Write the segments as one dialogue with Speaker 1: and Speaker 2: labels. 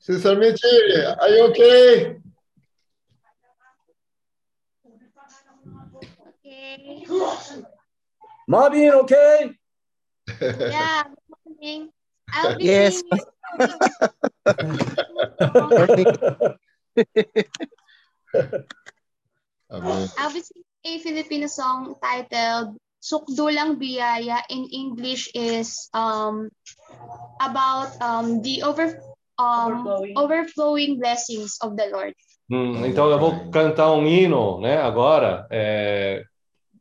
Speaker 1: Sister Michi, are you okay?
Speaker 2: Okay.
Speaker 3: Marvin, okay?
Speaker 2: Yeah, good morning. I'll be
Speaker 4: Yes.
Speaker 2: singing.
Speaker 1: Amen.
Speaker 2: I'll be singing a Filipino song titled Sukdulang Biyaya. In English is um about um the over um
Speaker 5: Overflowing.
Speaker 2: overflowing blessings of the Lord.
Speaker 3: Hum, então eu vou cantar um hino, né, agora, é,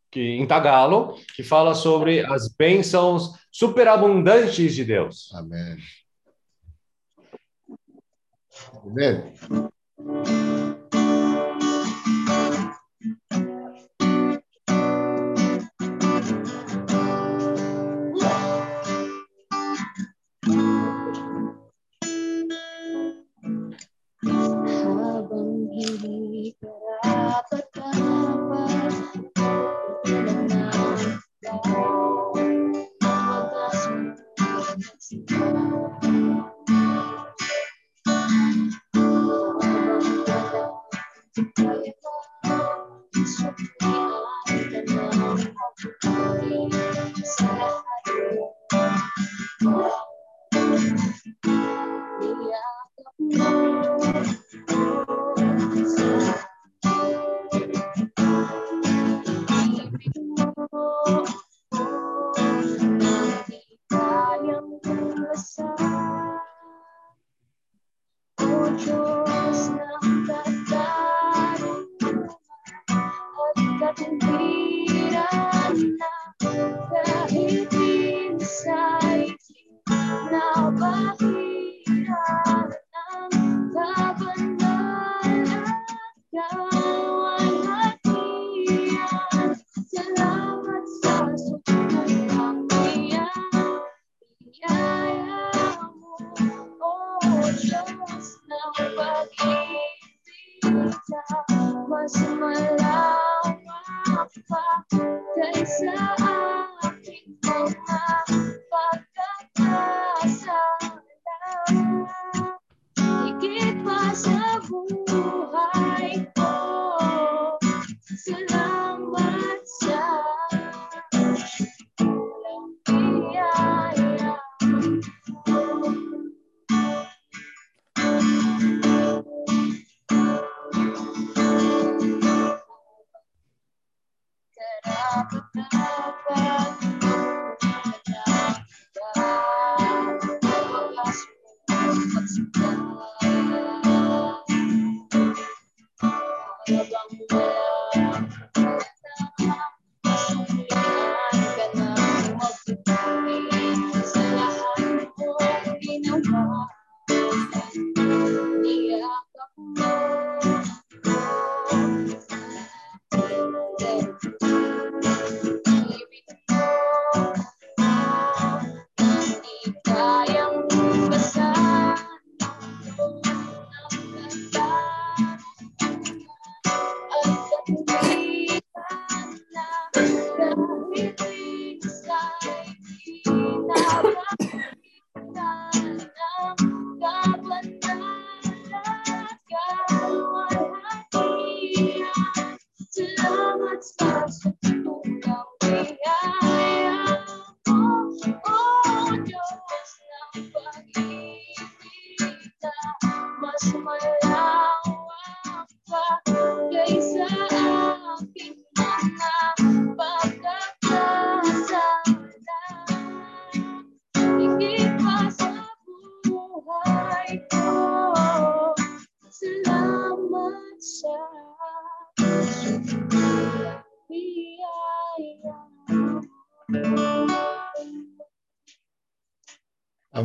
Speaker 3: que em Tagalo, que fala sobre as bênçãos superabundantes de Deus.
Speaker 1: Amen. Amen.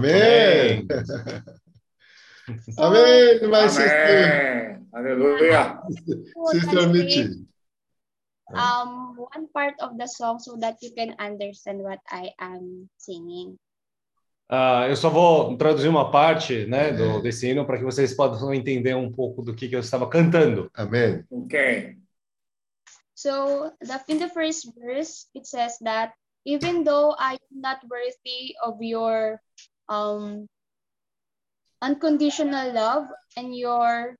Speaker 1: Amen. Amen, my sister.
Speaker 5: Amen. Hallelujah.
Speaker 1: Sister Michi.
Speaker 2: um one part of the song so that you can understand what I am singing.
Speaker 3: Ah, eu só vou traduzir uma parte, né, do, desse hino para que vocês possam entender um pouco do que, que eu estava cantando.
Speaker 1: Amen.
Speaker 5: Okay.
Speaker 2: So the in the first verse it says that even though I am not worthy of your um
Speaker 1: unconditional love and your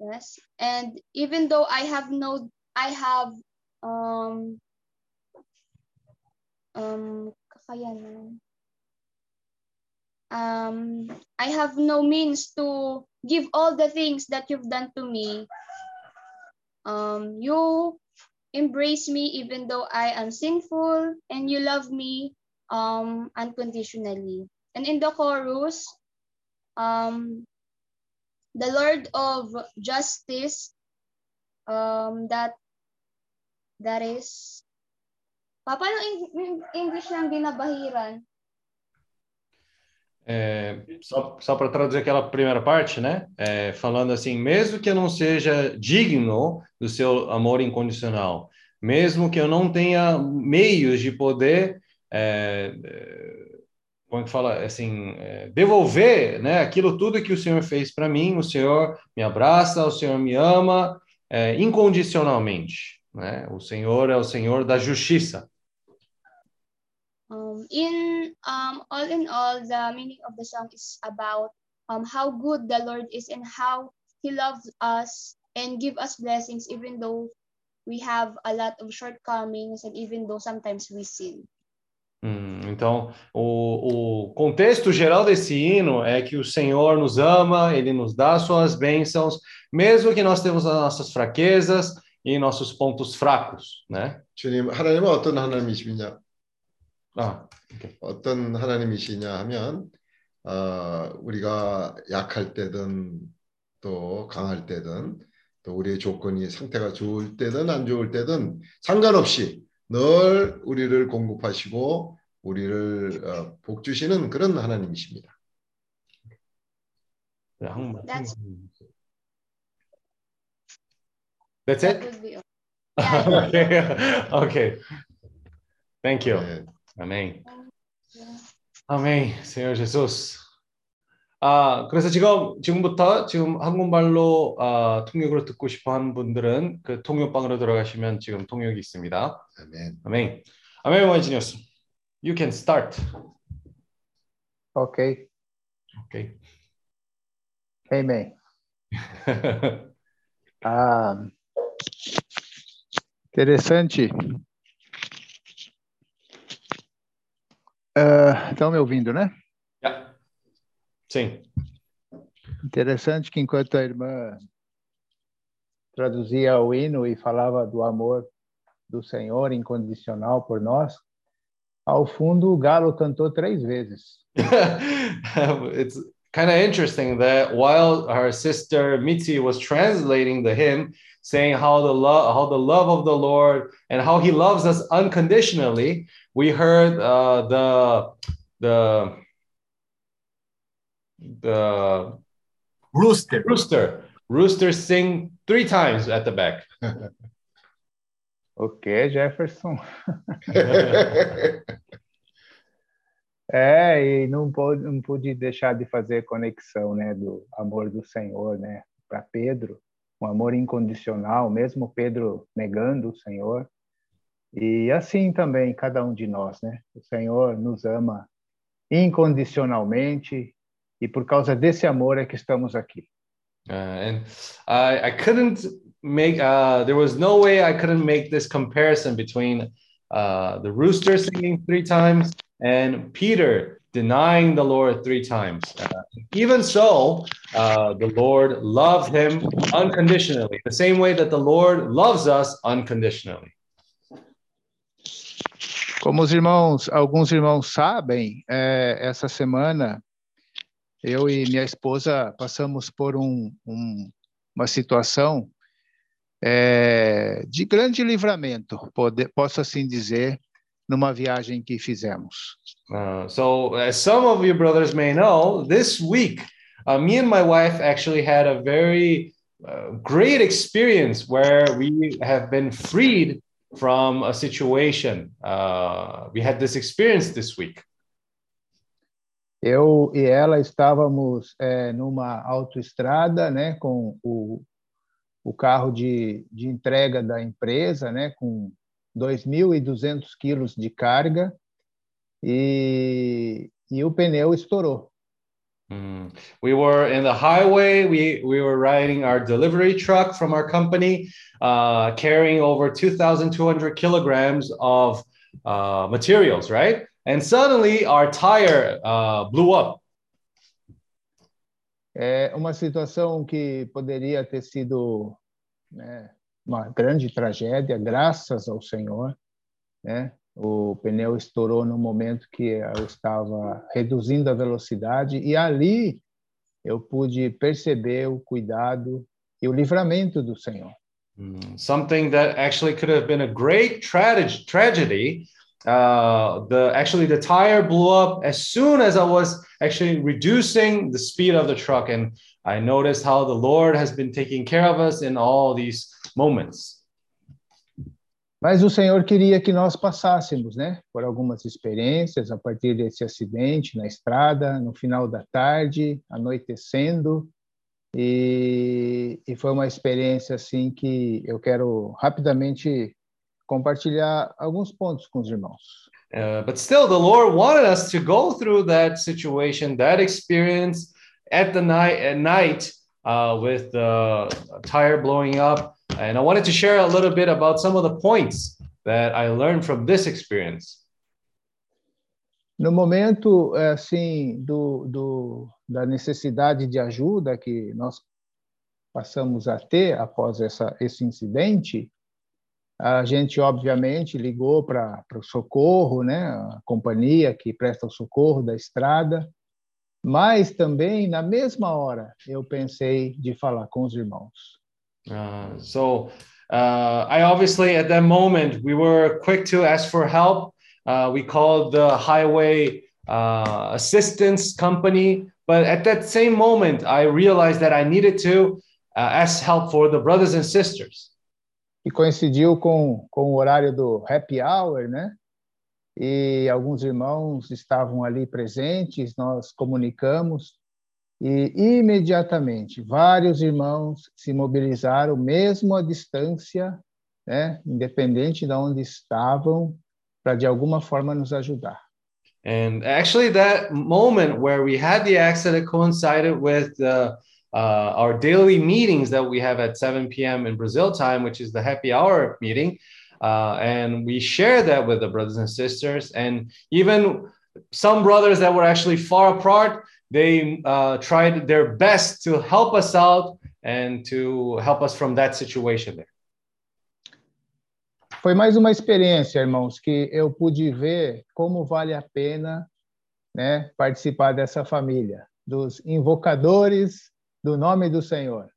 Speaker 1: yes and even though i have no i have um um kakayanan um i have no means to give all the things that you've done to me. Um you embrace me even though i am sinful and you love me um unconditionally and in the chorus um the Lord of justice um that that is Pa- paano English lang binabahiran?
Speaker 3: É, só só para traduzir aquela primeira parte, né? É, falando assim, mesmo que eu não seja digno do seu amor incondicional, mesmo que eu não tenha meios de poder, é, é, como é que fala, assim, é, devolver, né? Aquilo tudo que o Senhor fez para mim, o Senhor me abraça, o Senhor me ama é, incondicionalmente, né? O Senhor é o Senhor da justiça.
Speaker 1: Um, in um, all in all, the meaning of the song is about um, how good the Lord is and how He loves us and give us blessings even though we have a lot of shortcomings and even though sometimes we sin.
Speaker 3: Hum, então, o, o contexto geral desse hino é que o Senhor nos ama, Ele nos dá suas bênçãos, mesmo que nós temos as nossas fraquezas e nossos pontos fracos, né?
Speaker 6: 주님, 하나님은 어떤 하나님이시냐?
Speaker 3: Ah,
Speaker 6: 어떤 하나님이시냐 하면 어, 우리가 약할 때든 또 강할 때든 또 우리의 조건이 상태가 좋을 때든 안 좋을 때든 상관없이 늘 우리를 공급하시고 우리를 어, 복 주시는 그런 하나님이십니다.
Speaker 3: 네, 한국말.
Speaker 1: That's-
Speaker 3: That's
Speaker 1: That
Speaker 3: it? okay. okay. Thank you.
Speaker 6: 네.
Speaker 3: Amém. 아멘. Senhor Jesus. 아, 그래서 지금 지금부터 지금 한국말로 아, 통역으로 듣고 싶어 하는 분들은 그 통역방으로 들어가시면 지금 통역이 있습니다.
Speaker 6: 아멘.
Speaker 3: 아멘. 아멘, 원진이었어. You can start.
Speaker 7: Ok,
Speaker 3: Okay.
Speaker 7: amen. Ah, interessante. Estão me ouvindo, né?
Speaker 3: Sim.
Speaker 7: Interessante que enquanto a irmã traduzia o hino e falava do amor do Senhor incondicional por nós, ao fundo o galo cantou três vezes.
Speaker 3: it's kind of interesting that while her sister Mitzi was translating the hymn, saying how the love, how the love of the Lord and how He loves us unconditionally, we heard uh, the the the
Speaker 4: Rooster.
Speaker 3: rooster rooster sing three times at the back.
Speaker 7: O que, Jefferson? É, e não pude, não pude deixar de fazer conexão, né, do amor do Senhor, né, para Pedro, um amor incondicional, mesmo Pedro negando o Senhor. E assim também cada um de nós, né? O Senhor nos ama incondicionalmente e por causa desse amor é que estamos aqui.
Speaker 3: Uh, and I, I couldn't make uh, there was no way I couldn't make this comparison between uh, the rooster singing three times and Peter denying the Lord three times. Uh, even so, uh, the Lord loved him unconditionally, the same way that the Lord loves us unconditionally.
Speaker 7: Como os irmãos, alguns irmãos sabem, é, essa semana eu e minha esposa passamos por um, um- uma situação é, de grande livramento, pode, posso assim dizer, numa viagem que fizemos.
Speaker 3: Uh, so, as some of you brothers may know, this week, uh, me and my wife actually had a very uh, great experience where we have been freed from a situation. Uh, we had this experience this week.
Speaker 7: Eu e ela estávamos é, numa autoestrada, né, com o, o carro de, de entrega da empresa, né, com 2.200 quilos de carga, e, e o pneu estourou.
Speaker 3: Mm. We were in the highway. We we were riding our delivery truck from our company, uh, carrying over 2,200 kilograms of uh, materials, right? And suddenly our tire uh, blew up.
Speaker 7: É uma situação que poderia ter sido né, uma grande tragédia, graças ao Senhor, né? O pneu estourou no momento que eu estava reduzindo a velocidade e ali eu pude perceber o cuidado e o livramento do Senhor.
Speaker 3: Mm, Something that actually could have been a great tragedy. Uh, the actually the tire blew up as soon as I was actually reducing the speed of the truck, and I noticed how the Lord has been taking care of us in all these moments.
Speaker 7: Mas o Senhor queria que nós passássemos, né, por algumas experiências a partir desse acidente na estrada, no final da tarde, anoitecendo, e, e foi uma experiência assim que eu quero rapidamente compartilhar alguns pontos com os irmãos.
Speaker 3: Uh, but still, the Lord wanted us to go through that situation, that experience at the night at night uh, with the tire blowing up. And I wanted to share a little bit about some of the points that I learned from this experience.
Speaker 7: No momento eh, assim do, do, da necessidade de ajuda que nós passamos a ter após essa, esse incidente, a gente obviamente ligou para o socorro, né, a companhia que presta o socorro da estrada, mas também na mesma hora eu pensei de falar com os irmãos.
Speaker 3: Uh, so uh, I obviously at that moment we were quick to ask for help. Uh, we called the highway uh, assistance company, but at that same moment I realized that I needed to ask help for the brothers and sisters.
Speaker 7: E coincidiu com, com o horário do happy hour, né? E alguns irmãos estavam ali presentes, nós comunicamos e imediatamente vários irmãos se mobilizaram, mesmo à distância, né, independente de onde estavam, para de alguma forma nos ajudar.
Speaker 3: And actually, that moment where we had the accident coincided with the, uh, our daily meetings that we have at 7 p.m. in Brazil time, which is the happy hour meeting. Uh, and we share that with the brothers and sisters. And even some brothers that were actually far apart, they uh, tried their best to help us out and to help us from that situation there.
Speaker 7: Foi mais uma experiência, irmãos, que eu pude ver como vale a pena né, participar dessa família, dos invocadores do nome do Senhor.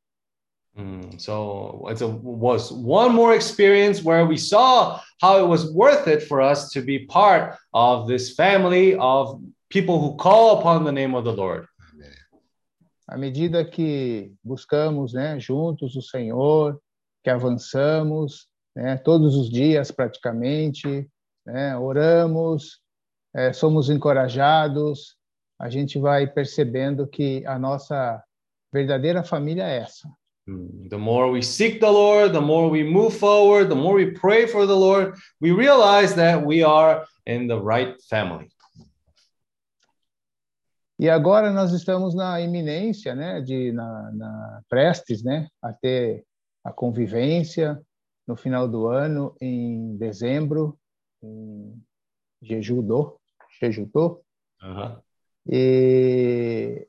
Speaker 3: Mm, so it was one more experience where we saw how it was worth it for us to be part of this family of people who call upon the name of the Lord.
Speaker 7: À medida que buscamos né, juntos o Senhor, que avançamos, né, todos os dias praticamente, né, oramos, é, somos encorajados, a gente vai percebendo que a nossa verdadeira família é essa.
Speaker 3: Mm, The more we seek the Lord, the more we move forward, the more we pray for the Lord, we realize that we are in the right family.
Speaker 7: E agora nós estamos na iminência, né, de na, na prestes, né, a ter a convivência no final do ano em dezembro em Jeju-do, Jeju-do.
Speaker 3: Uh-huh.
Speaker 7: E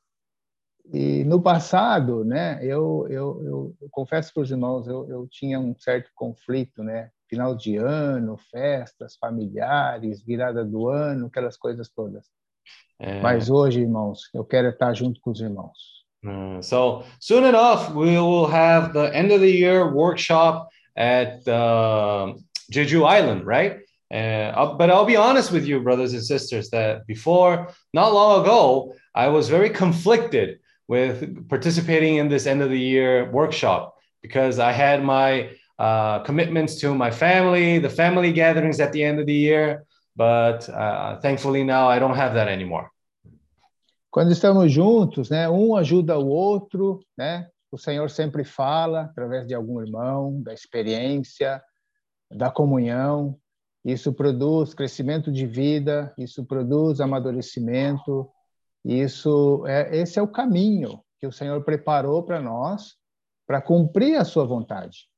Speaker 7: e no passado, né, eu, eu, eu, eu confesso para os irmãos, eu, eu tinha um certo conflito, né, final de ano, festas familiares, virada do ano, aquelas coisas todas.
Speaker 3: And-
Speaker 7: Mas hoje, irmãos, eu quero estar junto com os irmãos.
Speaker 3: Uh, so soon enough, we will have the end of the year workshop at uh, Jeju Island, right? Uh, I'll- but I'll be honest with you, brothers and sisters, that before, not long ago, I was very conflicted with participating in this end of the year workshop because I had my uh, commitments to my family, the family gatherings at the end of the year. But uh, thankfully now I don't have that anymore.
Speaker 7: Quando estamos juntos, né, um ajuda o outro, né? O Senhor sempre fala através de algum irmão, da experiência, da comunhão. Isso produz crescimento de vida, isso produz amadurecimento, isso é esse é o caminho que o Senhor preparou para nós para cumprir a sua vontade.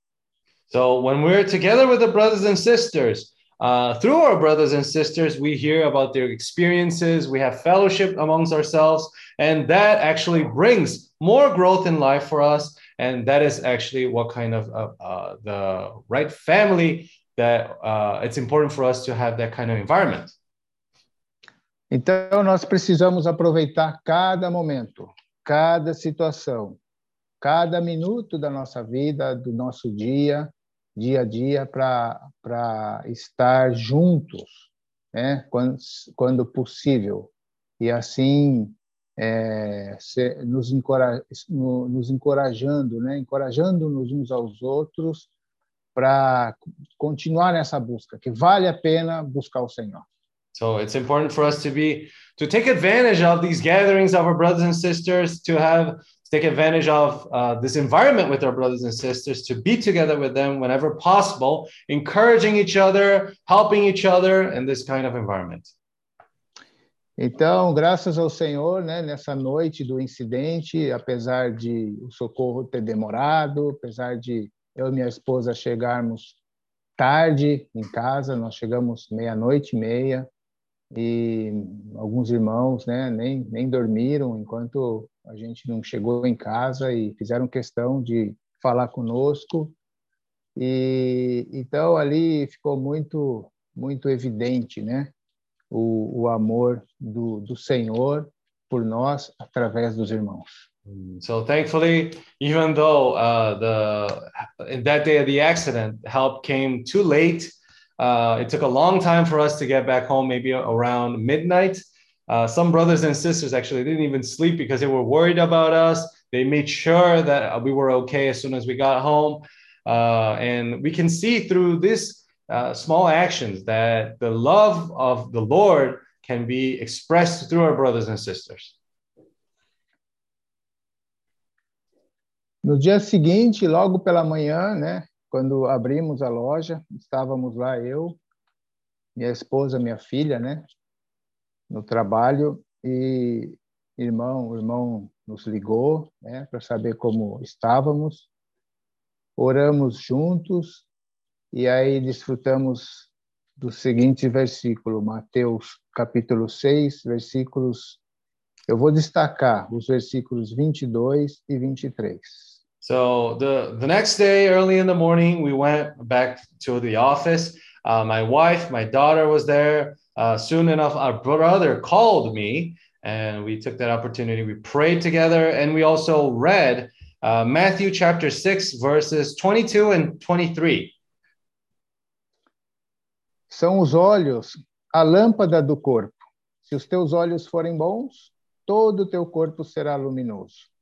Speaker 3: So when we're together with the brothers and sisters, uh, through our brothers and sisters, we hear about their experiences, we have fellowship amongst ourselves, and that actually brings more growth in life for us. And that is actually what kind of uh, uh, the right family that uh, it's important for us to have that kind of environment.
Speaker 7: Então nós precisamos aproveitar cada momento, cada situação, cada minuto da nossa vida, do nosso dia, dia a dia, para estar juntos, né? quando, quando possível. E assim é, se, nos, encora, no, nos encorajando, né? encorajando-nos uns aos outros para continuar nessa busca, que vale a pena buscar o Senhor.
Speaker 3: So it's important for us to be to take advantage of these gatherings of our brothers and sisters, to have to take advantage of uh, this environment with our brothers and sisters, to be together with them whenever possible, encouraging each other, helping each other in this kind of environment.
Speaker 7: Então, graças ao Senhor, né, nessa noite do incidente, apesar de o socorro ter demorado, apesar de eu e minha esposa chegarmos tarde em casa, nós chegamos meia-noite e meia, e alguns irmãos né, nem, nem dormiram enquanto a gente não chegou em casa e fizeram questão de falar conosco. E então ali ficou muito muito evidente, né, o, o amor do, do Senhor por nós através dos irmãos.
Speaker 3: So thankfully, even though uh, the that day of the accident, help came too late. Uh, it took a long time for us to get back home, maybe around midnight. Uh, some brothers and sisters actually didn't even sleep because they were worried about us. They made sure that we were okay as soon as we got home. Uh, and we can see through this uh, small actions that the love of the Lord can be expressed through our brothers and sisters.
Speaker 7: No dia seguinte, logo pela manhã, né, quando abrimos a loja, estávamos lá eu, minha esposa, minha filha, né, no trabalho e irmão, o irmão nos ligou, né, para saber como estávamos. Oramos juntos e aí desfrutamos do seguinte versículo, Mateus capítulo 6, versículos eu vou destacar os versículos 22 e 23.
Speaker 3: So the, the next day, early in the morning, we went back to the office. Uh, my wife, my daughter was there. Uh, soon enough, our brother called me and we took that opportunity. We prayed together and we also read uh, Matthew chapter 6, verses 22 and 23.
Speaker 7: São os olhos a lâmpada do corpo. Se os teus olhos forem bons, todo o teu corpo será luminoso.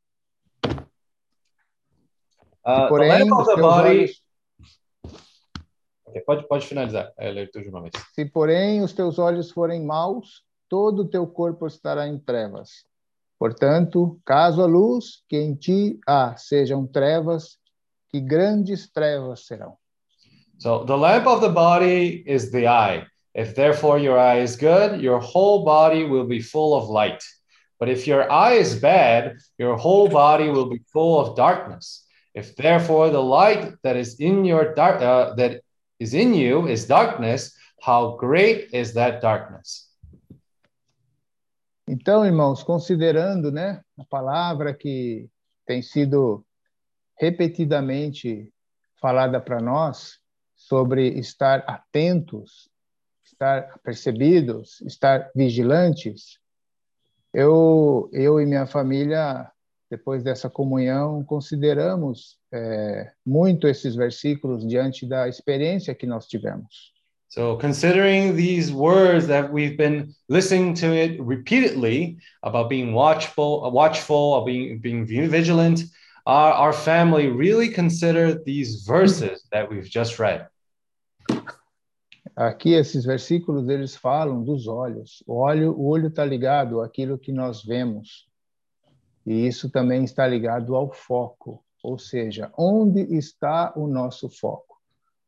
Speaker 3: Uh,
Speaker 7: porém,
Speaker 3: the body.
Speaker 7: olhos-
Speaker 3: Ok, pode, pode finalizar a leitura de uma vez.
Speaker 7: Se, porém, os teus olhos forem maus, todo o teu corpo estará em trevas. Portanto, caso a luz que em ti há sejam trevas, que grandes trevas serão.
Speaker 3: So the lamp of the body is the eye. If therefore your eye is good, your whole body will be full of light. But if your eye is bad, your whole body will be full of darkness. If therefore the light that is in your dark uh, that is in you is darkness, how great is that darkness?
Speaker 7: Então, irmãos, considerando né, a palavra que tem sido repetidamente falada para nós sobre estar atentos, estar percebidos, estar vigilantes, eu, eu e minha família, depois dessa comunhão, consideramos é, muito esses versículos diante da experiência que nós tivemos.
Speaker 3: So, considering these words that we've been listening to it repeatedly about being watchful, watchful, of being being vigilant, our, our family really considered these verses that we've just read.
Speaker 7: Aqui esses versículos eles falam dos olhos. O olho, o olho está ligado àquilo que nós vemos. E isso também está ligado ao foco, ou seja, onde está o nosso foco?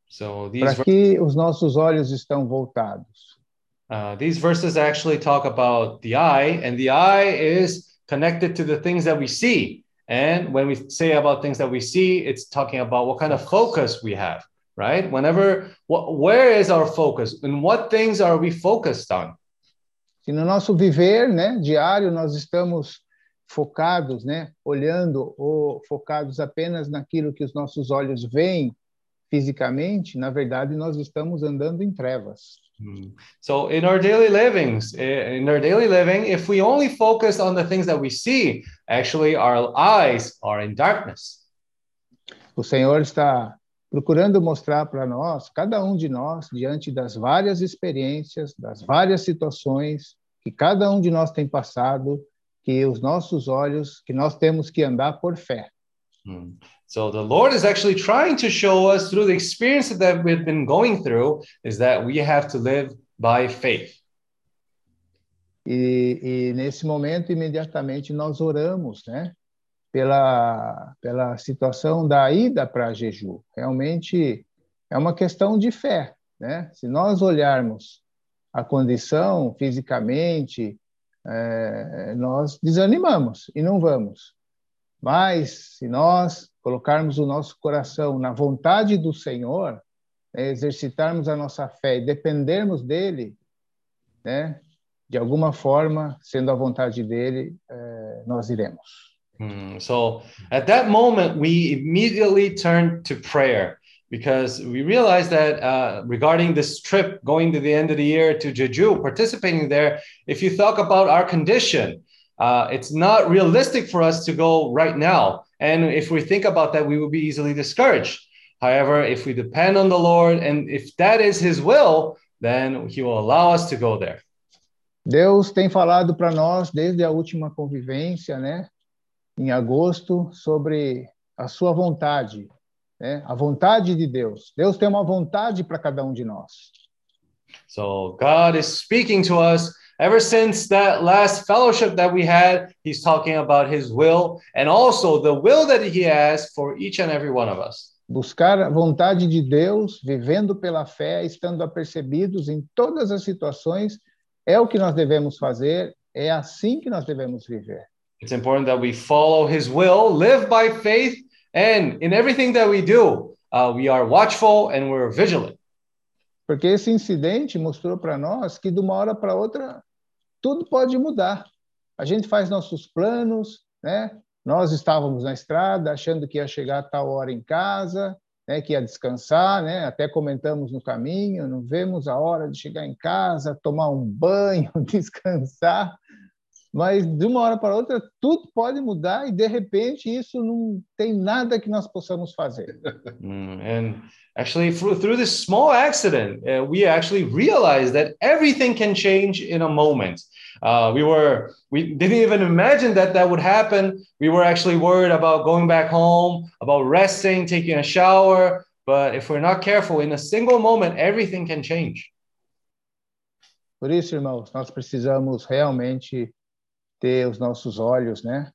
Speaker 3: So these
Speaker 7: Para que os nossos olhos estão voltados?
Speaker 3: Uh, these verses actually talk about the eye, and the eye is connected to the things that we see. And when we say about things that we see, it's talking about what kind of focus we have, right? Whenever, wh- where is our focus? And what things are we focused on?
Speaker 7: Se no nosso viver, né, diário, nós estamos focados, né, olhando ou focados apenas naquilo que os nossos olhos veem fisicamente, na verdade nós estamos andando em trevas.
Speaker 3: Hmm. So in our daily livings, eh, in our daily living, if we only focus on the things that we see, actually our eyes are in darkness.
Speaker 7: O Senhor está procurando mostrar para nós, cada um de nós, diante das várias experiências, das várias situações que cada um de nós tem passado, que os nossos olhos, que nós temos que andar por fé.
Speaker 3: Hmm. So the Lord is actually trying to show us through the experience that we've been going through is that we have to live by faith.
Speaker 7: E, e nesse momento, imediatamente, nós oramos, né? Pela, pela situação da ida para Jeju. Realmente é uma questão de fé, né? Se nós olharmos a condição fisicamente, é, nós desanimamos e não vamos. Mas se nós colocarmos o nosso coração na vontade do Senhor, né, exercitarmos a nossa fé e dependermos dele, né, de alguma forma, sendo a vontade dele, é, nós iremos.
Speaker 3: Hmm. So at that moment, we immediately turn to prayer because we realized that uh, regarding this trip going to the end of the year to Jeju, participating there, if you talk about our condition, uh, it's not realistic for us to go right now. And if we think about that, we will be easily discouraged. However, if we depend on the Lord and if that is His will, then He will allow us to go there.
Speaker 7: Deus tem falado para nós desde a última convivência, né, em agosto, sobre a sua vontade, né, a vontade de Deus. Deus tem uma vontade para cada um de nós.
Speaker 3: So God is speaking to us ever since that last fellowship that we had. He's talking about His will and also the will that He has for each and every one of us.
Speaker 7: Buscar a vontade de Deus, vivendo pela fé, estando apercebidos em todas as situações, é o que nós devemos fazer, é assim que nós devemos viver.
Speaker 3: It's important that we follow His will, live by faith, and in everything that we do, uh, we are watchful and we're vigilant.
Speaker 7: Porque esse incidente mostrou para nós que de uma hora para outra tudo pode mudar. A gente faz nossos planos, né? Nós estávamos na estrada achando que ia chegar a tal hora em casa, né, que ia descansar, né? Até comentamos no caminho, não vemos a hora de chegar em casa, tomar um banho, descansar. Mas de uma hora para outra tudo pode mudar e de repente isso não tem nada que nós possamos fazer.
Speaker 3: Mm, and actually, through, through this small accident, uh, we actually realized that everything can change in a moment. Uh, we were we didn't even imagine that that would happen. We were actually worried about going back home, about resting, taking a shower. But if we're not careful, in a single moment, everything can change.
Speaker 7: Por isso, irmãos, nós precisamos realmente ter os nossos olhos, né,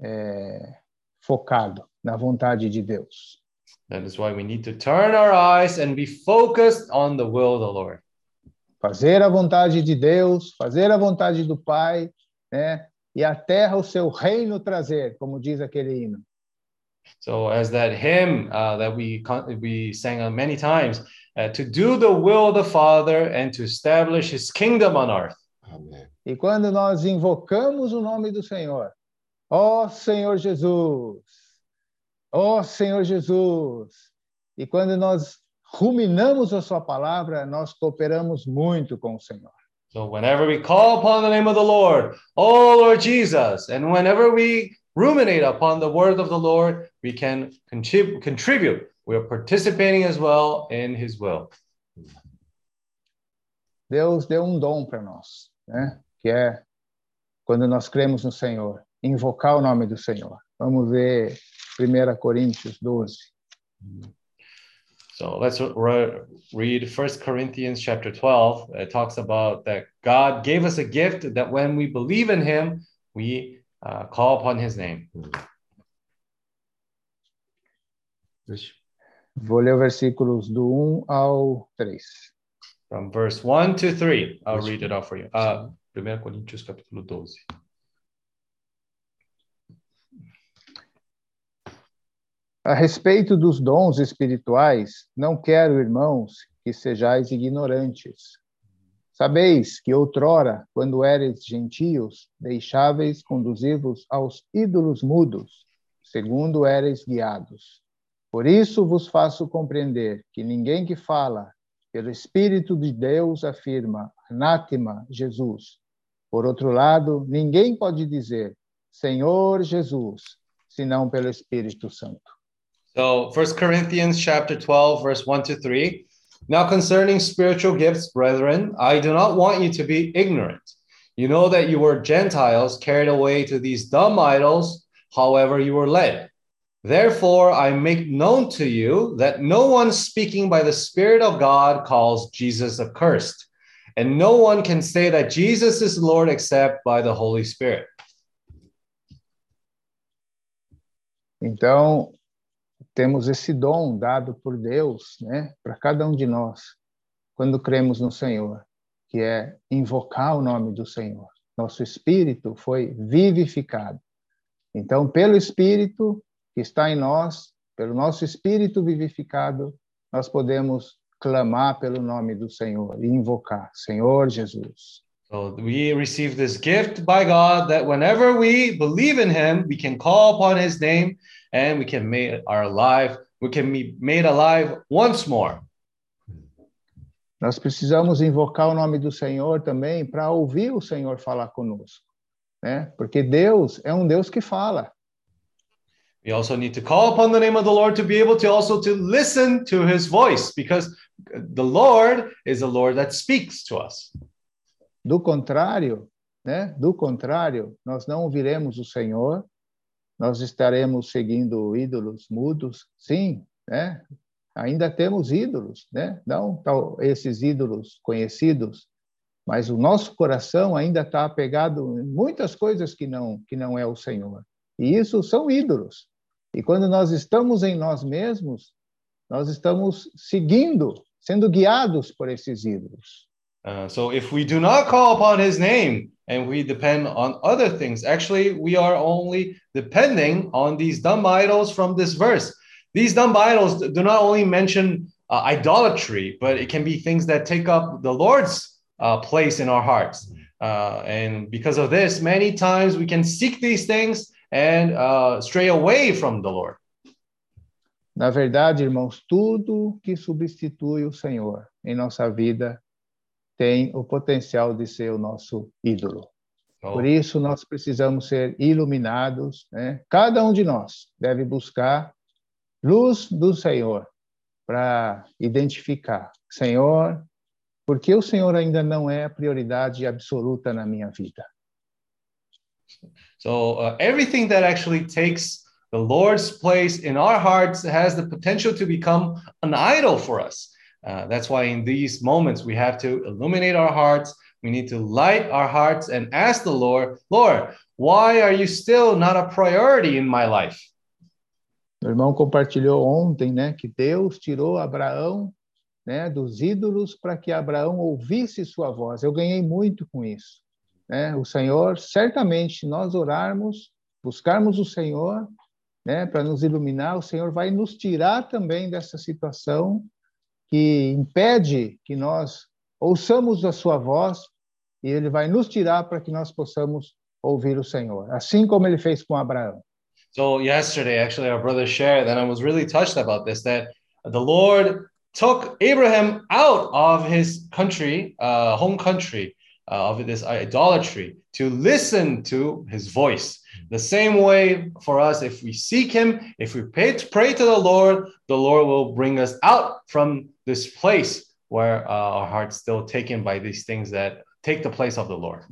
Speaker 7: é, focado na vontade de Deus.
Speaker 3: That is why we need to turn our eyes and be focused on the will of the Lord.
Speaker 7: Fazer a vontade de Deus, fazer a vontade do Pai, né, e a terra o seu reino trazer, como diz aquele hino.
Speaker 3: So, as that hymn uh, that we we sang many times, uh, to do the will of the Father and to establish His kingdom on earth.
Speaker 6: 아멘.
Speaker 7: E quando nós invocamos o nome do Senhor, ó Senhor Jesus, ó Senhor Jesus, e quando nós ruminamos a sua palavra, nós cooperamos muito com o Senhor.
Speaker 3: So, whenever we call upon the name of the Lord, oh Lord Jesus, and whenever we ruminate upon the word of the Lord, we can contrib- contribute. We are participating as well in His will.
Speaker 7: Deus deu um dom para nós, né? Que é quando nós cremos no Senhor, invocar o nome do Senhor. Vamos ver 1 Coríntios 12.
Speaker 3: So let's re- read 1 Corinthians chapter 12. It talks about that God gave us a gift that when we believe in Him, we uh, call upon His name.
Speaker 6: Deixa.
Speaker 7: Vou ler versículos do 1 ao 3.
Speaker 3: from verse 1 to 3. I'll read it out for you. Uh, 1 Coríntios capítulo 12.
Speaker 7: A respeito dos dons espirituais, não quero, irmãos, que sejais ignorantes. Sabeis que outrora, quando éreis gentios, deixáveis conduzir-vos aos ídolos mudos, segundo éreis guiados. Por isso vos faço compreender que ninguém que fala pelo Espírito de Deus afirma, anátema, Jesus. Por outro lado, ninguém pode dizer, Senhor Jesus, senão pelo Espírito Santo.
Speaker 3: So, 1 Corinthians chapter 12, verse 1 to 3. Now, concerning spiritual gifts, brethren, I do not want you to be ignorant. You know that you were Gentiles carried away to these dumb idols, however, you were led. Therefore, I make known to you that no one speaking by the Spirit of God calls Jesus accursed, and no one can say that Jesus is Lord except by the Holy Spirit.
Speaker 7: Então, temos esse dom dado por Deus, né, para cada um de nós, quando cremos no Senhor, que é invocar o nome do Senhor. Nosso espírito foi vivificado. Então, pelo espírito que está em nós, pelo nosso espírito vivificado, nós podemos clamar pelo nome do Senhor e invocar, Senhor Jesus.
Speaker 3: So we receive this gift by God that whenever we believe in Him, we can call upon His name and we can make our life, we can be made alive once more.
Speaker 7: Nós precisamos invocar o nome do Senhor também para ouvir o Senhor falar conosco, né? Porque Deus é um Deus que fala.
Speaker 3: We also need to call upon the name of the Lord to be able to also to listen to his voice because the Lord is a Lord that speaks to us.
Speaker 7: Do contrário, né? Do contrário, nós não ouviremos o Senhor, nós estaremos seguindo ídolos mudos, sim, né? Ainda temos ídolos, né? Não tal, esses ídolos conhecidos, mas o nosso coração ainda está apegado em muitas coisas que não que não é o Senhor. E isso são ídolos. E quando nós estamos em nós mesmos, nós estamos seguindo, sendo guiados por esses ídolos.
Speaker 3: Uh, so if we do not call upon his name and we depend on other things, actually we are only depending on these dumb idols from this verse. These dumb idols do not only mention uh, idolatry, but it can be things that take up the Lord's uh, place in our hearts. Uh, and because of this, many times we can seek these things and uh, stray away from the Lord.
Speaker 7: Na verdade, irmãos, tudo que substitui o Senhor em nossa vida tem o potencial de ser o nosso ídolo.
Speaker 3: So,
Speaker 7: Por isso, nós precisamos ser iluminados. Né? Cada um de nós deve buscar luz do Senhor para identificar, Senhor, porque o Senhor ainda não é a prioridade absoluta na minha vida.
Speaker 3: so uh, everything that actually takes the Lord's place in our hearts has the potential to become an idol for us. Uh, that's why in these moments we have to illuminate our hearts. We need to light our hearts and ask the Lord, Lord, why are you still not a priority in my life?
Speaker 7: O irmão compartilhou ontem, né, que Deus tirou Abraão, né, dos ídolos para que Abraão ouvisse sua voz. Eu ganhei muito com isso, né? O Senhor, certamente, nós orarmos, buscarmos o Senhor, né, para nos iluminar, o Senhor vai nos tirar também dessa situação que impede que nós ouçamos a sua voz e ele vai nos tirar para que nós possamos ouvir o Senhor, assim como ele fez com Abraão.
Speaker 3: So yesterday, actually, our brother shared, and I was really touched about this, that the Lord took Abraham out of his country, uh, home country, of this idolatry, to listen to his voice. The same way for us, if we seek him, if we pray, pray to the Lord, the Lord will bring us out from this place where uh, our heart's still taken by these things that take the place of the Lord.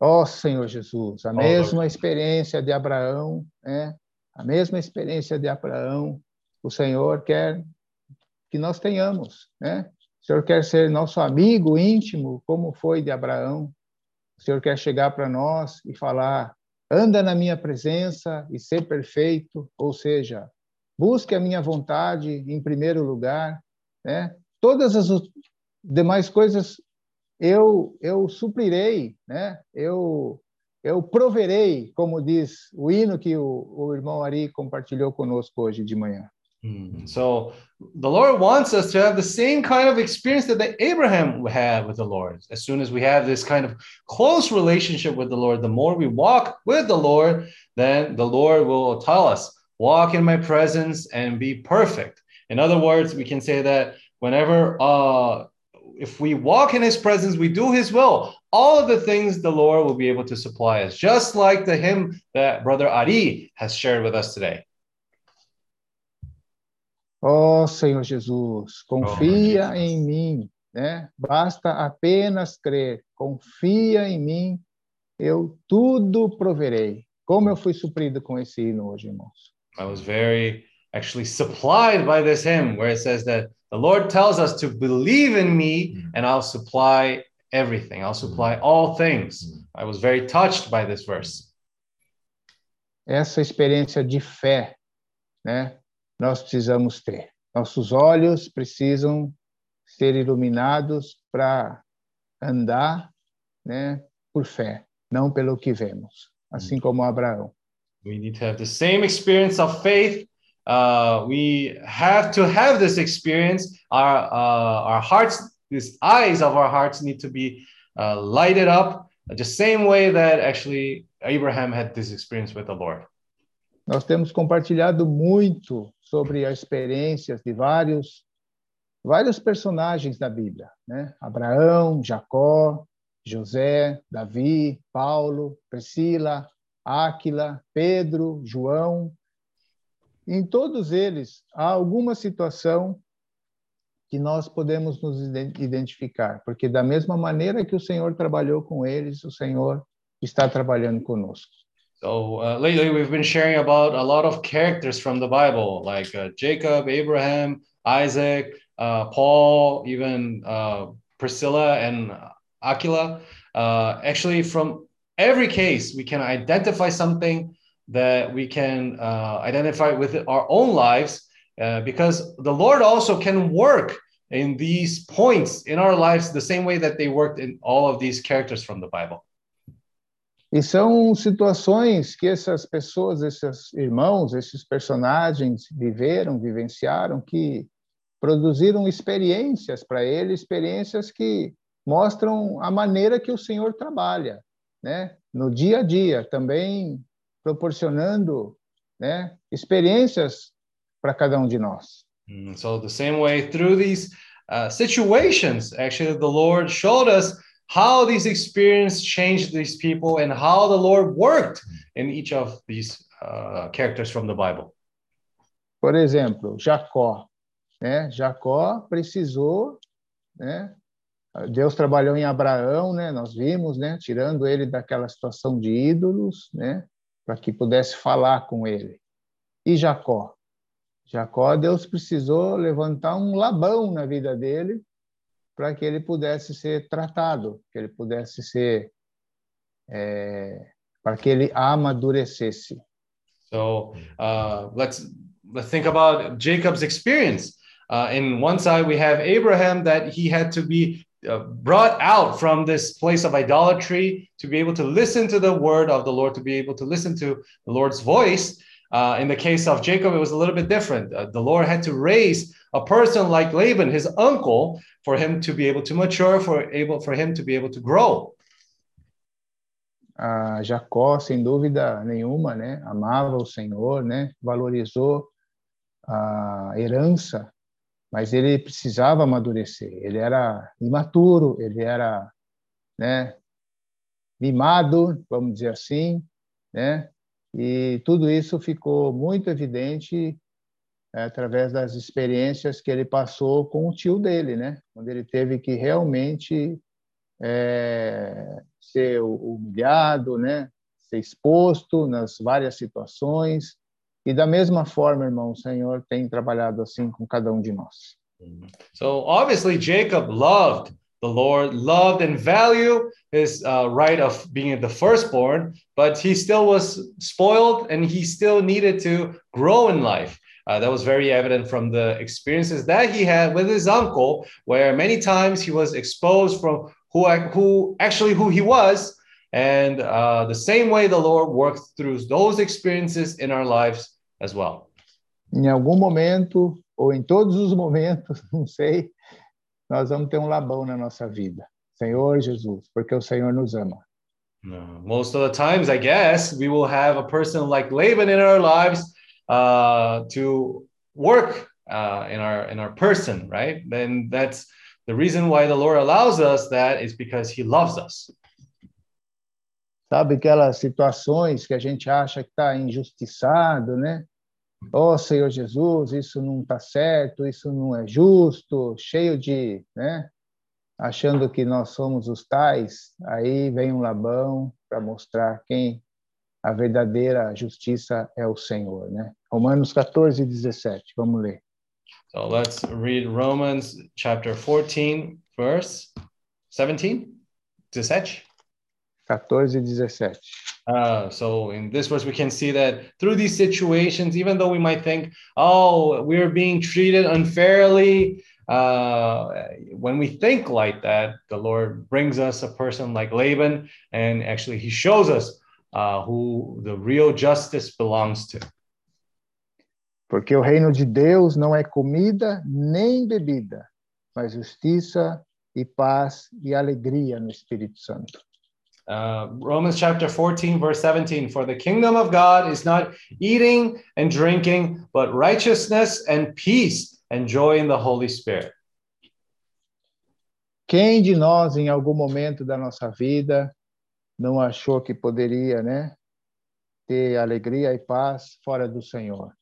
Speaker 7: Ó Senhor Jesus, a
Speaker 3: Ó,
Speaker 7: mesma experiência de Abraão, né? A mesma experiência de Abraão, o Senhor quer que nós tenhamos, né? Senhor quer ser nosso amigo íntimo, como foi de Abraão. O Senhor quer chegar para nós e falar: anda na minha presença e ser perfeito, ou seja, busque a minha vontade em primeiro lugar, né? Todas as demais coisas eu eu suprirei, né? Eu eu proverei, como diz o hino que o, o irmão Ari compartilhou conosco hoje de manhã.
Speaker 3: Hmm. So the Lord wants us to have the same kind of experience that the Abraham had with the Lord. As soon as we have this kind of close relationship with the Lord, the more we walk with the Lord, then the Lord will tell us, walk in my presence and be perfect. In other words, we can say that whenever uh if we walk in his presence, we do his will, all of the things the Lord will be able to supply us, just like the hymn that Brother Ari has shared with us today.
Speaker 7: Ó Senhor Jesus, confia
Speaker 3: Jesus.
Speaker 7: em mim, né? Basta apenas crer, confia em mim, eu tudo proverei. Como eu fui suprido com esse hino hoje, irmãos.
Speaker 3: I was very actually supplied by this hymn where it says that the Lord tells us to believe in me and I'll supply everything. I'll supply all things. I was very touched by this verse.
Speaker 7: Essa experiência de fé, né? Nós precisamos ter. Nossos olhos precisam ser iluminados para andar, né? Por fé, não pelo que vemos, assim como Abraão.
Speaker 3: We need to have the same experience of faith. Uh, we have to have this experience. Our uh, our hearts, these eyes of our hearts, need to be uh, lighted up the same way that actually Abraham had this experience with the Lord.
Speaker 7: Nós temos compartilhado muito sobre as experiências de vários vários personagens da Bíblia, né? Abraão, Jacó, José, Davi, Paulo, Priscila, Áquila, Pedro, João. Em todos eles há alguma situação que nós podemos nos iden- identificar, porque da mesma maneira que o Senhor trabalhou com eles, o Senhor está trabalhando conosco.
Speaker 3: So uh, lately, we've been sharing about a lot of characters from the Bible, like uh, Jacob, Abraham, Isaac, uh, Paul, even uh, Priscilla and Aquila. Uh, actually, from every case, we can identify something that we can uh, identify with our own lives, because the Lord also can work in these points in our lives the same way that they worked in all of these characters from the Bible.
Speaker 7: E são situações que essas pessoas, esses irmãos, esses personagens viveram, vivenciaram, que produziram experiências para ele, experiências que mostram a maneira que o Senhor trabalha, né? No dia a dia, também proporcionando, né, experiências para cada um de nós.
Speaker 3: Mm, So the same way through these uh, situations, actually, the Lord showed us how these experiences changed these people and how the Lord worked in each of these uh, characters from the Bible.
Speaker 7: Por exemplo, Jacó, né? Jacó precisou, né? Deus trabalhou em Abraão, né? Nós vimos, né? Tirando ele daquela situação de ídolos, né? Para que pudesse falar com ele. E Jacó, Jacó, Deus precisou levantar um Labão na vida dele para que ele pudesse ser tratado, que ele pudesse ser, é, para que ele amadurecesse.
Speaker 3: So uh, let's let's think about Jacob's experience. Uh, in one side, we have Abraham that he had to be uh, brought out from this place of idolatry to be able to listen to the word of the Lord, to be able to listen to the Lord's voice. Uh, in the case of Jacob, it was a little bit different. Uh, the Lord had to raise a person like Laban, his uncle, for him to be able to mature, for able for him to be able to grow.
Speaker 7: a Jacó, sem dúvida nenhuma, né, amava o Senhor, né, valorizou a herança, mas ele precisava amadurecer. Ele era imaturo, ele era, né, mimado, vamos dizer assim, né, e tudo isso ficou muito evidente é, através das experiências que ele passou com o tio dele, né, quando ele teve que realmente é, ser humilhado, né? ser exposto nas várias situações. E da mesma forma, irmão, o Senhor tem trabalhado assim com cada um de nós.
Speaker 3: So obviously, Jacob loved the Lord, loved and valued his uh, right of being the firstborn, but he still was spoiled and he still needed to grow in life. Uh, that was very evident from the experiences that he had with his uncle, where many times he was exposed from who, who actually who he was, and uh, the same way the Lord worked through those experiences in our lives as well.
Speaker 7: Em algum momento, ou em todos os momentos, não sei, nós vamos ter um Labão na nossa vida. Senhor Jesus, porque o Senhor nos ama.
Speaker 3: No, most of the times, I guess, we will have a person like Laban in our lives uh, to work uh, in our in our person, right? Then that's the reason why the Lord allows us that is because He loves us.
Speaker 7: Sabe aquelas situações que a gente acha que está injustiçado, né? Oh, Senhor Jesus, isso não está certo, isso não é justo, cheio de, né? Achando que nós somos os tais, aí vem um Labão para mostrar quem a verdadeira justiça é o Senhor, né? Romanos 14, 17, vamos ler.
Speaker 3: So let's read Romans chapter 14, verse 17, 17.
Speaker 7: 14 17.
Speaker 3: Uh, so in this verse, we can see that through these situations, even though we might think, oh, we're being treated unfairly, uh, when we think like that, the Lord brings us a person like Laban, and actually he shows us uh, who the real justice belongs to.
Speaker 7: Porque o reino de Deus não é comida nem bebida, mas justiça e paz e alegria no Espírito Santo.
Speaker 3: Uh, Romans chapter 14, verse 17 For the kingdom of God is not eating and drinking, but righteousness and peace and joy in the Holy Spirit.
Speaker 7: Quem de nós, em algum momento da nossa vida, não achou que poderia, né, ter alegria e paz fora do Senhor?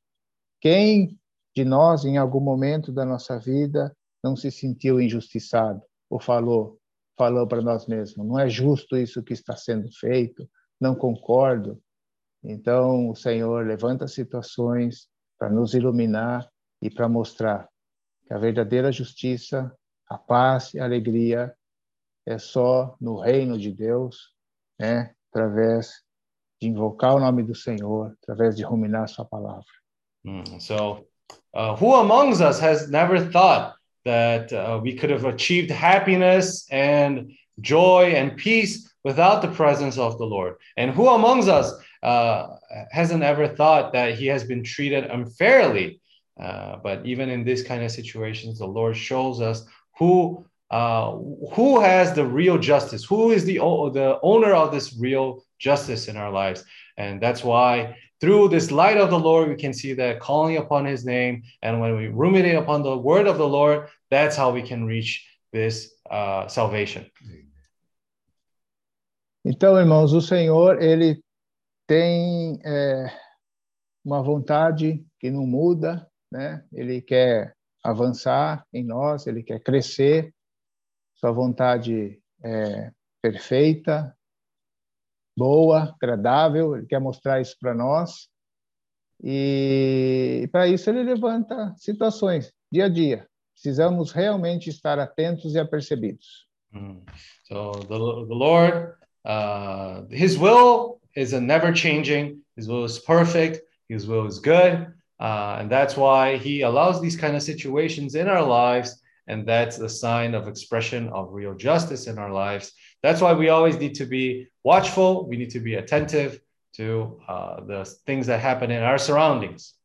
Speaker 7: Quem de nós, em algum momento da nossa vida, não se sentiu injustiçado ou falou, falou para nós mesmos, não é justo isso que está sendo feito, não concordo. Então, o Senhor levanta situações para nos iluminar e para mostrar que a verdadeira justiça, a paz e a alegria é só no reino de Deus, né? através de invocar o nome do Senhor, através de ruminar sua palavra.
Speaker 3: Mm, so, uh, who amongst us has never thought that uh, we could have achieved happiness and joy and peace without the presence of the Lord? And who amongst us uh, hasn't ever thought that he has been treated unfairly? Uh, but even in this kind of situations, the Lord shows us who uh, who has the real justice, who is the the owner of this real justice in our lives, and that's why through this light of the Lord, we can see that calling upon His name, and when we ruminate upon the word of the Lord, that's how we can reach this uh, salvation.
Speaker 7: Então, irmãos, o Senhor ele tem é, uma vontade que não muda, né? Ele quer avançar em nós, ele quer crescer. Sua vontade é perfeita, boa, agradável, ele quer mostrar isso para nós. E para isso ele levanta situações dia a dia. Precisamos realmente estar atentos e apercebidos.
Speaker 3: Mm. So the, the Lord, uh, His will is a never changing. His will is perfect. His will is good, uh, and that's why He allows these kind of situations in our lives, and that's a sign of expression of real justice in our lives. That's why we always need to be watchful. We need to be attentive to uh, the things that happen in our surroundings.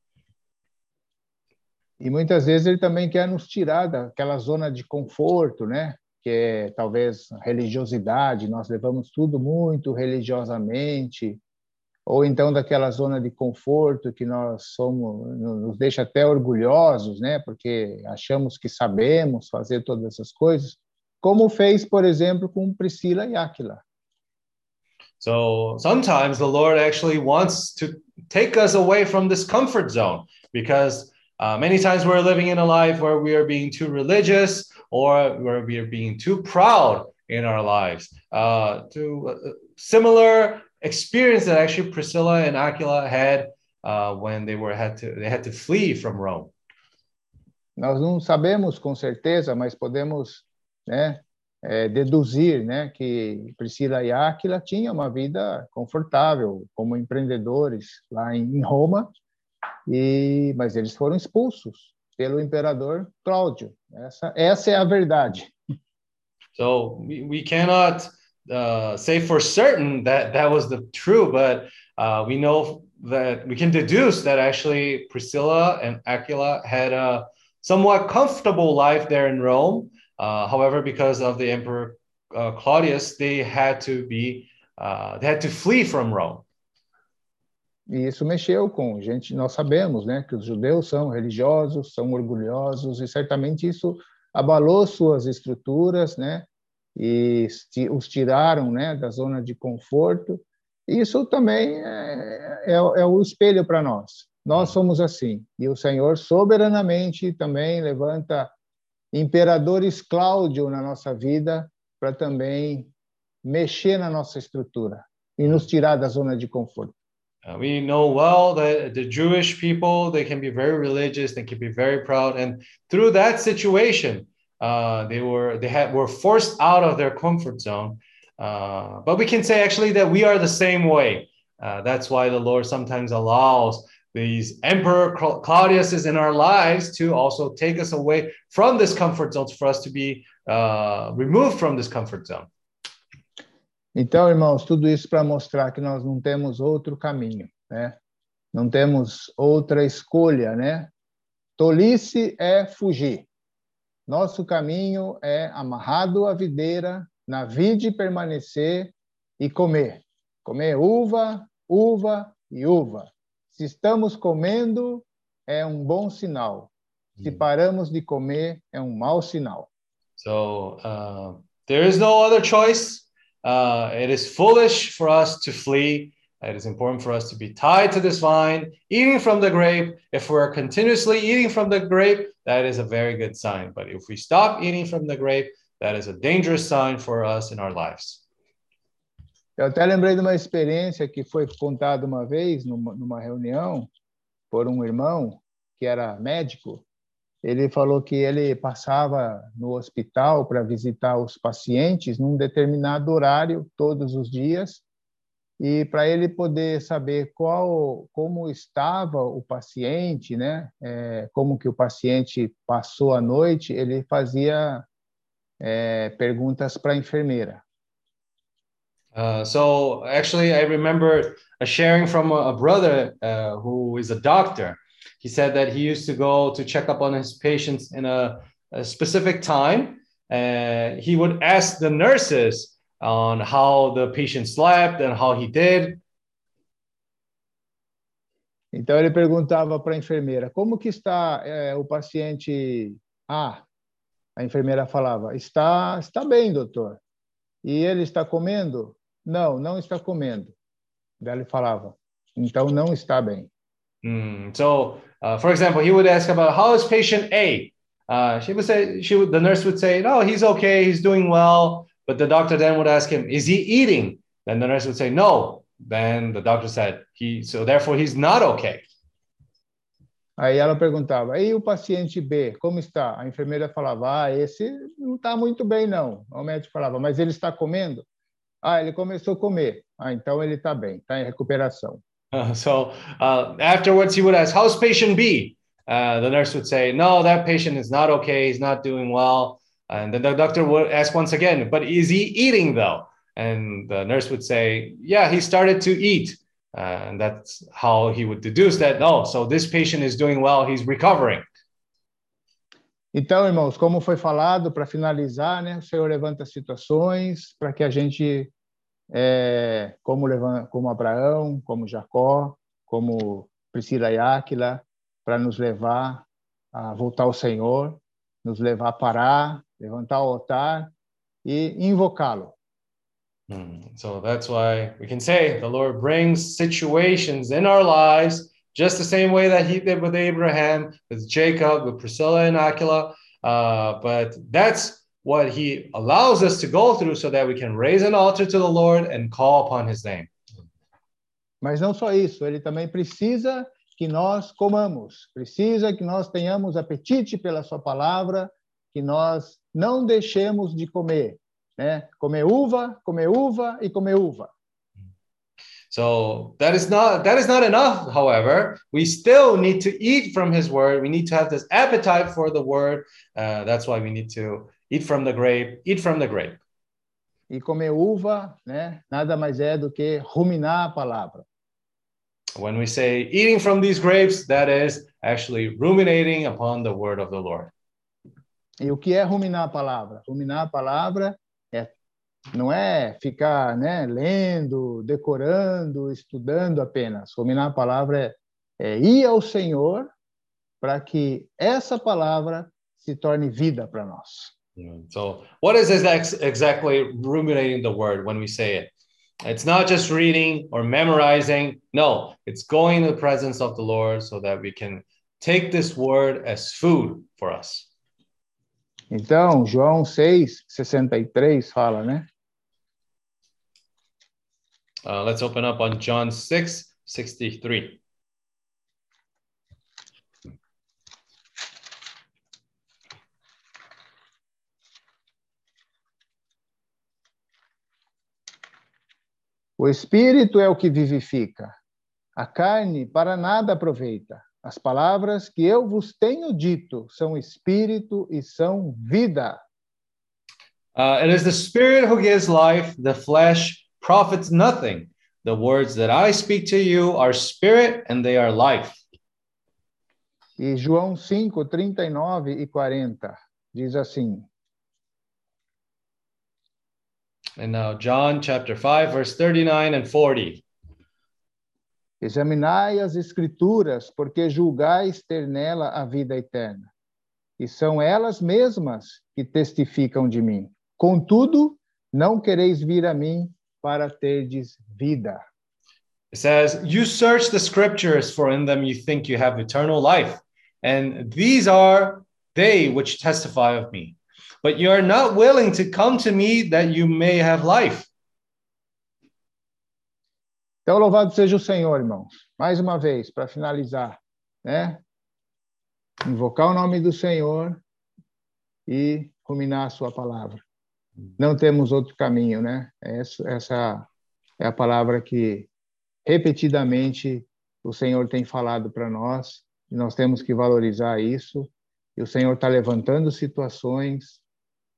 Speaker 7: E muitas vezes ele também quer nos tirar daquela zona de conforto, né? Que é talvez religiosidade, nós levamos tudo muito religiosamente, ou então daquela zona de conforto que nós somos, nos deixa até orgulhosos, né? Porque achamos que sabemos fazer todas essas coisas, como fez, por exemplo, com Priscila e Áquila.
Speaker 3: So sometimes the Lord actually wants to take us away from this comfort zone because uh, many times we're living in a life where we are being too religious or where we are being too proud in our lives. Uh, to uh, similar experience that actually Priscilla and Aquila had uh, when they were had to they had to flee from Rome.
Speaker 7: Nós não sabemos com certeza, mas podemos, né, é, deduzir, né, que Priscila e Áquila tinham uma vida confortável como empreendedores lá em Roma E mas eles foram expulsos pelo imperador Cláudio. Essa essa é a verdade.
Speaker 3: So we, cannot uh, say for certain that that was the true, but uh, we know that we can deduce that actually Priscilla and Aquila had a somewhat comfortable life there in Rome. Uh, however, because of the Emperor uh, Claudius, they had to be uh, they had to flee from Rome.
Speaker 7: E isso mexeu com gente. Nós sabemos, né, que os judeus são religiosos, são orgulhosos e certamente isso abalou suas estruturas, né? E os tiraram, né, da zona de conforto. Isso também é, é, é o espelho para nós. Nós somos assim. E o Senhor soberanamente também levanta imperadores Cláudio na nossa vida para também mexer na nossa estrutura e nos tirar da zona de conforto.
Speaker 3: Uh, we know well that the Jewish people they can be very religious, they can be very proud, and through that situation, uh, they were they had were forced out of their comfort zone. Uh, but we can say actually that we are the same way. Uh, that's why the Lord sometimes allows these Emperor Claudius in our lives to also take us away from this comfort zone for us to be uh, removed from this comfort zone.
Speaker 7: Então, irmãos, tudo isso para mostrar que nós não temos outro caminho, né? Não temos outra escolha, né? Tolice é fugir. Nosso caminho é amarrado à videira, na vide permanecer e comer. Comer uva, uva e uva. Se estamos comendo, é um bom sinal. Se hum. paramos de comer, é um mau sinal.
Speaker 3: So, uh, there is no other choice. Uh, it is foolish for us to flee. It is important for us to be tied to this vine, eating from the grape. If we're continuously eating from the grape, that is a very good sign. But if we stop eating from the grape, that is a dangerous sign for us in our lives.
Speaker 7: Eu até lembrei de uma experiência que foi contada uma vez numa, numa reunião por um irmão que era médico. Ele falou que ele passava no hospital para visitar os pacientes num determinado horário todos os dias e para ele poder saber qual como estava o paciente, né, é, como que o paciente passou a noite, ele fazia é, perguntas para a enfermeira.
Speaker 3: Uh, so actually, I remember a sharing from a, a brother uh, who is a doctor. He said that he used to go to check up on his patients in a, a specific time. Uh, he would ask the nurses on how the patient slept and how he did.
Speaker 7: Então ele perguntava para a enfermeira como que está é, o paciente A. A enfermeira falava está está bem, doutor. E ele está comendo? Não, não está comendo. Daí ele falava, então não está bem.
Speaker 3: Mm, so, uh, for example, he would ask about how is patient A. Uh, she would say, she would, the nurse would say, no, he's okay, he's doing well. But the doctor then would ask him, is he eating? Then the nurse would say, no. Then the doctor said, he, so therefore he's not okay.
Speaker 7: Aí ela perguntava, e o paciente B, como está? A enfermeira falava, ah, esse não está muito bem, não. O médico falava, mas ele está comendo? Ah, ele começou a comer. Ah, então ele está bem, está em recuperação.
Speaker 3: So uh, afterwards, he would ask, "How's patient B?" Uh, the nurse would say, "No, that patient is not okay. He's not doing well." And then the doctor would ask once again, "But is he eating though?" And the nurse would say, "Yeah, he started to eat." Uh, and that's how he would deduce that. Oh, so this patient is doing well. He's recovering.
Speaker 7: Então, irmãos, como foi falado, para finalizar, né, o Senhor levanta situações para que a gente, é, como, levanta, como Abraão, como Jacó, como Priscila e Áquila, para nos levar a voltar ao Senhor, nos levar a parar, levantar o altar e invocá-lo.
Speaker 3: Hmm. So that's why we can say the Lord brings situations in our lives just the same way that he did with Abraham, with Jacob, with Priscilla and Aquila. Uh, but that's what he allows us to go through so that we can raise an altar to the Lord and call upon his name.
Speaker 7: Mas não só isso, ele também precisa que nós comamos, precisa que nós tenhamos apetite pela sua palavra, que nós não deixemos de comer, né? Comer uva, comer uva e comer uva.
Speaker 3: So that is not that is not enough, however. We still need to eat from his word. We need to have this appetite for the word. Uh, that's why we need to eat from the grape, eat from the grape.
Speaker 7: E comer uva, né, nada mais é do que ruminar a palavra.
Speaker 3: When we say eating from these grapes, that is actually ruminating upon the word of the Lord.
Speaker 7: E o que é ruminar a palavra? Ruminar a palavra é não é ficar, né, lendo, decorando, estudando apenas. Ruminar a palavra é, é ir ao Senhor para que essa palavra se torne vida para nós.
Speaker 3: So, what is ex exactly ruminating the word when we say it? It's not just reading or memorizing. No, it's going to the presence of the Lord so that we can take this word as food for us.
Speaker 7: Então, João 6, 63 fala, né?
Speaker 3: Uh, let's open up on John 6, 63.
Speaker 7: O espírito é o que vivifica. A carne para nada aproveita. As palavras que eu vos tenho dito são espírito e são vida.
Speaker 3: Uh, it is the spirit who gives life, the flesh profits nothing. The words that I speak to you are spirit and they are life.
Speaker 7: E João 5, 39 e 40 diz assim:
Speaker 3: And now John chapter 5, verse 39 and 40.
Speaker 7: Examinai as escrituras, porque julgais ter nela a vida eterna. E são elas mesmas que testificam de mim. Contudo, não quereis vir a mim para terdes vida.
Speaker 3: It says, You search the scriptures, for in them you think you have eternal life. And these are they which testify of me. But you are not willing to come to me that you may have life.
Speaker 7: Então, louvado seja o Senhor, irmãos. Mais uma vez, para finalizar, né? Invocar o nome do Senhor e ruminar a sua palavra. Não temos outro caminho, né? Essa, essa é a palavra que repetidamente o Senhor tem falado para nós e nós temos que valorizar isso. E o Senhor está levantando situações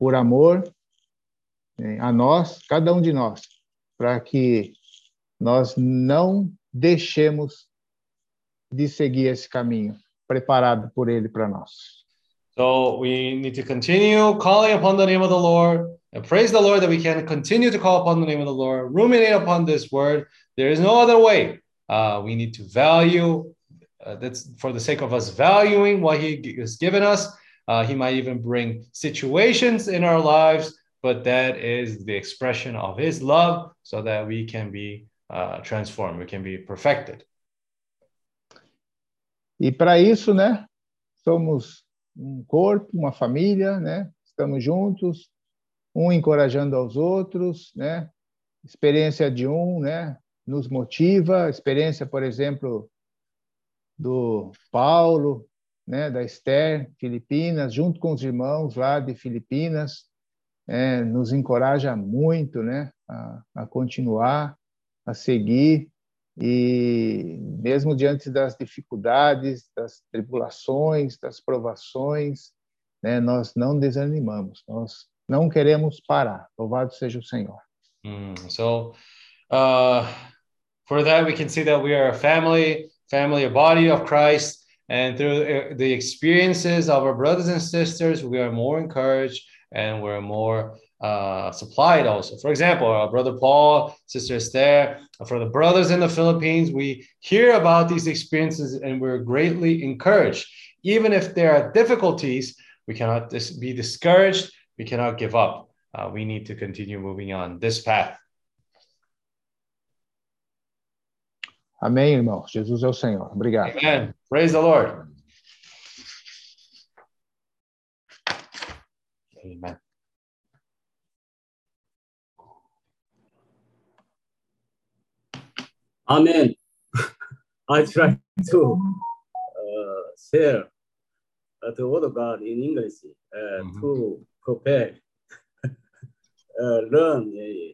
Speaker 7: por amor né, a nós, cada um de nós, para que nós não deixemos de seguir esse caminho preparado por Ele para nós.
Speaker 3: So we need to continue calling upon the name of the Lord and praise the Lord that we can continue to call upon the name of the Lord, ruminate upon this word. There is no other way. Uh, we need to value. Uh, that's for the sake of us valuing what He has given us. Uh, he might even bring situations in our lives, but that is the expression of His love, so that we can be uh, transformed, we can be perfected.
Speaker 7: E para isso, né, somos um corpo, uma família, né? Estamos juntos, um encorajando aos outros, né? Experiência de um, né? Nos motiva. Experiência, por exemplo, do Paulo, né? Da Esther, Filipinas, junto com os irmãos lá de Filipinas, é, nos encoraja muito, né? A, a continuar, a seguir e mesmo diante das dificuldades, das tribulações, das provações, né, nós não desanimamos, nós não queremos parar. Louvado seja o Senhor.
Speaker 3: Mm, so, uh, for that, we can see that we are a family, family, a body of Christ, and through uh, the experiences of our brothers and sisters, we are more encouraged and we're more uh, supplied also. For example, our brother Paul, sister Esther, for the brothers in the Philippines, we hear about these experiences and we're greatly encouraged. Even if there are difficulties, we cannot dis- be discouraged, we cannot give up. Uh, we need to continue moving on this path.
Speaker 7: Amém, irmãos. Jesus é o Senhor. Obrigado.
Speaker 3: Amen. Praise the Lord. Amen.
Speaker 2: Amen. I try to uh, share uh, the word of God in English uh,
Speaker 3: Mhm.
Speaker 2: to prepare, uh, learn uh,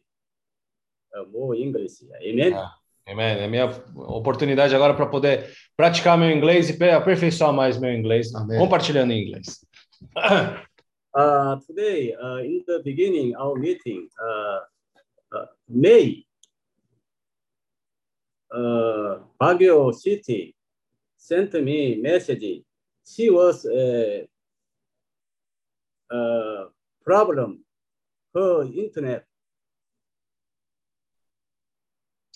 Speaker 2: uh, more English. Amen.
Speaker 3: Yeah. Amen. É minha oportunidade agora para poder praticar meu inglês e pe- aperfeiçoar mais meu inglês,
Speaker 6: Amém.
Speaker 3: compartilhando em inglês.
Speaker 2: Uh, today, uh, in the beginning our meeting, uh, uh, May, uh, Baguio City sent me message. She was a, uh problem. Her internet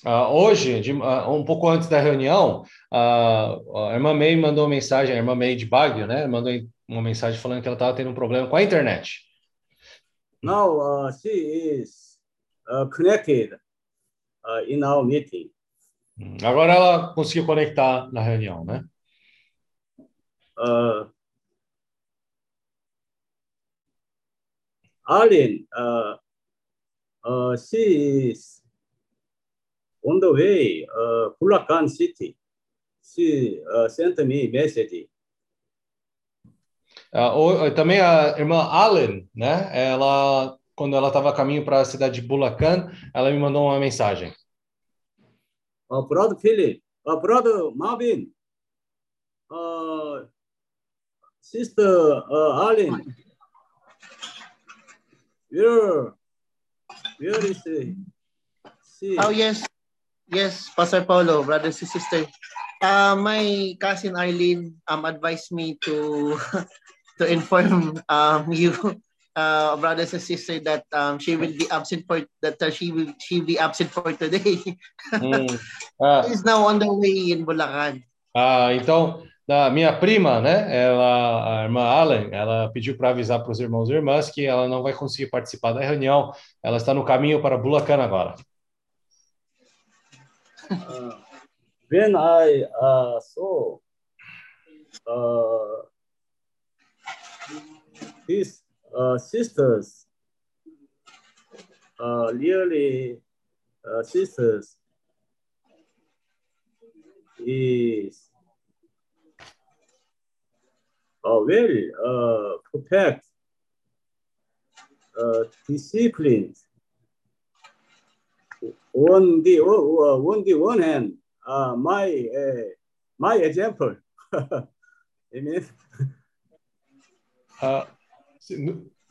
Speaker 3: Ah, hoje, de- ah, um pouco antes da reunião, ah, a irmã May mandou uma mensagem, a irmã May de Baguio, né? Mandou uma mensagem falando que ela estava tendo um problema com a internet.
Speaker 2: Now uh, she is uh, connected uh, in our meeting.
Speaker 3: Hum, Agora ela conseguiu conectar na reunião, né?
Speaker 2: Uh, Arlene, uh, uh, she is on the way, uh, Bulacan City. She uh, sent me message.
Speaker 3: Ah, o- também a irmã Allen, né? Ela, quando ela estava a caminho para a cidade de Bulacan, ela me mandou uma mensagem.
Speaker 2: Uh, brother Philip, uh, brother Marvin, uh, sister uh, Arlene, where, where is she? she?
Speaker 4: Oh, yes. Yes, Pastor Paulo, brothers and sisters. Uh, my cousin Arlene um, advised me to to inform um, you, uh, brothers and sisters, that um, she will be absent for that uh, she will she be absent for today.
Speaker 3: Hum, ah,
Speaker 4: She's now on the way in Bulacan.
Speaker 3: Ah, então, a minha prima, né? Ela, a irmã Allen, ela pediu para avisar para os irmãos e irmãs que ela não vai conseguir participar da reunião. Ela está no caminho para Bulacan agora.
Speaker 2: Uh, when I uh, saw uh, these uh, sisters, uh, really uh, sisters, is uh, very uh, protect, uh, disciplined, on the uh, on the one hand, uh, my uh, my example. Amen.
Speaker 3: Ah,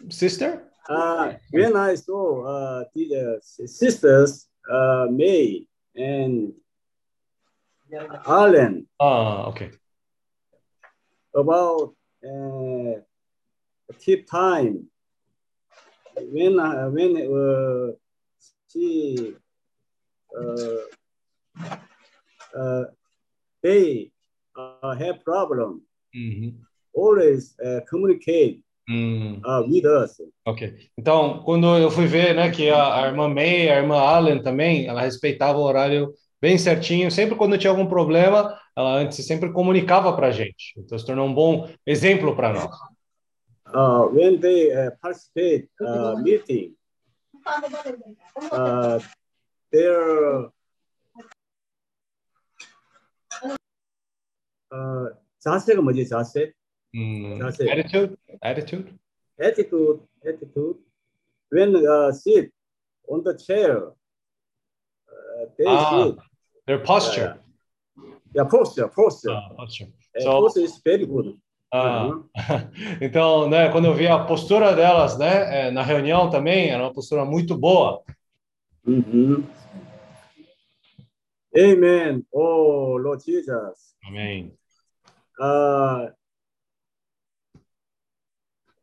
Speaker 3: sister?
Speaker 2: Uh, when I saw uh, the uh, sisters uh, May and Alan
Speaker 3: Ah, ok.
Speaker 2: about uh, keep time when uh, when uh, she uh, uh, they uh, have problem
Speaker 3: Uhum.
Speaker 2: always uh, communicate
Speaker 3: Hum,
Speaker 2: uh, with us
Speaker 3: ok. Então, quando eu fui ver, né, que a, a irmã May, a irmã Allen também, ela respeitava o horário bem certinho. Sempre quando tinha algum problema, ela antes sempre comunicava para a gente. Então, se tornou um bom exemplo para nós.
Speaker 2: uh, when they uh, participate uh, meeting uh, their uh, 자세가 뭐지 자세
Speaker 3: Hum,
Speaker 2: That's it.
Speaker 3: attitude? Attitude?
Speaker 2: attitude attitude when uh, sit on the chair uh, they
Speaker 3: Ah,
Speaker 2: sit
Speaker 3: Their posture.
Speaker 2: yeah posture posture
Speaker 3: Ah, posture.
Speaker 2: Uh,
Speaker 3: So-
Speaker 2: posture is very good
Speaker 3: Ah,
Speaker 2: Uh-huh.
Speaker 3: então, né, quando eu vi a postura delas, né, eh, na reunião também, era uma postura muito boa.
Speaker 2: Mhm. Amen. Oh, Lord Jesus.
Speaker 3: Amen.
Speaker 2: Uh,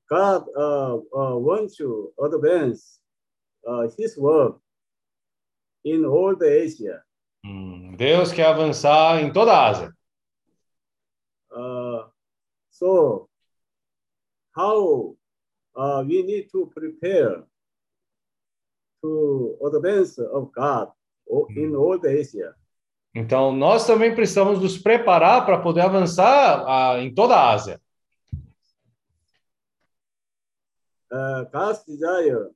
Speaker 2: God uh, uh, wants to advance uh, His work in all the Asia.
Speaker 3: Hum, Deus quer avançar em toda a Ásia.
Speaker 2: Uh, so, how uh, we need to prepare to advance of God in all the Asia.
Speaker 3: Então, nós também precisamos nos preparar para poder avançar ah, em toda a Ásia.
Speaker 2: uh, God's desire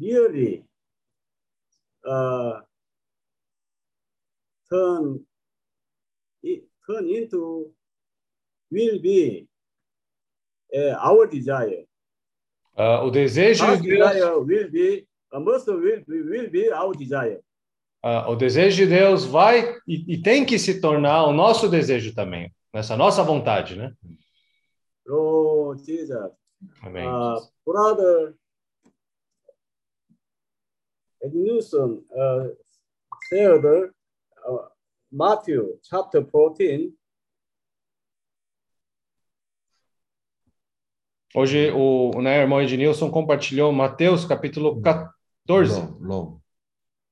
Speaker 2: really uh, turn it turn into will be uh, our desire.
Speaker 3: Ah, o desejo
Speaker 2: God's
Speaker 3: de Deus,
Speaker 2: desire will be uh, most will be, will be our desire.
Speaker 3: ah, o desejo de Deus vai e, e tem que se tornar o nosso desejo também, essa nossa vontade, né?
Speaker 2: Lord Jesus.
Speaker 3: Amém.
Speaker 2: Uh, brother Ednilson uh, said uh, Matthew chapter 14,
Speaker 3: Hoje o né, irmão Ednilson compartilhou Mateus capítulo 14.
Speaker 6: Long, long.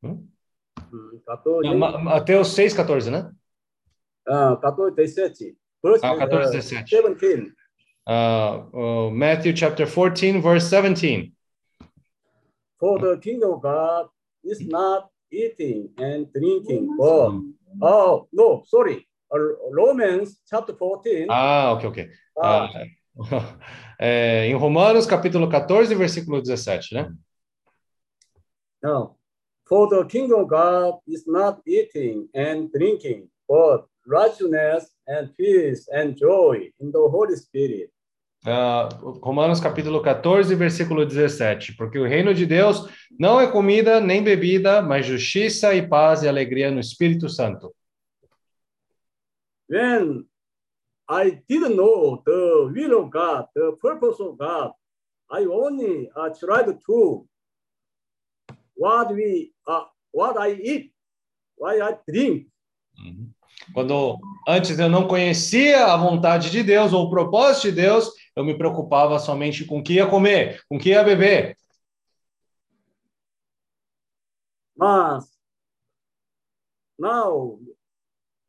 Speaker 3: Hum?
Speaker 2: 음, 14,
Speaker 3: Não, Ma- Mateus 6, 14, né?
Speaker 2: 아, 14, 17. Verse
Speaker 3: Ah, 14,
Speaker 2: uh,
Speaker 3: 17.
Speaker 2: 17.
Speaker 3: Uh, uh, Matthew chapter 14, verse 17.
Speaker 2: For the kingdom of God is not eating and drinking, but oh no, sorry, uh, Romans chapter 14.
Speaker 3: Ah, ok, ok.
Speaker 2: ah,
Speaker 3: Ah, é, em Romanos capítulo 14, versículo 17, né?
Speaker 2: no. For the kingdom of God is not eating and drinking, but righteousness and peace and joy in the Holy Spirit.
Speaker 3: Ah, Romanos capítulo 14, versículo 17. Porque o reino de Deus não é comida nem bebida, mas justiça e paz e alegria no Espírito Santo.
Speaker 2: When I didn't know the will of God, the purpose of God, I only uh, tried to what we uh, what I eat, what I drink.
Speaker 3: Uhum. Quando antes eu não conhecia a vontade de Deus ou o propósito de Deus, eu me preocupava somente com o que ia comer, com o que ia beber.
Speaker 2: But now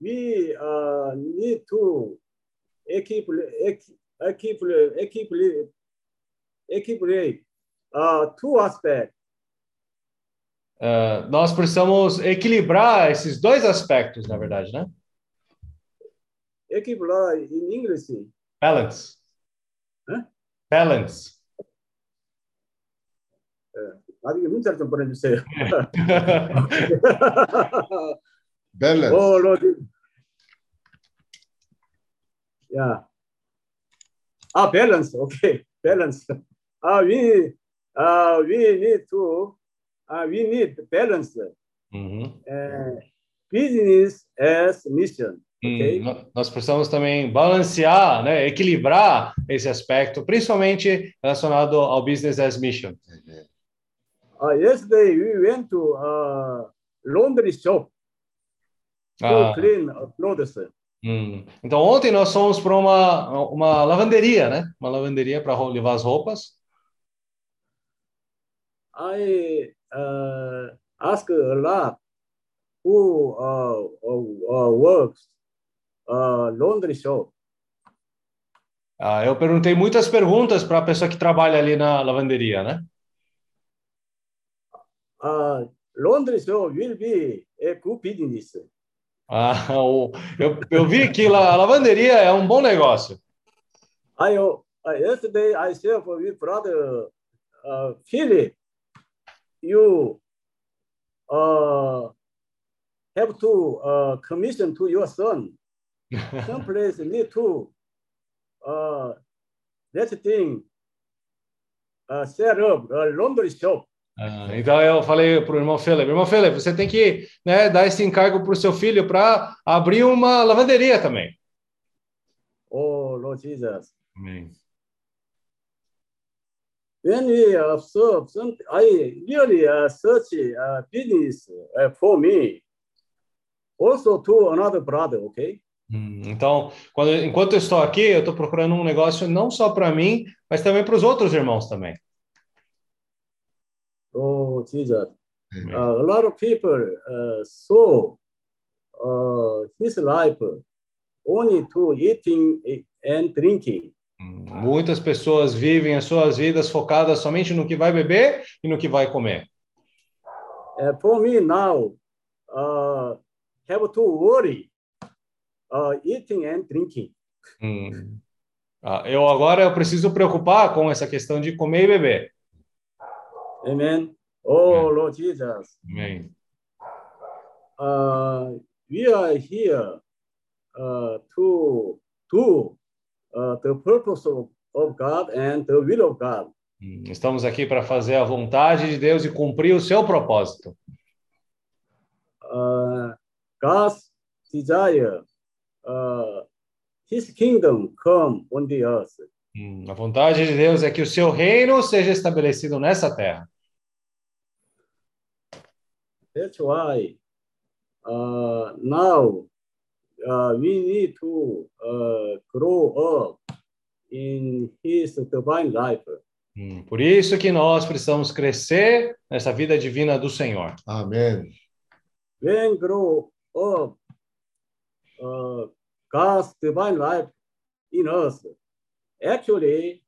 Speaker 2: we uh, need to equipe, equipe, equipe, equilibrei uh, two aspects.
Speaker 3: Uh, nós precisamos equilibrar esses dois aspectos, na verdade, né?
Speaker 2: Equilibrar em inglês.
Speaker 3: Balance.
Speaker 2: Hã?
Speaker 3: Balance.
Speaker 2: Abi nu înțelegem până nu se.
Speaker 6: Balance.
Speaker 2: Yeah. Ah, balance. Okay, balance. Uh, we, uh, we need to, uh, we need balance.
Speaker 3: Uhum.
Speaker 2: Uh, business as mission. Ok?
Speaker 3: Hum, nó- nós precisamos também balancear, né, equilibrar esse aspecto, principalmente relacionado ao business as mission.
Speaker 2: Uh, yesterday we went to uh, laundry shop to
Speaker 3: Ah,
Speaker 2: clean clothes.
Speaker 3: Hum. Então ontem nós fomos para uma uma lavanderia, né? Uma lavanderia para levar as roupas.
Speaker 2: I uh, ask a lot who uh, uh, works uh, laundry shop.
Speaker 3: Ah, eu perguntei muitas perguntas para a pessoa que trabalha ali na lavanderia, né?
Speaker 2: Uh, laundry shop will be a good business.
Speaker 3: Ah, o- eu, eu vi que a lavanderia é um bom negócio.
Speaker 2: I uh, yesterday I share with brother uh, Philip. You uh, have to uh, commission to your son. Some place need to uh, that thing uh, set up a laundry shop.
Speaker 3: Ah, então eu falei para o irmão Philip, irmão Philip, você tem que né, dar esse encargo para o seu filho para abrir uma lavanderia também.
Speaker 2: Oh Lord Jesus.
Speaker 3: Amém.
Speaker 2: When we observe some, I really uh, search uh, business uh, for me, also to another brother. Okay.
Speaker 3: Hum, Então, quando, enquanto eu estou aqui, eu estou procurando um negócio não só para mim, mas também para os outros irmãos também.
Speaker 2: Oh Jesus. Uh, a lot of people uh, saw uh, his life only to eating and drinking.
Speaker 3: Hum, Muitas pessoas vivem as suas vidas focadas somente no que vai beber e no que vai comer.
Speaker 2: Uh, for me now, uh, have to worry uh, eating and drinking.
Speaker 3: Hum. Ah, eu agora eu preciso preocupar com essa questão de comer e beber.
Speaker 2: Amen. Oh
Speaker 3: Amen.
Speaker 2: Lord Jesus.
Speaker 3: Amém.
Speaker 2: uh, we are here uh, to do uh, the purpose of, of God and the will of God.
Speaker 3: Hum, Estamos aqui para fazer a vontade de Deus e cumprir o seu propósito.
Speaker 2: uh, God's desire, uh, His kingdom come on the earth.
Speaker 3: Hum, a vontade de Deus é que o seu reino seja estabelecido nessa terra.
Speaker 2: That's why uh, now uh, we need to uh, grow up in His divine life.
Speaker 3: Hum, por isso que nós precisamos crescer nessa vida divina do Senhor.
Speaker 6: 아멘.
Speaker 2: When grow up uh, God's divine life in us, actually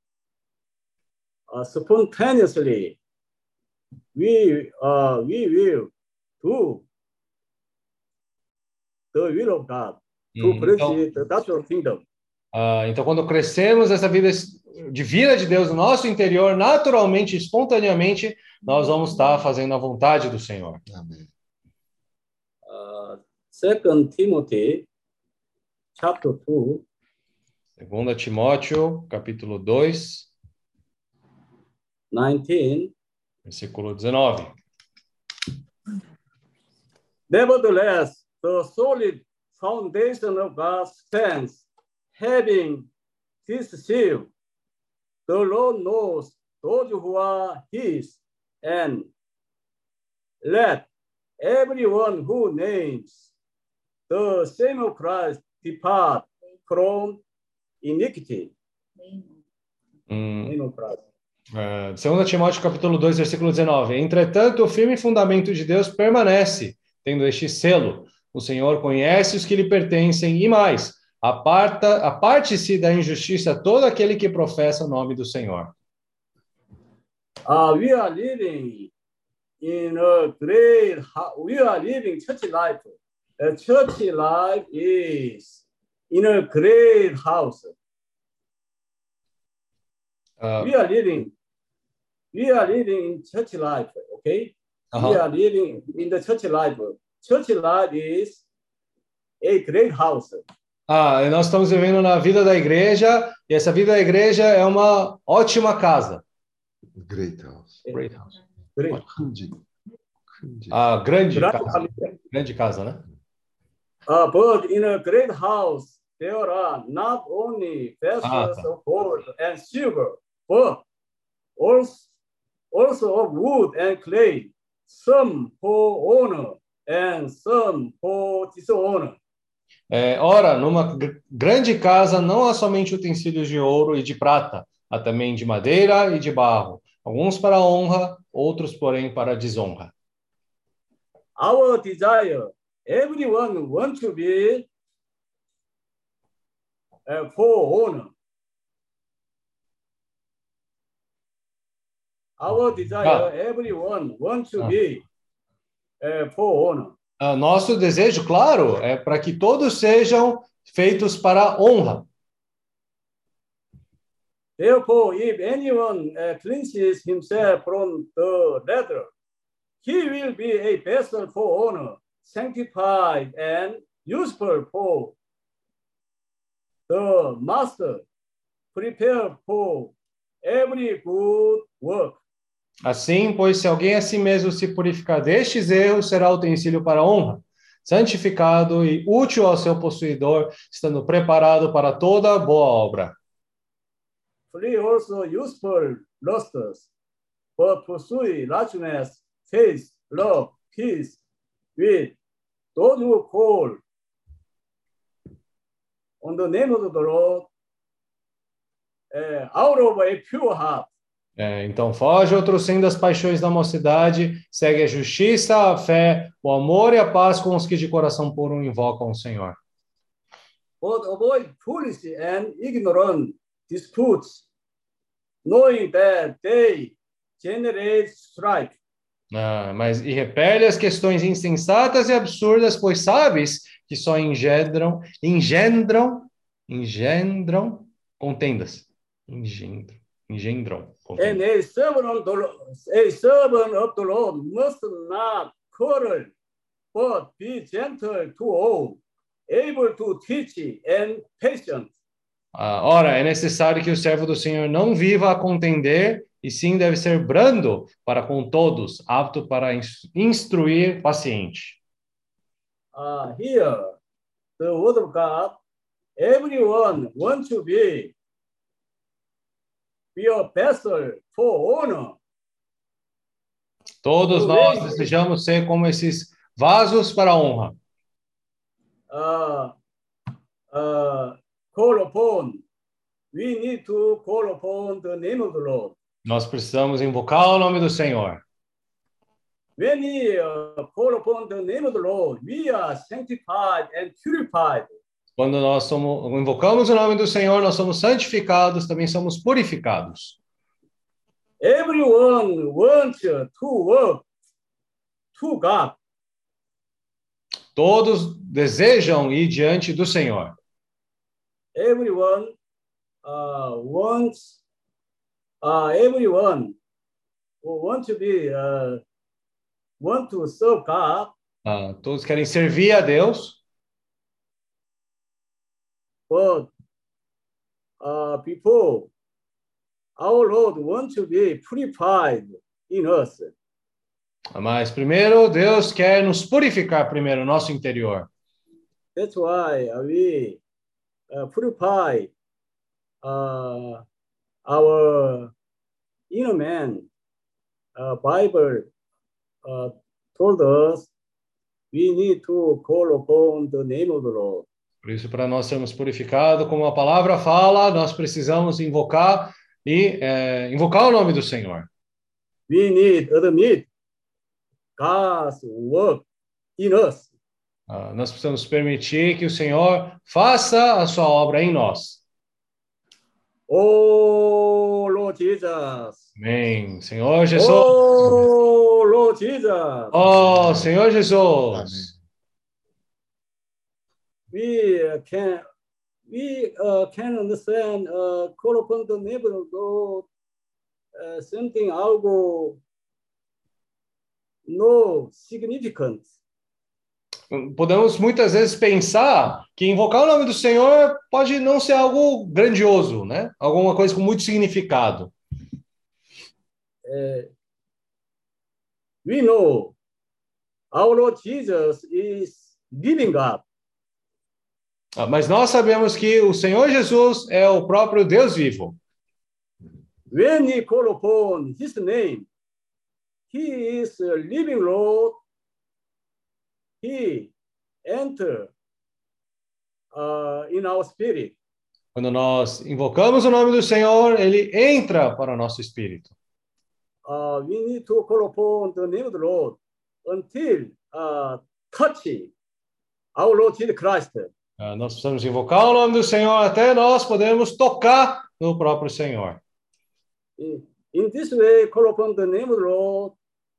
Speaker 2: uh, spontaneously we uh, we will do the will of God to
Speaker 3: hum, então,
Speaker 2: the natural kingdom.
Speaker 3: Uh, então, quando crescemos essa vida divina de Deus no nosso interior, naturalmente, espontaneamente, nós vamos estar fazendo a vontade do Senhor.
Speaker 6: Amém.
Speaker 2: Uh, 2 Timothy chapter
Speaker 3: 2 Segunda Timóteo, capítulo 2.
Speaker 2: 19.
Speaker 3: Versículo 19.
Speaker 2: Nevertheless, the solid foundation of God stands, having this seal. The Lord knows those who are his, and let everyone who names the same of Christ depart from iniquity.
Speaker 3: Hum,
Speaker 2: of Christ.
Speaker 3: É, 2 Timóteo capítulo 2, versículo 19. Entretanto, o firme fundamento de Deus permanece, tendo este selo. O Senhor conhece os que lhe pertencem e mais, aparta, aparte-se da injustiça todo aquele que professa o nome do Senhor.
Speaker 2: Uh, we are living in a great, we are living church life. A church life is in a great house.
Speaker 3: Uh,
Speaker 2: we are living, we are living in church life, okay? Uh -huh. We
Speaker 3: uh-huh.
Speaker 2: are living in the church life. Church life is a great house.
Speaker 3: Ah, nós estamos vivendo na vida da igreja e essa vida da igreja é uma ótima casa.
Speaker 6: Great house.
Speaker 3: Great house.
Speaker 2: Great.
Speaker 6: Grande.
Speaker 3: Ah, grande,
Speaker 2: grande
Speaker 3: casa. Grande casa, né?
Speaker 2: Uh, but in a great house there are not only vessels
Speaker 3: Ah.
Speaker 2: of gold and silver, but also, also of wood and clay, some for honor and some for dishonor.
Speaker 3: É, ora, numa gr- grande casa não há somente utensílios de ouro e de prata, há também de madeira e de barro, alguns para honra, outros, porém, para desonra.
Speaker 2: Our desire, everyone wants to be for honor. Our desire, everyone wants to
Speaker 3: Ah.
Speaker 2: be for honor.
Speaker 3: Ah, nosso desejo, claro, é para que todos sejam feitos para a honra.
Speaker 2: Therefore, if anyone uh, cleanses himself from the leather, he will be a vessel for honor, sanctified and useful for the master, prepared for every good work.
Speaker 3: Assim, pois, se alguém a si mesmo se purificar destes erros, será utensílio para honra, santificado e útil ao seu possuidor, estando preparado para toda boa obra.
Speaker 2: Flee also useful lusts, but pursue righteousness, faith, love, peace with those who call on the name of the Lord uh, out of a pure heart.
Speaker 3: É, então, foge outro sim das paixões da mocidade, segue a justiça, a fé, o amor e a paz com os que de coração puro invocam o Senhor.
Speaker 2: But avoid foolish and ignorant disputes, knowing that they generate strife.
Speaker 3: Ah, mas e repele as questões insensatas e absurdas, pois sabes que só engendram, engendram, engendram contendas. Engendram, engendram contendas.
Speaker 2: but be gentle to all, able to teach and patient,
Speaker 3: Ah, ora, é necessário que o servo do Senhor não viva a contender, e sim deve ser brando para com todos, apto para ins- instruir, paciente.
Speaker 2: uh, hear the word of God, everyone wants to be, be a vessel for honor.
Speaker 3: Todos nós desejamos ser como esses vasos para a honra.
Speaker 2: uh, uh, call upon, we need to call upon the name of the Lord.
Speaker 3: Nós precisamos invocar o nome do Senhor.
Speaker 2: When we uh, call upon the name of the Lord, we are sanctified and purified.
Speaker 3: Quando nós somos, invocamos o nome do Senhor, nós somos santificados, também somos purificados.
Speaker 2: Everyone wants to work to God.
Speaker 3: Todos desejam ir diante do Senhor.
Speaker 2: Everyone uh, wants, uh, everyone who want to be, uh, want to serve God,
Speaker 3: Ah, todos querem servir a Deus,
Speaker 2: but uh, before our Lord wants to be purified in us.
Speaker 3: mas primeiro Deus quer nos purificar primeiro, nosso interior.
Speaker 2: That's why we uh, purify uh, our inner man. Uh, Bible uh, told us we need to call upon the name of the Lord.
Speaker 3: Por isso, para nós sermos purificados, como a palavra fala, nós precisamos invocar e eh, invocar o nome do Senhor.
Speaker 2: We need admit God's work in us.
Speaker 3: Ah, nós precisamos permitir que o Senhor faça a sua obra em nós.
Speaker 2: Oh Lord Jesus.
Speaker 3: Amém. Senhor Jesus.
Speaker 2: Oh Lord Jesus.
Speaker 3: Oh, Senhor Jesus.
Speaker 2: we uh, can we uh, can understand uh, call upon the name of the Lord uh, something algo no significant.
Speaker 3: Podemos muitas vezes pensar que invocar o nome do Senhor pode não ser algo grandioso, né? Alguma coisa com muito significado.
Speaker 2: Uh, we know our Lord Jesus is living God.
Speaker 3: Ah, Mas nós sabemos que o Senhor Jesus é o próprio Deus vivo.
Speaker 2: When we call upon His name, He is a living Lord. He enter uh, in our spirit.
Speaker 3: Quando nós invocamos o nome do Senhor, ele entra para o nosso espírito.
Speaker 2: uh, we need to call upon the name of the Lord until uh, touching our Lord Jesus Christ.
Speaker 3: Ah, Nós precisamos invocar o nome do Senhor até nós podermos tocar no próprio Senhor.
Speaker 2: In, in this way, call upon the name of the Lord.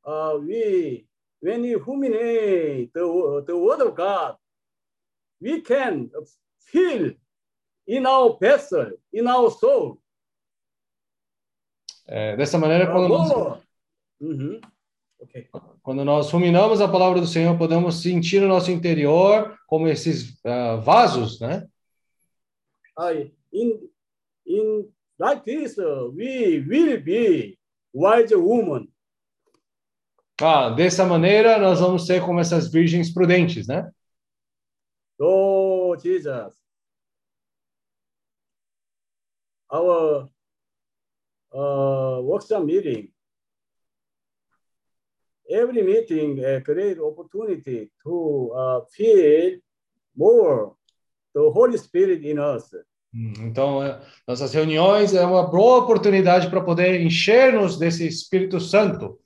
Speaker 2: Uh, we, when we ruminate the, the word of God, we can feel in our vessel, in our soul.
Speaker 3: É, dessa maneira,
Speaker 2: uh,
Speaker 3: quando nós.
Speaker 2: Mhm. Okay.
Speaker 3: quando nós ruminamos a palavra do Senhor, podemos sentir no nosso interior como esses ah, vasos, né?
Speaker 2: I, in, in like this, uh, we will be wise woman.
Speaker 3: Ah, dessa maneira, nós vamos ser como essas virgens prudentes, né?
Speaker 2: Lord Jesus. Our uh, workshop meeting, every meeting a great opportunity to uh, feel more the Holy Spirit in us.
Speaker 3: Hum, Então, é, nossas reuniões é uma boa oportunidade para poder encher-nos desse Espírito Santo.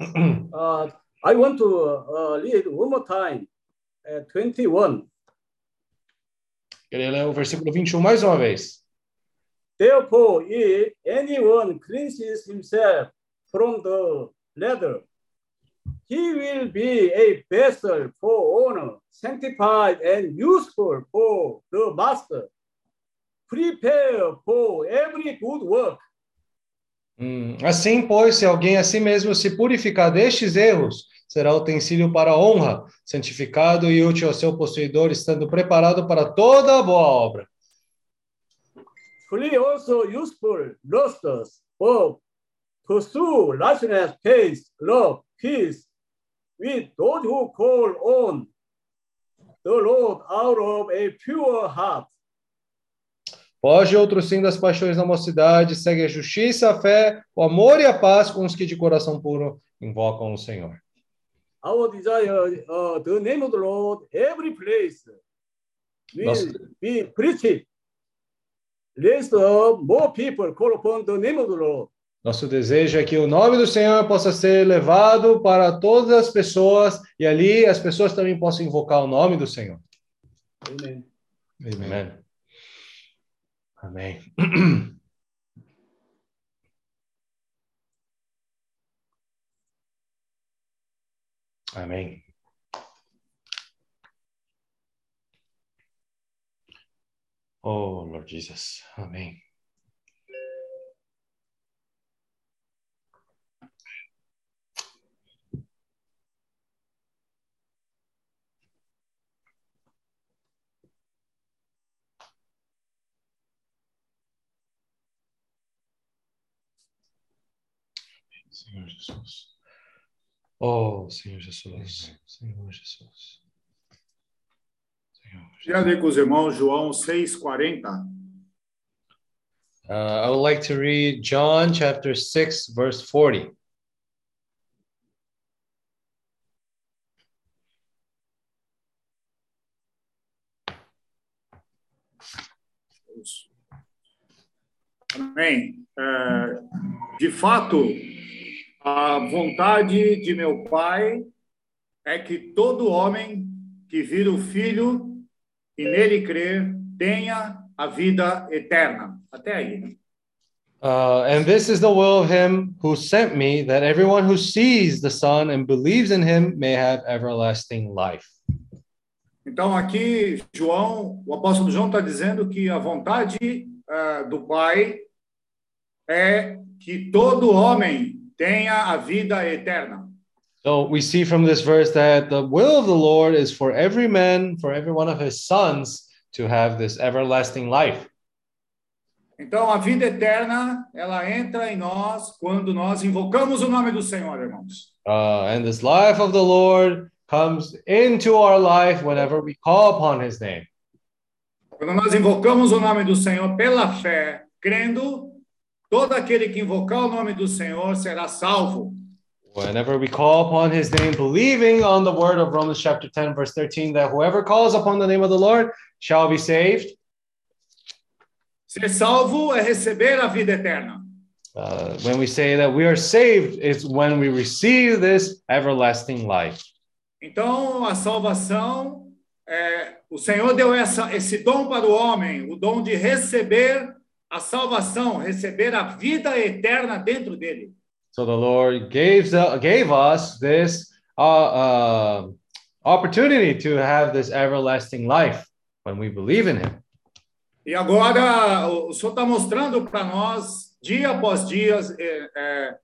Speaker 2: Uh, I want to uh, read one more time, uh, 21.
Speaker 3: Queria ler o versículo 21 mais uma vez.
Speaker 2: Therefore, if anyone cleanses himself from the leather, he will be a vessel for honor, sanctified and useful for the master, prepare for every good work.
Speaker 3: Hum, Assim, pois, se alguém a si mesmo se purificar destes erros, será utensílio para honra, santificado e útil ao seu possuidor, estando preparado para toda a boa obra.
Speaker 2: Flee also useful lusts, for pursue righteousness, peace, love, peace, with those who call on the Lord out of a pure heart.
Speaker 3: Foge outro sim das paixões da mocidade, segue a justiça, a fé, o amor e a paz com os que de coração puro invocam o Senhor.
Speaker 2: Our desire, uh, the name of the Lord, every place
Speaker 3: Nossa.
Speaker 2: be preached. Lest more people call upon the name of the Lord.
Speaker 3: Nosso desejo é que o nome do Senhor possa ser levado para todas as pessoas e ali as pessoas também possam invocar o nome do Senhor.
Speaker 2: Amen.
Speaker 3: Amém. Amém. Amém. Oh, Lord Jesus. Amém. Senhor Jesus. Oh, Senhor Jesus. Senhor Jesus. Senhor Jesus.
Speaker 5: Com os irmãos João 6,40.
Speaker 3: Uh, I would like to read John chapter 6, verse 40.
Speaker 5: Amém. É, de fato, a vontade de meu Pai é que todo homem que vira o Filho e nele crer tenha a vida eterna. Até aí. né?
Speaker 3: Uh, and this is the will of him who sent me, that everyone who sees the Son and believes in him may have everlasting life.
Speaker 5: Então, aqui, João, o apóstolo João está dizendo que a vontade ah, do Pai é que todo homem tenha a vida eterna.
Speaker 3: So we see from this verse that the will of the Lord is for every man, for every one of his sons, to have this everlasting life.
Speaker 5: Então, a vida eterna, ela entra em nós quando nós invocamos o nome do Senhor, irmãos.
Speaker 3: Uh, and this life of the Lord comes into our life whenever we call upon his name.
Speaker 5: Quando nós invocamos o nome do Senhor pela fé, crendo, todo aquele que invocar o nome do Senhor será salvo.
Speaker 3: Whenever we call upon his name, believing on the word of Romans chapter 10, verse 13, that whoever calls upon the name of the Lord shall be saved.
Speaker 5: Ser salvo é receber a vida eterna.
Speaker 3: Uh, when we say that we are saved, it's when we receive this everlasting life.
Speaker 5: Então, a salvação, é, o Senhor deu essa, esse dom para o homem, o dom de receber a salvação, receber a vida eterna dentro dele.
Speaker 3: So the Lord gave, gave us this uh, uh, opportunity to have this everlasting life when we believe in Him.
Speaker 5: E agora o Senhor está mostrando para nós, dia após dia, é, é,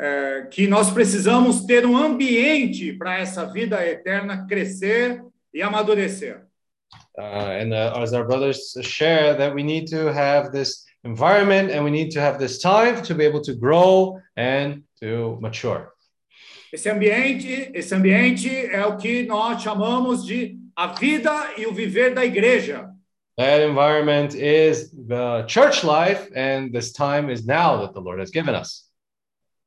Speaker 5: é, que nós precisamos ter um ambiente para essa vida eterna crescer e amadurecer.
Speaker 3: Uh, and uh, as our brothers share, that we need to have this environment and we need to have this time to be able to grow and to mature.
Speaker 5: Esse ambiente, esse ambiente é o que nós chamamos de a vida e o viver da igreja.
Speaker 3: That environment is the church life, and this time is now that the Lord has given us.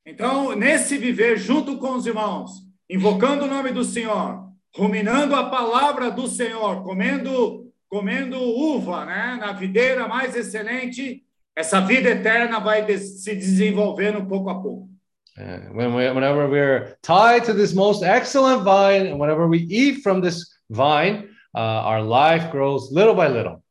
Speaker 5: Então, nesse viver junto com os irmãos, invocando o nome do Senhor, ruminando a palavra do Senhor, comendo, comendo uva, né, na videira mais excelente, essa vida eterna vai se desenvolvendo pouco a pouco.
Speaker 3: Uh, when we, whenever we're tied to this most excellent vine, and whenever we eat from this vine, uh, our life grows little by little.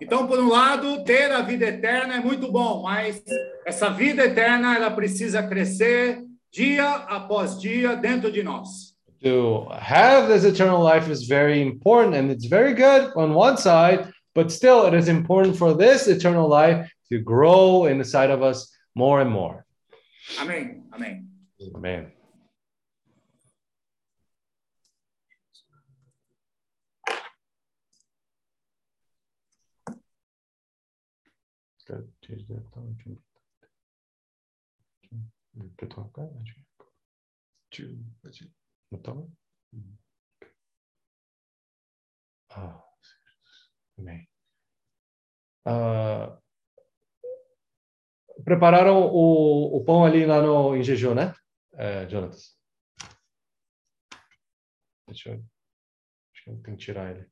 Speaker 5: Então, por um lado, ter a vida eterna é muito bom, mas essa vida eterna ela precisa crescer dia após dia dentro de nós.
Speaker 3: To have this eternal life is very important, and it's very good on one side, but still, it is important for this eternal life to grow inside of us more and more. Amen.
Speaker 6: Amen.
Speaker 3: Amen. Ah, uh, prepararam o, o pão ali lá no, em jejum, né, é, Jonatas? Deixa eu. Acho que eu tenho que tirar ele.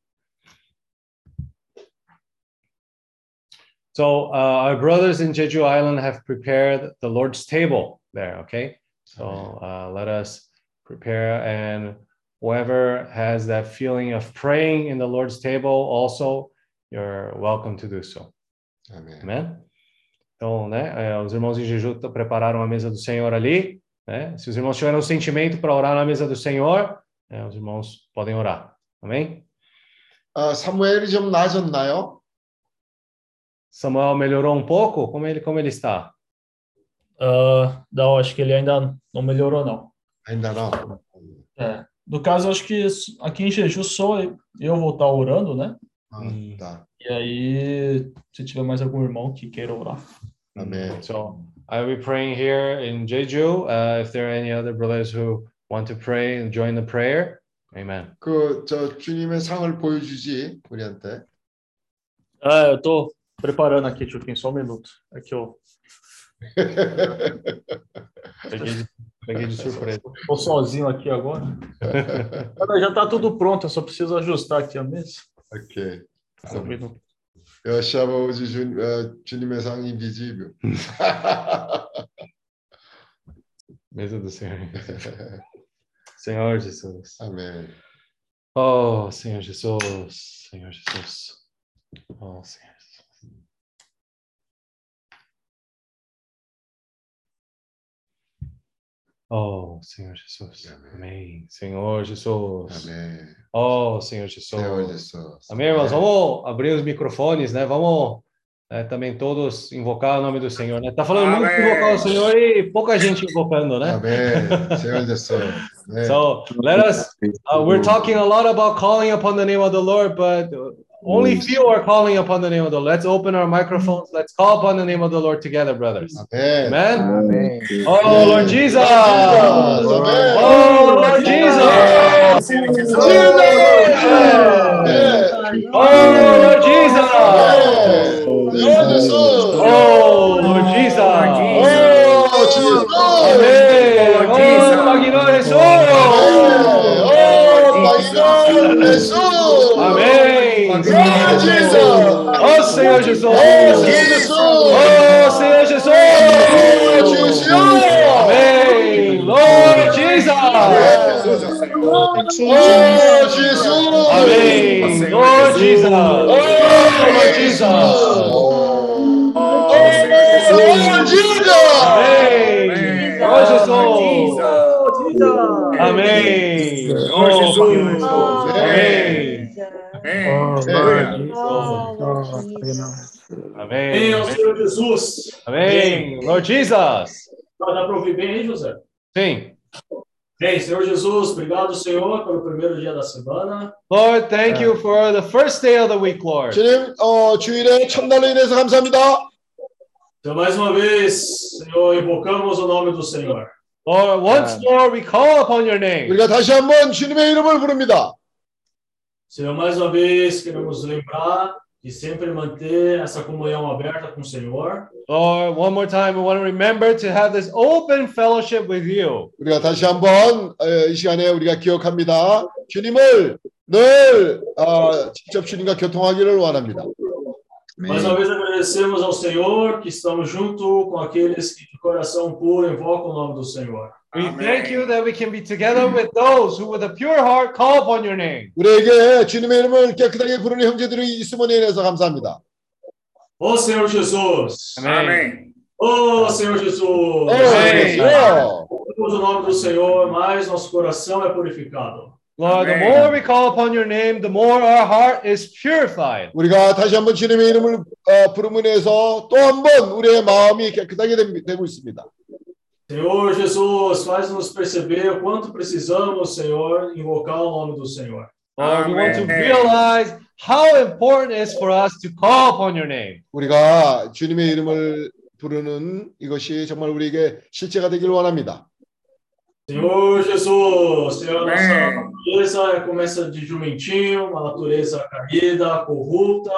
Speaker 3: So uh, our brothers in Jeju Island have prepared the Lord's table there. Okay, so uh, let us prepare, and whoever has that feeling of praying in the Lord's table, also you're welcome to do so.
Speaker 6: 아멘.
Speaker 3: Amém? Então, né, é, os irmãos em Jeju t- prepararam a mesa do Senhor ali. Né? Se os irmãos tiverem um sentimento para orar na mesa do Senhor, né, os irmãos podem orar. Amém?
Speaker 6: 아, 사무엘이 좀 나아졌나요?
Speaker 3: Samuel melhorou um pouco? Como ele, como ele está?
Speaker 8: Ah, não, acho que ele ainda não melhorou, não.
Speaker 6: ainda não.
Speaker 8: É. No caso, acho que aqui em Jeju só eu vou estar orando, né?
Speaker 6: 아,
Speaker 3: 음.
Speaker 6: tá.
Speaker 8: E aí, se tiver mais algum irmão que queira orar.
Speaker 6: 아멘.
Speaker 3: So I will be praying here in Jeju. Uh, if there are any other brothers who want to pray and join the prayer, Amen.
Speaker 6: 그 저 주님의 상을 보여주지 우리한테.
Speaker 8: Ah, eu tô preparando aqui, Chuquinho, só um minuto. É que eu
Speaker 3: Peguei de, peguei de surpresa.
Speaker 8: tô sozinho aqui agora. Ah, Já tá tudo pronto, eu só preciso ajustar aqui a mesa. Ok. Então,
Speaker 6: eu achava hoje uh, Júnior eh, invisível.
Speaker 3: Mesa do Senhor. Senhor Jesus.
Speaker 6: Amém.
Speaker 3: Oh, Senhor Jesus. Senhor Jesus. Oh, Senhor. Oh, Senhor Jesus. Amém. Amém. Senhor Jesus.
Speaker 6: Amém.
Speaker 3: Oh, Senhor Jesus.
Speaker 6: Senhor Jesus.
Speaker 3: Amém, irmãos. Amém. Vamos abrir os microfones, né? Vamos né, também todos invocar o nome do Senhor, né? Tá falando
Speaker 5: Amém.
Speaker 3: muito invocar o Senhor e pouca gente invocando, né?
Speaker 6: Amém. Senhor Jesus. Amém.
Speaker 3: So, let us uh, we're talking a lot about calling upon the name of the Lord, but Only few are calling upon the name of the Lord. Let's open our microphones. Let's call upon the name of the Lord together, brothers.
Speaker 6: Amen.
Speaker 3: Amen.
Speaker 7: Amen.
Speaker 3: Oh, Lord Jesus.
Speaker 6: Amen.
Speaker 3: Oh, Lord Jesus.
Speaker 5: Jesus.
Speaker 3: Oh, Lord Jesus. Oh, Lord
Speaker 6: oh, Jesus.
Speaker 3: Oh, oh Jesus.
Speaker 6: Oh, Magno Jesús. Oh, Lord Jesús.
Speaker 3: Amén.
Speaker 6: Senhor Jesus!
Speaker 3: Oh, Senhor Jesus!
Speaker 6: Oh, Senhor Jesus!
Speaker 3: Oh, Senhor Jesus! Amém! Lord Jesus!
Speaker 6: Oh, Jesus!
Speaker 3: Amém! Lord Jesus! Oh, Lord Jesus!
Speaker 5: Oh, Jesus!
Speaker 3: Amém! Oh Jesus! Amém!
Speaker 5: Lord Jesus!
Speaker 3: Amém!
Speaker 5: Amém.
Speaker 3: Amém.
Speaker 8: Bem ao Senhor Jesus.
Speaker 3: Amém. Lord Jesus.
Speaker 8: Dá para ouvir bem aí, José?
Speaker 3: Sim.
Speaker 8: Bem, Senhor Jesus, obrigado, Senhor, pelo primeiro dia da semana.
Speaker 3: Lord, thank you for the first day of the week, Lord.
Speaker 6: 주님, 어, 주일의 첫날로 인해서 감사합니다.
Speaker 8: Então, mais uma vez, Senhor, invocamos o nome do Senhor.
Speaker 3: Lord, once more we call upon your name.
Speaker 6: 우리가 다시 한번 주님의 이름을 부릅니다.
Speaker 8: Senhor, mais uma vez, queremos lembrar de sempre manter essa comunhão aberta com o Senhor.
Speaker 3: Lord, one more time, we want to remember to have this open fellowship with you.
Speaker 6: 우리가 다시 한번 어, 이 시간에 우리가 기억합니다. 주님을 늘 어, 직접 주님과 교통하기를 원합니다.
Speaker 8: Mais uma vez agradecemos ao Senhor que estamos junto com aqueles que de coração puro invocam o nome do Senhor.
Speaker 3: We
Speaker 5: Amen.
Speaker 3: thank you that we can be together with those who with a pure heart call upon your name.
Speaker 6: 우리에게 주님의 이름을 깨끗하게 부르는 형제들이 있음을 인해서 감사합니다.
Speaker 8: Ô Senhor Jesus!
Speaker 5: Amém.
Speaker 8: Ô Senhor Jesus!
Speaker 6: 오,
Speaker 3: 아멘.
Speaker 6: 주여!
Speaker 8: Invocamos o nome do Senhor, mais nosso coração é purificado.
Speaker 3: Lord, the more we call upon your name, the more our heart is purified.
Speaker 6: 우리가 다시 한번 주님의 이름을 어, 인해서 또 한 번 우리의 마음이 깨끗하게 됨- 되고 있습니다.
Speaker 8: Senhor Jesus, faz-nos perceber quanto precisamos, Senhor, invocar o nome do Senhor.
Speaker 3: Lord, we want to realize how important it is for us to call upon your name.
Speaker 6: 우리가 주님의 이름을 부르는 이것이 정말 우리에게 실제가 되기를 원합니다.
Speaker 8: Senhor Jesus, Senhor, nossa
Speaker 5: Amém.
Speaker 8: natureza começa de jumentinho, uma natureza caída, corrupta.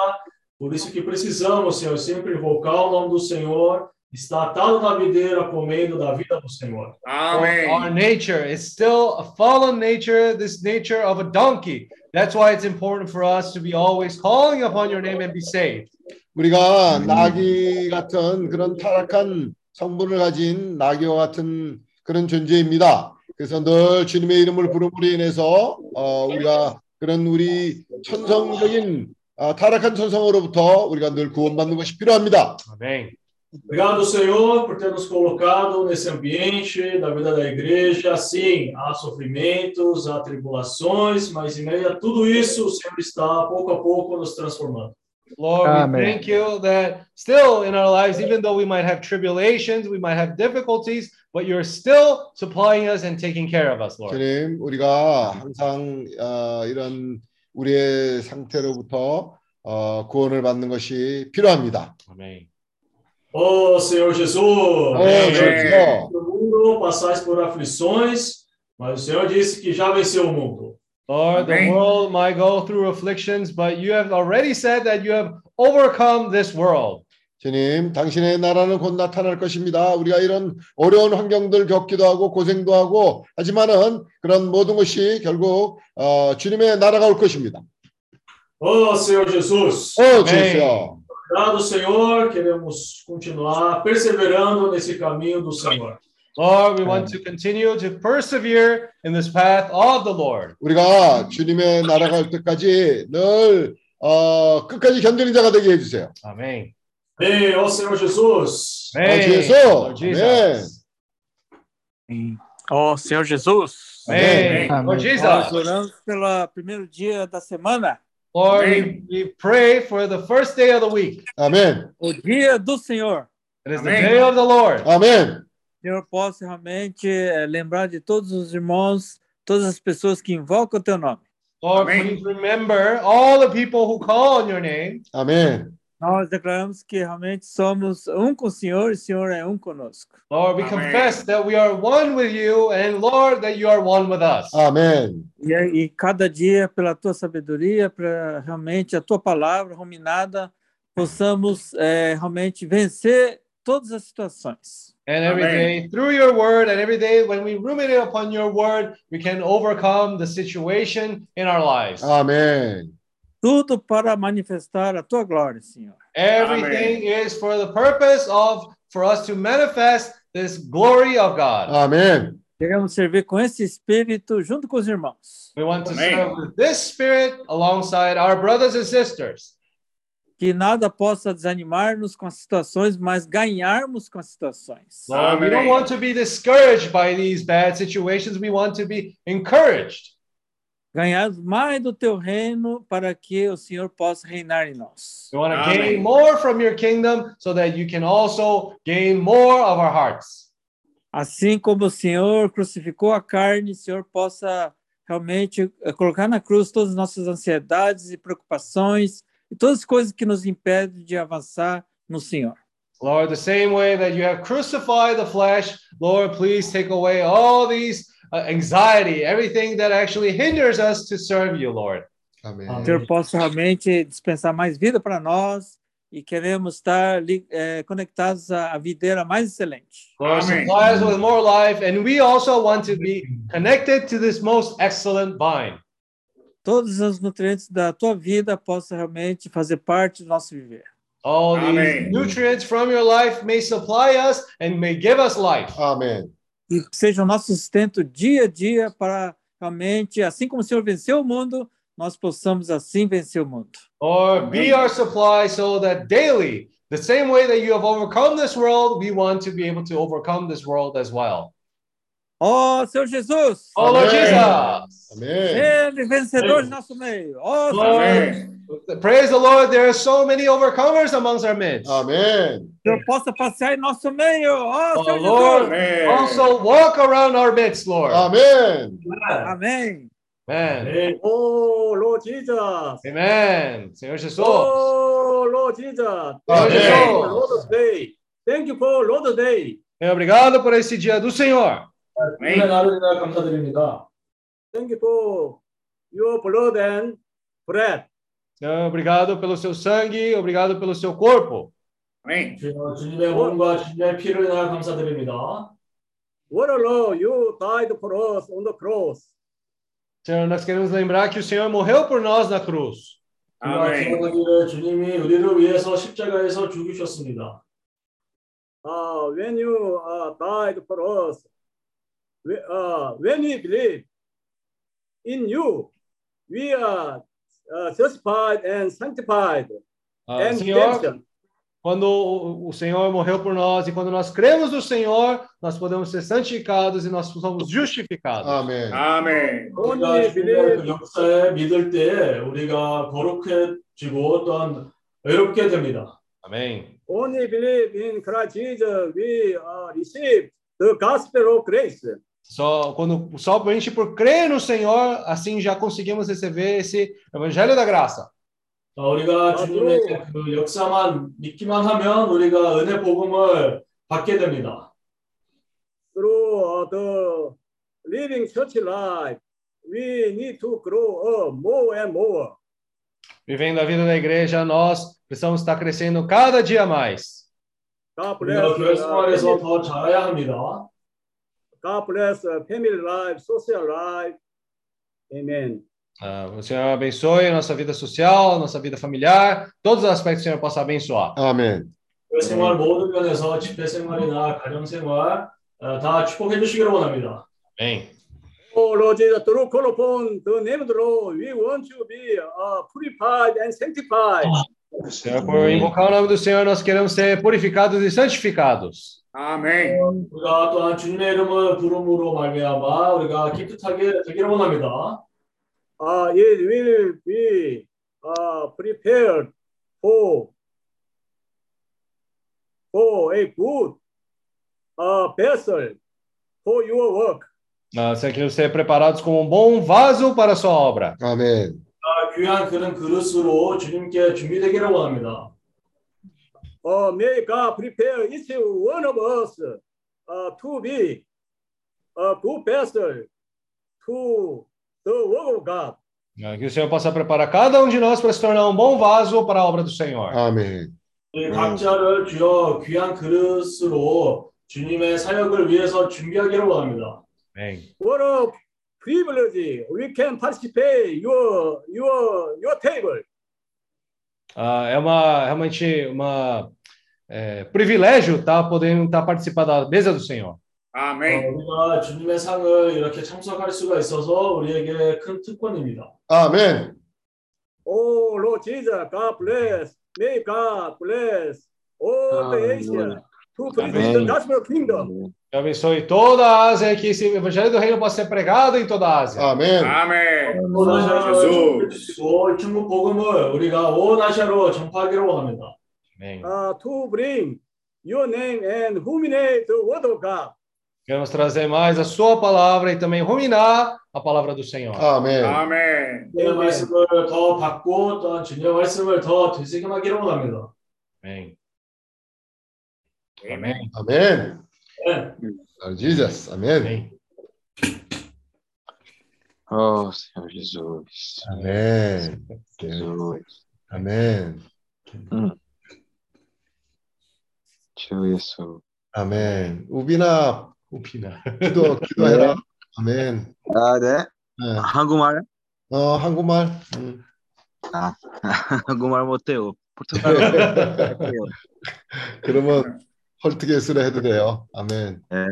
Speaker 8: Por isso que precisamos, Senhor, sempre invocar o nome do Senhor, estar atado na videira, comendo da vida do Senhor.
Speaker 3: Our
Speaker 5: Amém.
Speaker 3: nature is still a fallen nature, this nature of a donkey. That's why it's important for us to be always calling upon your name and be saved.
Speaker 6: 우리가 나귀 같은 그런 타락한 성분을 가진 나귀와 같은 그런 존재입니다. 그래서 늘 주님의 이름을 부름으로 인해서 어, 우리가 그런 우리 천성적인 아, 타락한 천성으로부터 우리가 늘 구원받는 것이 필요합니다.
Speaker 3: Amém.
Speaker 8: Obrigado, Senhor, por ter nos colocado nesse ambiente da vida da igreja. Sim, há sofrimentos, há tribulações, mas em meio a tudo isso, o Senhor está pouco a pouco nos transformando.
Speaker 3: Lord,
Speaker 7: Amen.
Speaker 3: we thank you that still in our lives, even though we might have tribulations, we might have difficulties, but you're still supplying us and taking care of us, Lord.
Speaker 6: 주님, 우리가 항상 어, 이런 우리의 상태로부터 어, 구원을 받는 것이 필요합니다.
Speaker 3: Amém.
Speaker 8: Oh, Senhor Jesus!
Speaker 6: 어,
Speaker 3: Amém.
Speaker 6: 그렇죠.
Speaker 8: No mundo passais por aflições, mas o Senhor disse que já venceu o mundo.
Speaker 3: Lord, the
Speaker 5: Amém.
Speaker 3: world might go through afflictions, but you have already said that you have overcome this world.
Speaker 6: 주님, 당신의 나라는 곧 나타날 것입니다. 우리가 이런 어려운 환경들 겪기도 하고 고생도 하고 하지만은 그런 모든 것이 결국 어, 주님의 나라가 올 것입니다.
Speaker 8: Oh, Senhor Jesus!
Speaker 6: 어,
Speaker 3: Amém.
Speaker 6: 주여.
Speaker 8: Obrigado, Senhor. Queremos continuar perseverando nesse caminho do Senhor.
Speaker 3: Lord, we want to continue to persevere in this path of the Lord.
Speaker 6: 우리가 주님의 나라가 올 때까지 늘 어, 끝까지 견디는 자가 되게 해주세요.
Speaker 3: Amém.
Speaker 8: Amém, ó Senhor Jesus.
Speaker 3: Amém.
Speaker 6: Jesus.
Speaker 3: Lord Jesus.
Speaker 9: Ó Senhor Jesus,
Speaker 3: Amém.
Speaker 7: Amém.
Speaker 3: Lord
Speaker 9: nós
Speaker 3: Jesus.
Speaker 9: oramos pelo primeiro dia da semana,
Speaker 3: Lord, we,
Speaker 5: Amém.
Speaker 3: we pray for the first day of the week.
Speaker 6: 아멘.
Speaker 9: o dia do Senhor.
Speaker 3: It is the
Speaker 5: Amém.
Speaker 3: day of the Lord.
Speaker 6: 아멘.
Speaker 9: Senhor, possa realmente é, lembrar de todos os irmãos, todas as pessoas que invocam o teu nome.
Speaker 3: Lord,
Speaker 5: Amém.
Speaker 3: please remember all the people who call on your name.
Speaker 6: Amém.
Speaker 9: Nós declaramos que realmente somos um com o Senhor e o Senhor é um conosco.
Speaker 3: Lord, we
Speaker 5: Amém.
Speaker 3: confess that we are one with you and Lord that you are one with us.
Speaker 6: Amém.
Speaker 9: E, e cada dia, pela tua sabedoria, para realmente a tua palavra ruminada, possamos é, realmente vencer todas as situações.
Speaker 3: And every
Speaker 5: Amen.
Speaker 3: day through your word, and every day when we ruminate upon your word, we can overcome the situation in our lives.
Speaker 6: Amen.
Speaker 9: Tudo para manifestar a tua glória, Senhor.
Speaker 3: Everything Amen. is for the purpose of for us to manifest this glory of God.
Speaker 6: Amen.
Speaker 9: Queremos servir com esse espírito junto com os irmãos.
Speaker 3: We want to
Speaker 5: Amen.
Speaker 3: serve with this spirit alongside our brothers and sisters.
Speaker 9: Que nada possa desanimar-nos com as situações, mas ganharmos com as situações.
Speaker 3: Lord, we don't
Speaker 5: Amém.
Speaker 3: want to be discouraged by these bad situations. We want to be encouraged.
Speaker 9: Ganhar mais do teu reino para que o Senhor possa reinar em nós.
Speaker 3: We want to
Speaker 5: Amém.
Speaker 3: gain more from your kingdom so that you can also gain more of our hearts.
Speaker 9: Assim como o Senhor crucificou a carne, o Senhor possa realmente eh, colocar na cruz todas as nossas ansiedades e preocupações e todas as coisas que nos impedem de avançar no Senhor.
Speaker 3: Lord, the same way that you have crucified the flesh, Lord, please take away all these uh, anxiety, everything that actually hinders us to serve you, Lord.
Speaker 6: 아멘.
Speaker 9: O Senhor possa realmente dispensar mais vida para nós e queremos estar eh, conectados à videira mais excelente.
Speaker 3: Lord, supply us with more life, and we also want to be connected to this most excellent vine.
Speaker 9: Todos os nutrientes da tua vida possam realmente fazer parte do nosso viver.
Speaker 3: All these
Speaker 5: Amen.
Speaker 3: nutrients from your life may supply us and may give us life.
Speaker 6: 아멘.
Speaker 9: E seja o nosso sustento dia a dia para realmente, assim como o Senhor venceu o mundo, nós possamos assim vencer o mundo.
Speaker 3: Or be our supply so that daily, the same way that you have overcome this world, we want to be able to overcome this world as well.
Speaker 9: Ó oh, Senhor Jesus!
Speaker 3: Ó Lord Jesus!
Speaker 6: Amém.
Speaker 9: Ele vencedor de nosso meio. Ó oh,
Speaker 3: Amém. Praise the Lord, there are so many overcomers amongst our midst.
Speaker 9: Amém. Eu possa passear em nosso meio. Ó
Speaker 3: oh,
Speaker 9: Senhor Jesus!
Speaker 5: Amém.
Speaker 3: also walk around our midst, Lord.
Speaker 9: Amém.
Speaker 3: Amém.
Speaker 8: Amém.
Speaker 2: Oh, Lord Jesus.
Speaker 3: Amen. Senhor Jesus.
Speaker 2: Oh, Lord Jesus.
Speaker 6: Amém.
Speaker 3: Jesus.
Speaker 2: Lord Day. Thank you for Lord Day.
Speaker 3: Obrigado por esse dia do Senhor.
Speaker 8: 주님의
Speaker 5: Amém.
Speaker 8: 날을 인하여 감사드립니다.
Speaker 2: Thank you for your blood and bread.
Speaker 3: Então, obrigado pelo seu sangue, obrigado pelo seu corpo.
Speaker 5: Amém.
Speaker 8: 주여, 주님의 몸과 주님의 피를 인하여 감사드립니다.
Speaker 2: What a Lord, you died for us on the cross.
Speaker 3: Senhor, nós queremos lembrar que o Senhor morreu por nós na cruz.
Speaker 8: 우리가
Speaker 5: 아멘.
Speaker 8: 기억하기를 주님이 우리를 위해서 십자가에서 죽으셨습니다.
Speaker 2: Uh, when you uh, died for us, we, uh, when we believe in you, we are uh, justified and sanctified
Speaker 3: Ah,
Speaker 2: and
Speaker 3: Senhor,
Speaker 2: redemption.
Speaker 3: quando o o Senhor morreu por nós e quando nós cremos no Senhor, nós podemos ser santificados e nós somos justificados.
Speaker 6: 아멘.
Speaker 5: Amém.
Speaker 8: 우리가
Speaker 2: Only
Speaker 8: 주님의 그
Speaker 2: believe,
Speaker 8: 역사에 믿을 때 우리가 거룩해지고 또한 외롭게 됩니다.
Speaker 3: Amém.
Speaker 2: only believe in Christ Jesus, we uh, receive the gospel of grace.
Speaker 3: Só quando somente por crer no Senhor, assim já conseguimos receber esse evangelho da graça.
Speaker 8: 자, 우리가
Speaker 2: 아,
Speaker 8: 주님의
Speaker 2: 또-
Speaker 8: 그 역사만 믿기만 하면 우리가 은혜 복음을 받게 됩니다.
Speaker 2: Through uh, the living church life, we need to grow up more and more.
Speaker 3: Vivendo a vida da igreja, nós precisamos estar crescendo cada dia mais.
Speaker 2: God
Speaker 8: 우리가
Speaker 2: bless,
Speaker 8: 교회
Speaker 2: uh,
Speaker 8: 생활에서
Speaker 2: family,
Speaker 8: 더 자라야 합니다.
Speaker 2: God bless uh, family life, social life. Amen.
Speaker 3: Ah, o Senhor abençoe a nossa vida social, nossa vida familiar, todos os aspectos que o Senhor possa abençoar.
Speaker 6: 아멘.
Speaker 8: 교회 생활 모든 면에서 집회 생활이나 가정 생활 어, 다 축복해 주시기를 원합니다.
Speaker 3: Amém.
Speaker 2: Oh Lord Jesus, through call upon the name of the Lord, we want to be uh, purified and sanctified.
Speaker 3: Senhor, por invocar o nome do Senhor, nós queremos ser purificados e santificados.
Speaker 5: Amém.
Speaker 8: 우리가 또한 주님의 이름을 부름으로 말미암아 우리가 기특하게 되기를 원합니다.
Speaker 2: uh, it will be uh, prepared for for a good uh, vessel for your work.
Speaker 3: Nós queremos ser preparados como um bom vaso para a sua obra.
Speaker 6: 아,
Speaker 8: 귀한 그런 그릇으로 주님께 준비되기를 원합니다.
Speaker 2: Uh, may God prepare each one of us uh, to be a good vessel to the work of God.
Speaker 3: Ah, Que o Senhor possa preparar cada um de nós para se tornar um bom vaso para a obra do Senhor.
Speaker 8: 우리 각자를 주여 귀한 그릇으로 주님의 사역을 위해서 준비하기를 원합니다.
Speaker 3: Amém.
Speaker 2: What a privilege we can participate your your your table.
Speaker 3: Ah, é uma realmente uma é, privilégio tá podendo estar participando da mesa do Senhor.
Speaker 8: 어,
Speaker 5: Amém.
Speaker 8: 우리가 주님의 상을 이렇게 참석할 수가 있어서 우리에게 큰 특권입니다.
Speaker 6: 아멘.
Speaker 2: Oh Lord Jesus, God bless. May God bless all the Asia to preach the
Speaker 10: Amen.
Speaker 2: gospel kingdom.
Speaker 3: Que abençoe toda a Ásia e que esse evangelho do reino possa ser pregado em toda a Ásia.
Speaker 6: 아멘.
Speaker 5: Amém.
Speaker 8: 온 아시아로
Speaker 5: Jesus.
Speaker 8: 전파하고 중국 복음을 우리가 온 아시아로 전파하기를 원합니다.
Speaker 3: Amém.
Speaker 2: uh, to bring your name and ruminate the word of God.
Speaker 3: Queremos trazer mais a sua palavra e também ruminar a palavra do Senhor.
Speaker 6: 아멘.
Speaker 5: Amém.
Speaker 8: 주님의 말씀을 더 받고 또한 주님의 말씀을 더 되새김하기를 원합니다.
Speaker 3: Amém.
Speaker 5: Amém.
Speaker 6: 아멘.
Speaker 8: 네.
Speaker 6: Lord Jesus.
Speaker 3: Amém.
Speaker 10: Oh, Senhor Jesus.
Speaker 6: 아멘.
Speaker 10: Jesus.
Speaker 6: 아멘.
Speaker 10: 주 예수.
Speaker 6: 아멘. 우빈아,
Speaker 3: Upina.
Speaker 6: 기도 기도해라. 아멘.
Speaker 10: 아, 네.
Speaker 6: 네.
Speaker 10: 한국말?
Speaker 6: 어, 한국말. 음.
Speaker 10: 한국말 못해요. 포르투갈어 할게요.
Speaker 6: 그러면 헐트게스로 해도 돼요. 아멘.
Speaker 10: É.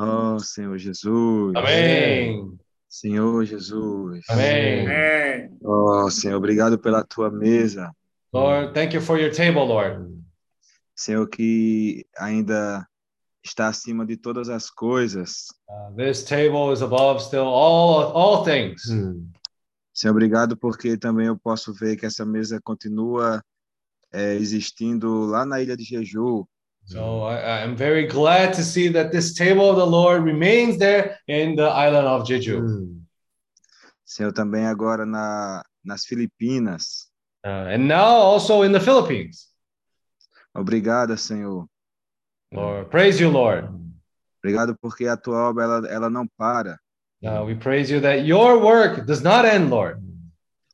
Speaker 10: Oh, Senhor Jesus.
Speaker 3: Amém.
Speaker 10: Senhor Jesus.
Speaker 3: Amém.
Speaker 5: Amém.
Speaker 10: Oh, Senhor, obrigado pela tua mesa.
Speaker 3: Lord, thank you for your table, Lord.
Speaker 10: Senhor, que ainda está acima de todas as coisas.
Speaker 3: Uh, this table is above still all all things.
Speaker 6: 음.
Speaker 10: Senhor, obrigado porque também eu posso ver que essa mesa continua é, existindo lá na ilha de Jeju.
Speaker 3: So I, I'm very glad to see that this table of the Lord remains there in the island of Jeju.
Speaker 6: 음.
Speaker 10: Senhor, também agora na, nas Filipinas.
Speaker 3: Uh, and now also in the Philippines.
Speaker 10: Obrigada, Senhor.
Speaker 3: Lord, praise you, Lord.
Speaker 10: Obrigado porque a tua obra ela, ela não para.
Speaker 3: Uh, we praise you that your work does not end, Lord.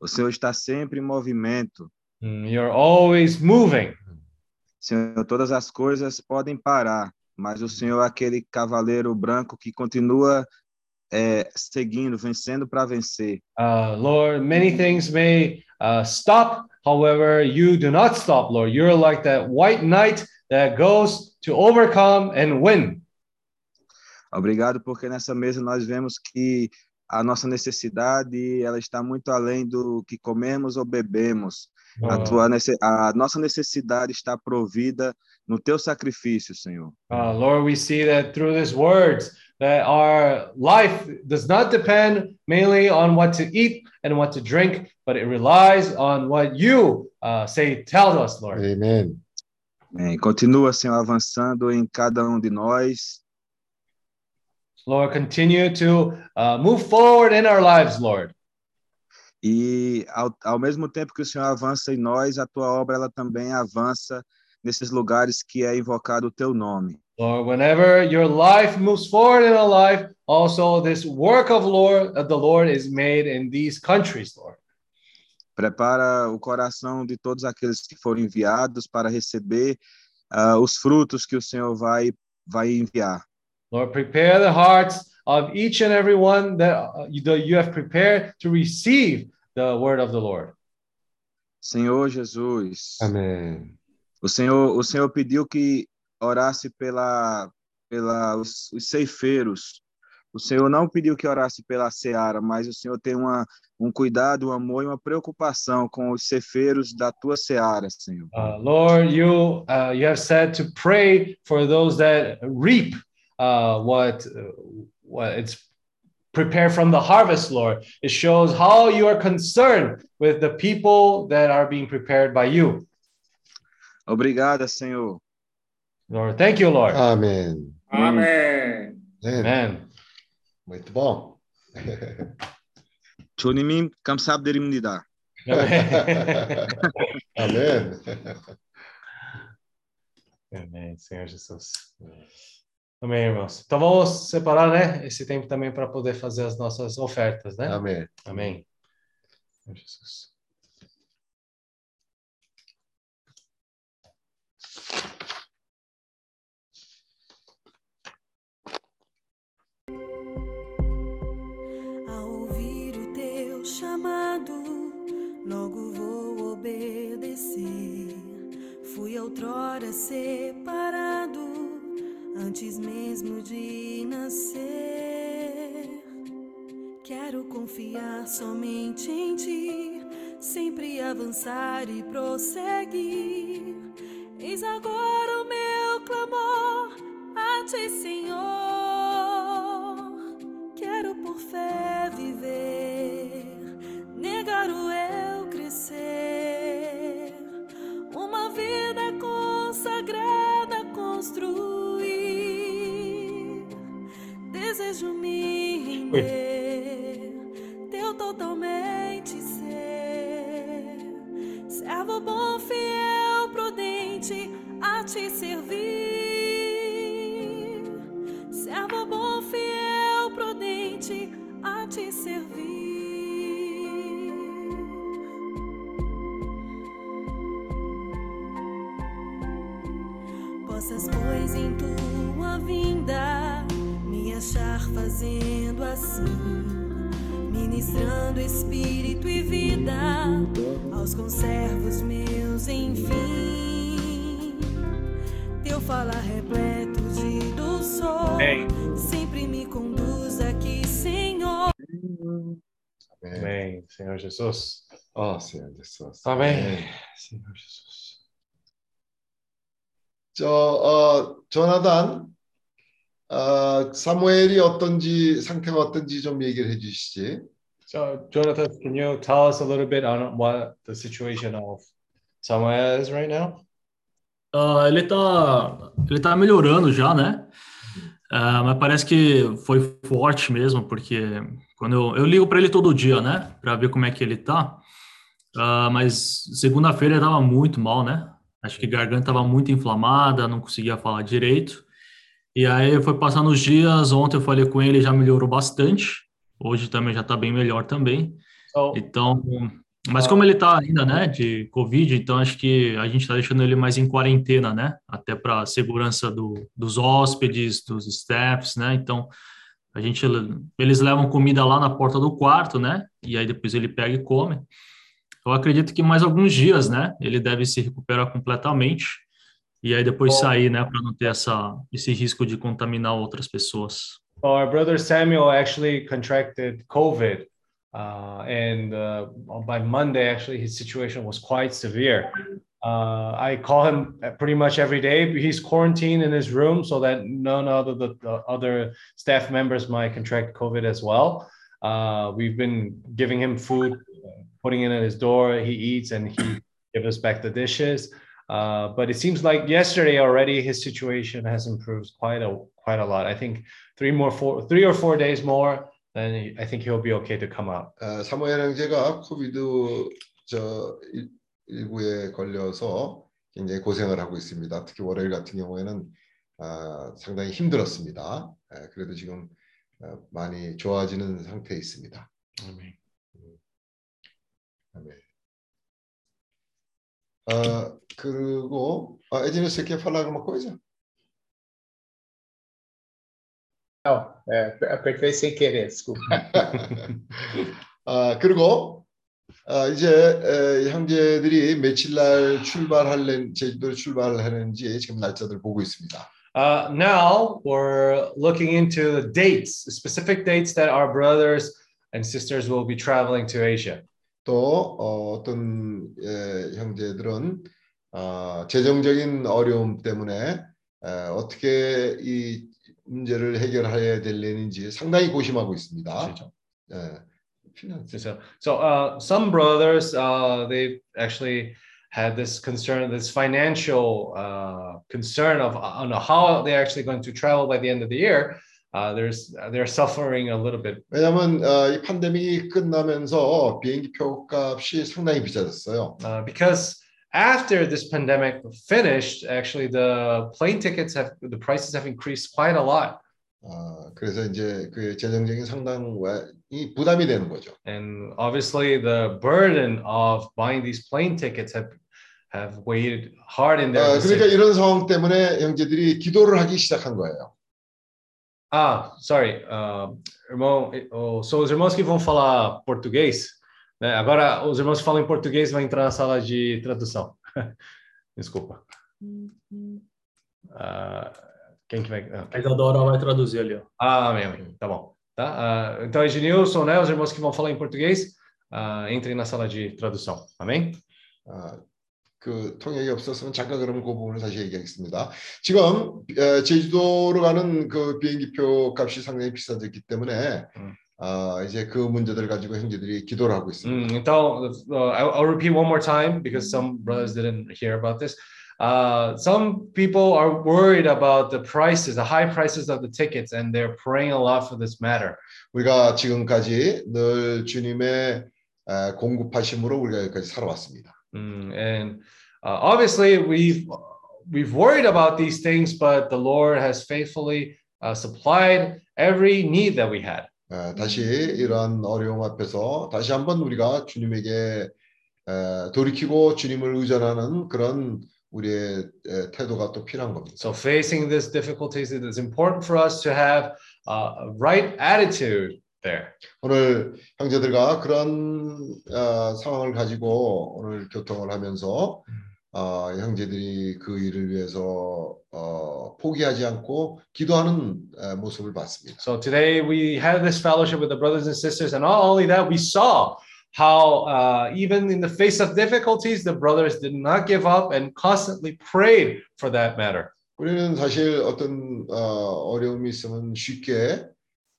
Speaker 10: O Senhor está sempre em movimento.
Speaker 3: Mm, You're always moving.
Speaker 10: Senhor, todas as coisas podem parar, mas o Senhor é aquele cavaleiro branco que continua é, seguindo, vencendo para vencer.
Speaker 3: Uh, Lord, many things may uh, stop. However, you do not stop, Lord. You're like that white knight that goes to overcome and win.
Speaker 10: Obrigado porque nessa mesa nós vemos que a nossa necessidade ela está muito além do que comemos ou bebemos. A,
Speaker 3: Uh,
Speaker 10: tua, a nossa necessidade está provida no teu sacrifício, Senhor.
Speaker 3: uh, Lord, we see that through these words that our life does not depend mainly on what to eat and what to drink, but it relies on what you uh, say, tell us, Lord.
Speaker 6: 아멘.
Speaker 10: Amém. Continua, Senhor, avançando em cada um de nós.
Speaker 3: Lord, continue to uh, move forward in our lives, Lord.
Speaker 10: E ao, ao mesmo tempo que o Senhor avança em nós, a tua obra ela também avança nesses lugares que é invocado o teu nome.
Speaker 3: Lord, whenever your life moves forward in our life, also this work of Lord of the Lord is made in these countries, Lord.
Speaker 10: Prepara o coração de todos aqueles que foram enviados para receber ah, os frutos que o Senhor vai vai enviar.
Speaker 3: Lord, prepare the hearts of each and every one that uh, you, that you have prepared to receive the word of the Lord.
Speaker 10: Senhor Jesus,
Speaker 6: 아멘.
Speaker 10: o Senhor o Senhor pediu que orasse pela pela os, os ceifeiros. O Senhor não pediu que orasse pela seara, mas o Senhor tem uma, um cuidado, um amor e uma preocupação com os ceifeiros da tua seara, Senhor.
Speaker 3: Uh, Lord, you uh, you have said to pray for those that reap uh, what uh, what it's prepared from the harvest, Lord. It shows how you are concerned with the people that are being prepared by you,
Speaker 10: Obrigada, Senhor.
Speaker 3: Lord. Thank you, Lord.
Speaker 6: 아멘.
Speaker 5: Amém.
Speaker 6: 네.
Speaker 3: Amen.
Speaker 6: Muito bom.
Speaker 10: 주님이 감사드립니다.
Speaker 6: 아멘.
Speaker 3: Amém, Senhor Jesus. Amém, irmãos. Então vamos separar, né, esse tempo também para poder fazer as nossas ofertas, né? Amém. Senhor Jesus.
Speaker 11: A ouvir o teu chamado, logo vou obedecer. Fui outrora separado, antes mesmo de nascer. Quero confiar somente em ti, sempre avançar e prosseguir. Eis agora o meu clamor a ti, Senhor. Wait. Senhor
Speaker 3: Jesus.
Speaker 6: 어, Senhor Jesus.
Speaker 3: Amém. Senhor Jesus.
Speaker 6: 저, 어, 조나단, 어, 사무엘이 어떤지, 상태가 어떤지 좀 얘기를 해주시지.
Speaker 3: So, Jonathan, can you tell us a little bit on what the situation of Samuel is right now?
Speaker 8: Ah, ele tá, ele tá melhorando já, né? Ah, mas parece que foi forte mesmo, porque quando eu, eu ligo para ele todo dia, né? Para ver como é que ele tá. Ah, mas segunda-feira ele tava muito mal, né? Acho que a garganta tava muito inflamada, não conseguia falar direito. E aí foi passando os dias, ontem eu falei com ele, já melhorou bastante. Hoje também já está bem melhor também.
Speaker 3: So,
Speaker 8: Então, mas como ele está ainda, né, de Covid, então acho que a gente está deixando ele mais em quarentena, né, até para segurança do, dos hóspedes, dos staffs, né, então a gente, eles levam comida lá na porta do quarto, né, e aí depois ele pega e come. Eu acredito que mais alguns dias, né, ele deve se recuperar completamente e aí depois
Speaker 3: Bom.
Speaker 8: sair, né, para não ter essa, esse risco de contaminar outras pessoas.
Speaker 3: our brother Samuel actually contracted COVID, uh, and uh, by Monday, actually, his situation was quite severe. Uh, I call him pretty much every day. He's quarantined in his room so that none of the, the other staff members might contract COVID as well. Uh, we've been giving him food, putting it at his door. He eats and he gives us back the dishes. Uh, but it seems like yesterday already his situation has improved quite a quite a lot. I think three more four three or four days more, then I think he'll be okay to come out.
Speaker 6: 어, 사무엘 형제가 코비드 저 일- 일구에 걸려서 굉장히 고생을 하고 있습니다. 특히 월요일 같은 경우에는 아, 상당히 힘들었습니다. 에, 그래도 지금 어, 많이 좋아지는 상태에 있습니다.
Speaker 8: Amém.
Speaker 6: 아멘. 어, 그리고 아, 에디너 você quer falar alguma coisa?
Speaker 7: Não, é, apertei sem querer, desculpa.
Speaker 6: 아, 그리고 아, 이제 에, 형제들이 며칠 날 출발할래 제주도로 출발하는지 지금 날짜들 보고 있습니다.
Speaker 3: Uh, now we're looking into the dates, specific dates that our brothers and sisters will be traveling to Asia.
Speaker 6: 또 어, 어떤 에, 형제들은 아, 재정적인 어려움 때문에 에, 어떻게 이 문제를 해결해야 될는지 상당히 고심하고 있습니다. 예, 피난스.
Speaker 3: So, so uh, some brothers, uh, they actually had this concern, this financial uh, concern of on how they're actually going to travel by the end of the year. Uh, there's they're suffering a little bit
Speaker 6: 왜냐하면 어, 이 팬데믹이 끝나면서 비행기 표값이 상당히 비싸졌어요.
Speaker 3: uh, because after this pandemic finished, actually the plane tickets have the prices have increased quite a lot,
Speaker 6: 아, 그래서 이제 그 재정적인 상당 이 부담이 되는 거죠.
Speaker 3: and obviously the burden of buying these plane tickets have have weighed hard in their.
Speaker 6: 아, 그러니까
Speaker 3: decision.
Speaker 6: 이런 상황 때문에 형제들이 기도를 하기 시작한 거예요.
Speaker 3: Ah, sorry, uh, irmão, eh, oh, são os irmãos que vão falar português, né? Agora os irmãos que falam em português vão entrar na sala de tradução. Desculpa. Ah, quem que vai? ah,
Speaker 8: A Isadora vai traduzir ali, ó.
Speaker 3: Ah, amém, amém. Tá bom. Tá? Ah, então, Ednilson, né? Os irmãos que vão falar em português, ah, entrem na sala de tradução. Amém?
Speaker 6: 아, 그 통역이 없었으면 잠깐 그럼 그 부분을 다시 얘기하겠습니다. 지금 에, 제주도로 가는 그 비행기표 값이 상당히 비싸졌기 때문에
Speaker 3: 음.
Speaker 6: 아, 이제 그 문제들 가지고 형제들이 기도를 하고 있습니다.
Speaker 3: Hum, então, uh, I'll repeat one more time because some brothers didn't hear about this. Uh, some people are worried about the prices, the high prices of the tickets, and they're praying a lot for this matter.
Speaker 6: 우리가 지금까지 늘 주님의 에, 공급하심으로 우리가 여기까지 살아왔습니다.
Speaker 3: Mm, and uh, obviously, we've we've worried about these things, but the Lord has faithfully uh, supplied every need that we had.
Speaker 6: 에, 다시 이러한 어려움 앞에서 다시 한번 우리가 주님에게 에, 돌이키고 주님을 의존하는 그런 우리의 에, 태도가 또 필요한 겁니다.
Speaker 3: So, facing these difficulties, it is important for us to have uh, a right attitude there.
Speaker 6: 오늘 형제들과 그런 어, 상황을 가지고 오늘 교통을 하면서 어, 형제들이 그 일을 위해서 어, 포기하지 않고 기도하는 어, 모습을 봤습니다.
Speaker 3: So today we had this fellowship with the brothers and sisters, and not only that, we saw how uh, even in the face of difficulties, the brothers did not give up and constantly prayed for that matter.
Speaker 6: 우리는 사실 어떤 어, 어려움이 있으면 쉽게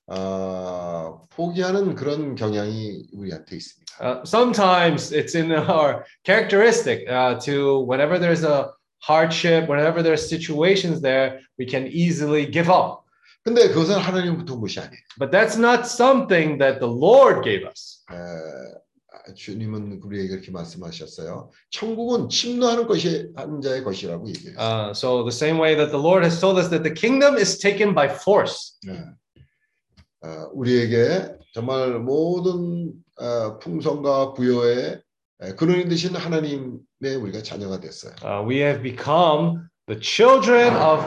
Speaker 6: 어, 포기하는 그런 경향이 우리한테 있습니다.
Speaker 3: Uh, sometimes it's in our characteristic uh, to whenever there's a hardship, whenever there's situations there, we can easily give up.
Speaker 6: 근데 그것은 하나님부터 온 것이 아니에요.
Speaker 3: But that's not something that the Lord gave us.
Speaker 6: 에, 주님은 우리에게 그렇게 말씀하셨어요. 천국은 침노하는 것이 한 자의 것이라고 얘기해요.
Speaker 3: Uh, so the same way that the Lord has told us that the kingdom is taken by force.
Speaker 6: 네. 어, 우리에게 정말 모든 어, 풍성과 부여의 에, 근원이 되신 하나님의 우리가 자녀가 됐어요.
Speaker 3: Uh, we have become the children of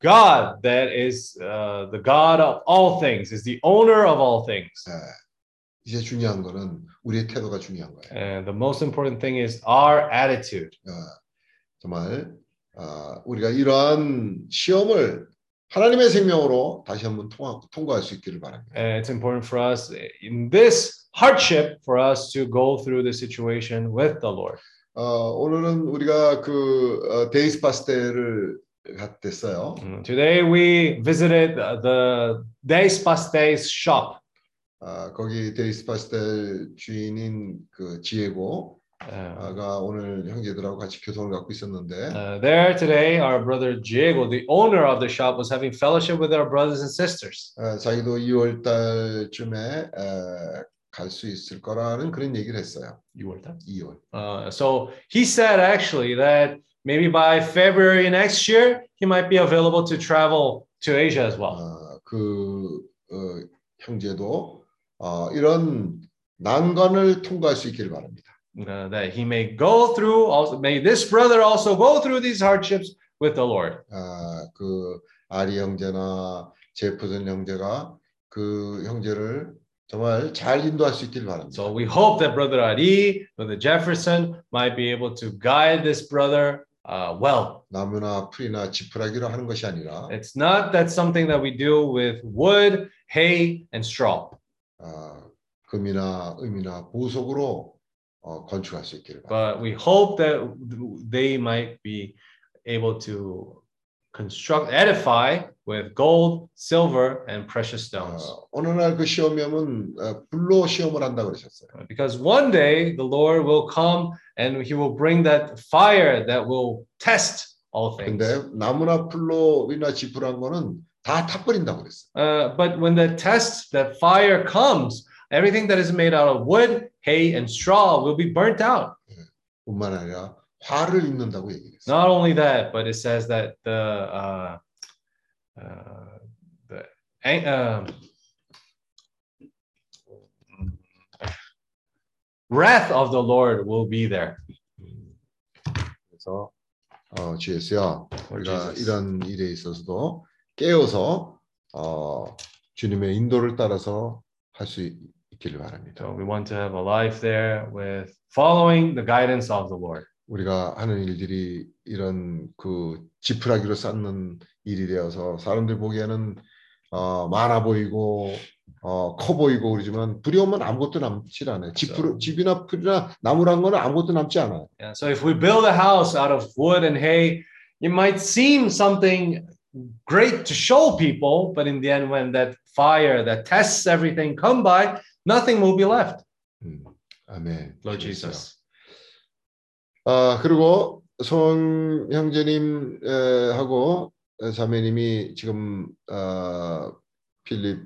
Speaker 3: God, that is uh, the God of all things, is the owner of all things.
Speaker 6: 에, 이제 중요한 거는 우리의 태도가 중요한 거예요.
Speaker 3: And the most important thing is our attitude.
Speaker 6: 어, 정말 어, 우리가 이러한 시험을 하나님의 생명으로 다시 한번 통과, 통과할 수 있기를 바랍니다.
Speaker 3: And it's important for us in this hardship for us to go through the situation with the Lord.
Speaker 6: 어, 오늘은 우리가 그 어, 데이스 파스텔을 갔댔어요.
Speaker 3: Mm, Today we visited the- the Deis Pastéis shop.
Speaker 6: 아, 거기 데이스 파스텔 주인인 그 지혜고
Speaker 3: Uh,
Speaker 6: 아가 오늘 형제들하고 같이 교통을 갖고 있었는데
Speaker 3: uh, there today, our brother Diego, the owner of the shop, was having fellowship with our brothers and sisters.
Speaker 6: 어, 자기도 2월 달쯤에 갈수 있을 거라는 그런 얘기를 했어요.
Speaker 3: 6월 달?
Speaker 6: 2월.
Speaker 3: Uh, so he said actually that maybe by February next year, he might be available to travel to Asia as well.
Speaker 6: 어, 그 어, 형제도 어, 이런 난관을 통과할 수 있기를 바랍니다.
Speaker 3: Uh, that he may go through also may this brother also go through these hardships with the Lord.
Speaker 6: 아, 그 아리 형제나 제프슨 형제가 그 형제를 정말 잘 인도할 수 있기를 바랍니다.
Speaker 3: So we hope that brother Ari, brother Jefferson might be able to guide this brother uh, well.
Speaker 6: 나무나 풀이나 지푸라기로 하는 것이 아니라
Speaker 3: It's not that something that we do with wood, hay, and straw,
Speaker 6: 아, 금이나 음이나 보석으로 어, 건축할 수 있기를 바랍니다.
Speaker 3: but we hope that they might be able to construct, edify with gold, silver, and precious stones.
Speaker 6: 어, 어느 날 그 시험이면 어, 불로 시험을 한다 그러셨어요.
Speaker 3: Because one day the Lord will come and he will bring that fire that will test all things.
Speaker 6: 근데 나무나 풀로이나 지푸란 거는 다 타버린다고 그랬어요.
Speaker 3: Uh, but when the test, that fire comes, everything that is made out of wood, hay, and straw will be burnt out.
Speaker 6: 뿐만 아니라 화를 입는다고 얘기했어요.
Speaker 3: Not only that, but it says that the uh, uh, the ang- um, wrath of the Lord will be there.
Speaker 6: 그래서 어, GS야 우리가
Speaker 3: Jesus.
Speaker 6: 이런 일에 있어서도 깨어서 어, 주님의 인도를 따라서 할 수 있기를 바랍니다.
Speaker 3: So we want to have a life there with following the guidance of the Lord.
Speaker 6: 우리가 하는 일들이 이런 그 지푸라기로 쌓는 일이 되어서 사람들 보기에는 어, 많아 보이고 어, 커 보이고 그러지만 두려움은 아무것도 남지 않아요. 지푸, 집이나 풀이나 나무란 거는 아무것도 남지 않아요.
Speaker 3: Yeah, so if we build a house out of wood and hay, it might seem something great to show people, but in the end, when that fire that tests everything come by, nothing will be left.
Speaker 6: 음, 아멘.
Speaker 3: Lord
Speaker 6: 그랬어요.
Speaker 3: Jesus.
Speaker 6: 아 그리고 송 형제님 에, 하고 자매님이 지금 어, 필립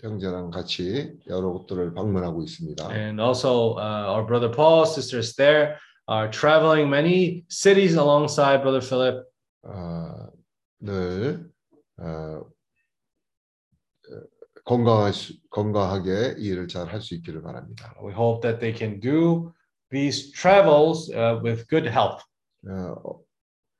Speaker 6: 형제랑 같이 여러 곳들을 방문하고 있습니다.
Speaker 3: And also, uh, our brother Paul, sister Esther, are traveling many cities alongside brother Philip.
Speaker 6: 아, 늘 어, 건강할 수, 건강하게 이 일을 잘 할 수 있기를 바랍니다.
Speaker 3: We hope that they can do these travels uh, with good health.
Speaker 6: 어,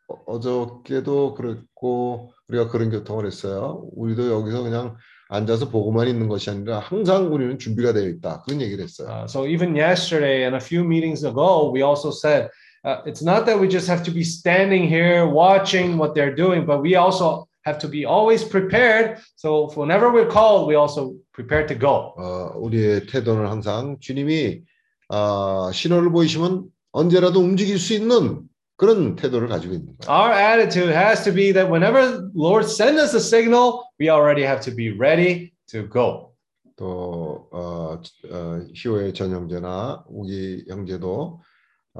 Speaker 6: 어, 어저께도 그랬고 우리가 그런 교통을 했어요. 우리도 여기서 그냥 앉아서 보고만 있는 것이 아니라 항상 우리는 준비가 되어 있다. 그런 얘기를 했어요.
Speaker 3: Uh, so even yesterday and a few meetings ago, we also said uh, it's not that we just have to be standing here watching what they're doing, but we also have to be always prepared. So whenever we're called, we also prepare to go.
Speaker 6: 어, 우리의 태도는 항상 주님이 어, 신호를 보이시면 언제라도 움직일 수 있는 그런 태도를 가지고 있는 거예요.
Speaker 3: Our attitude has to be that whenever Lord send us a signal, we already have to be ready to go.
Speaker 6: 또 어, 어, 희호의 전 형제나 우기 형제도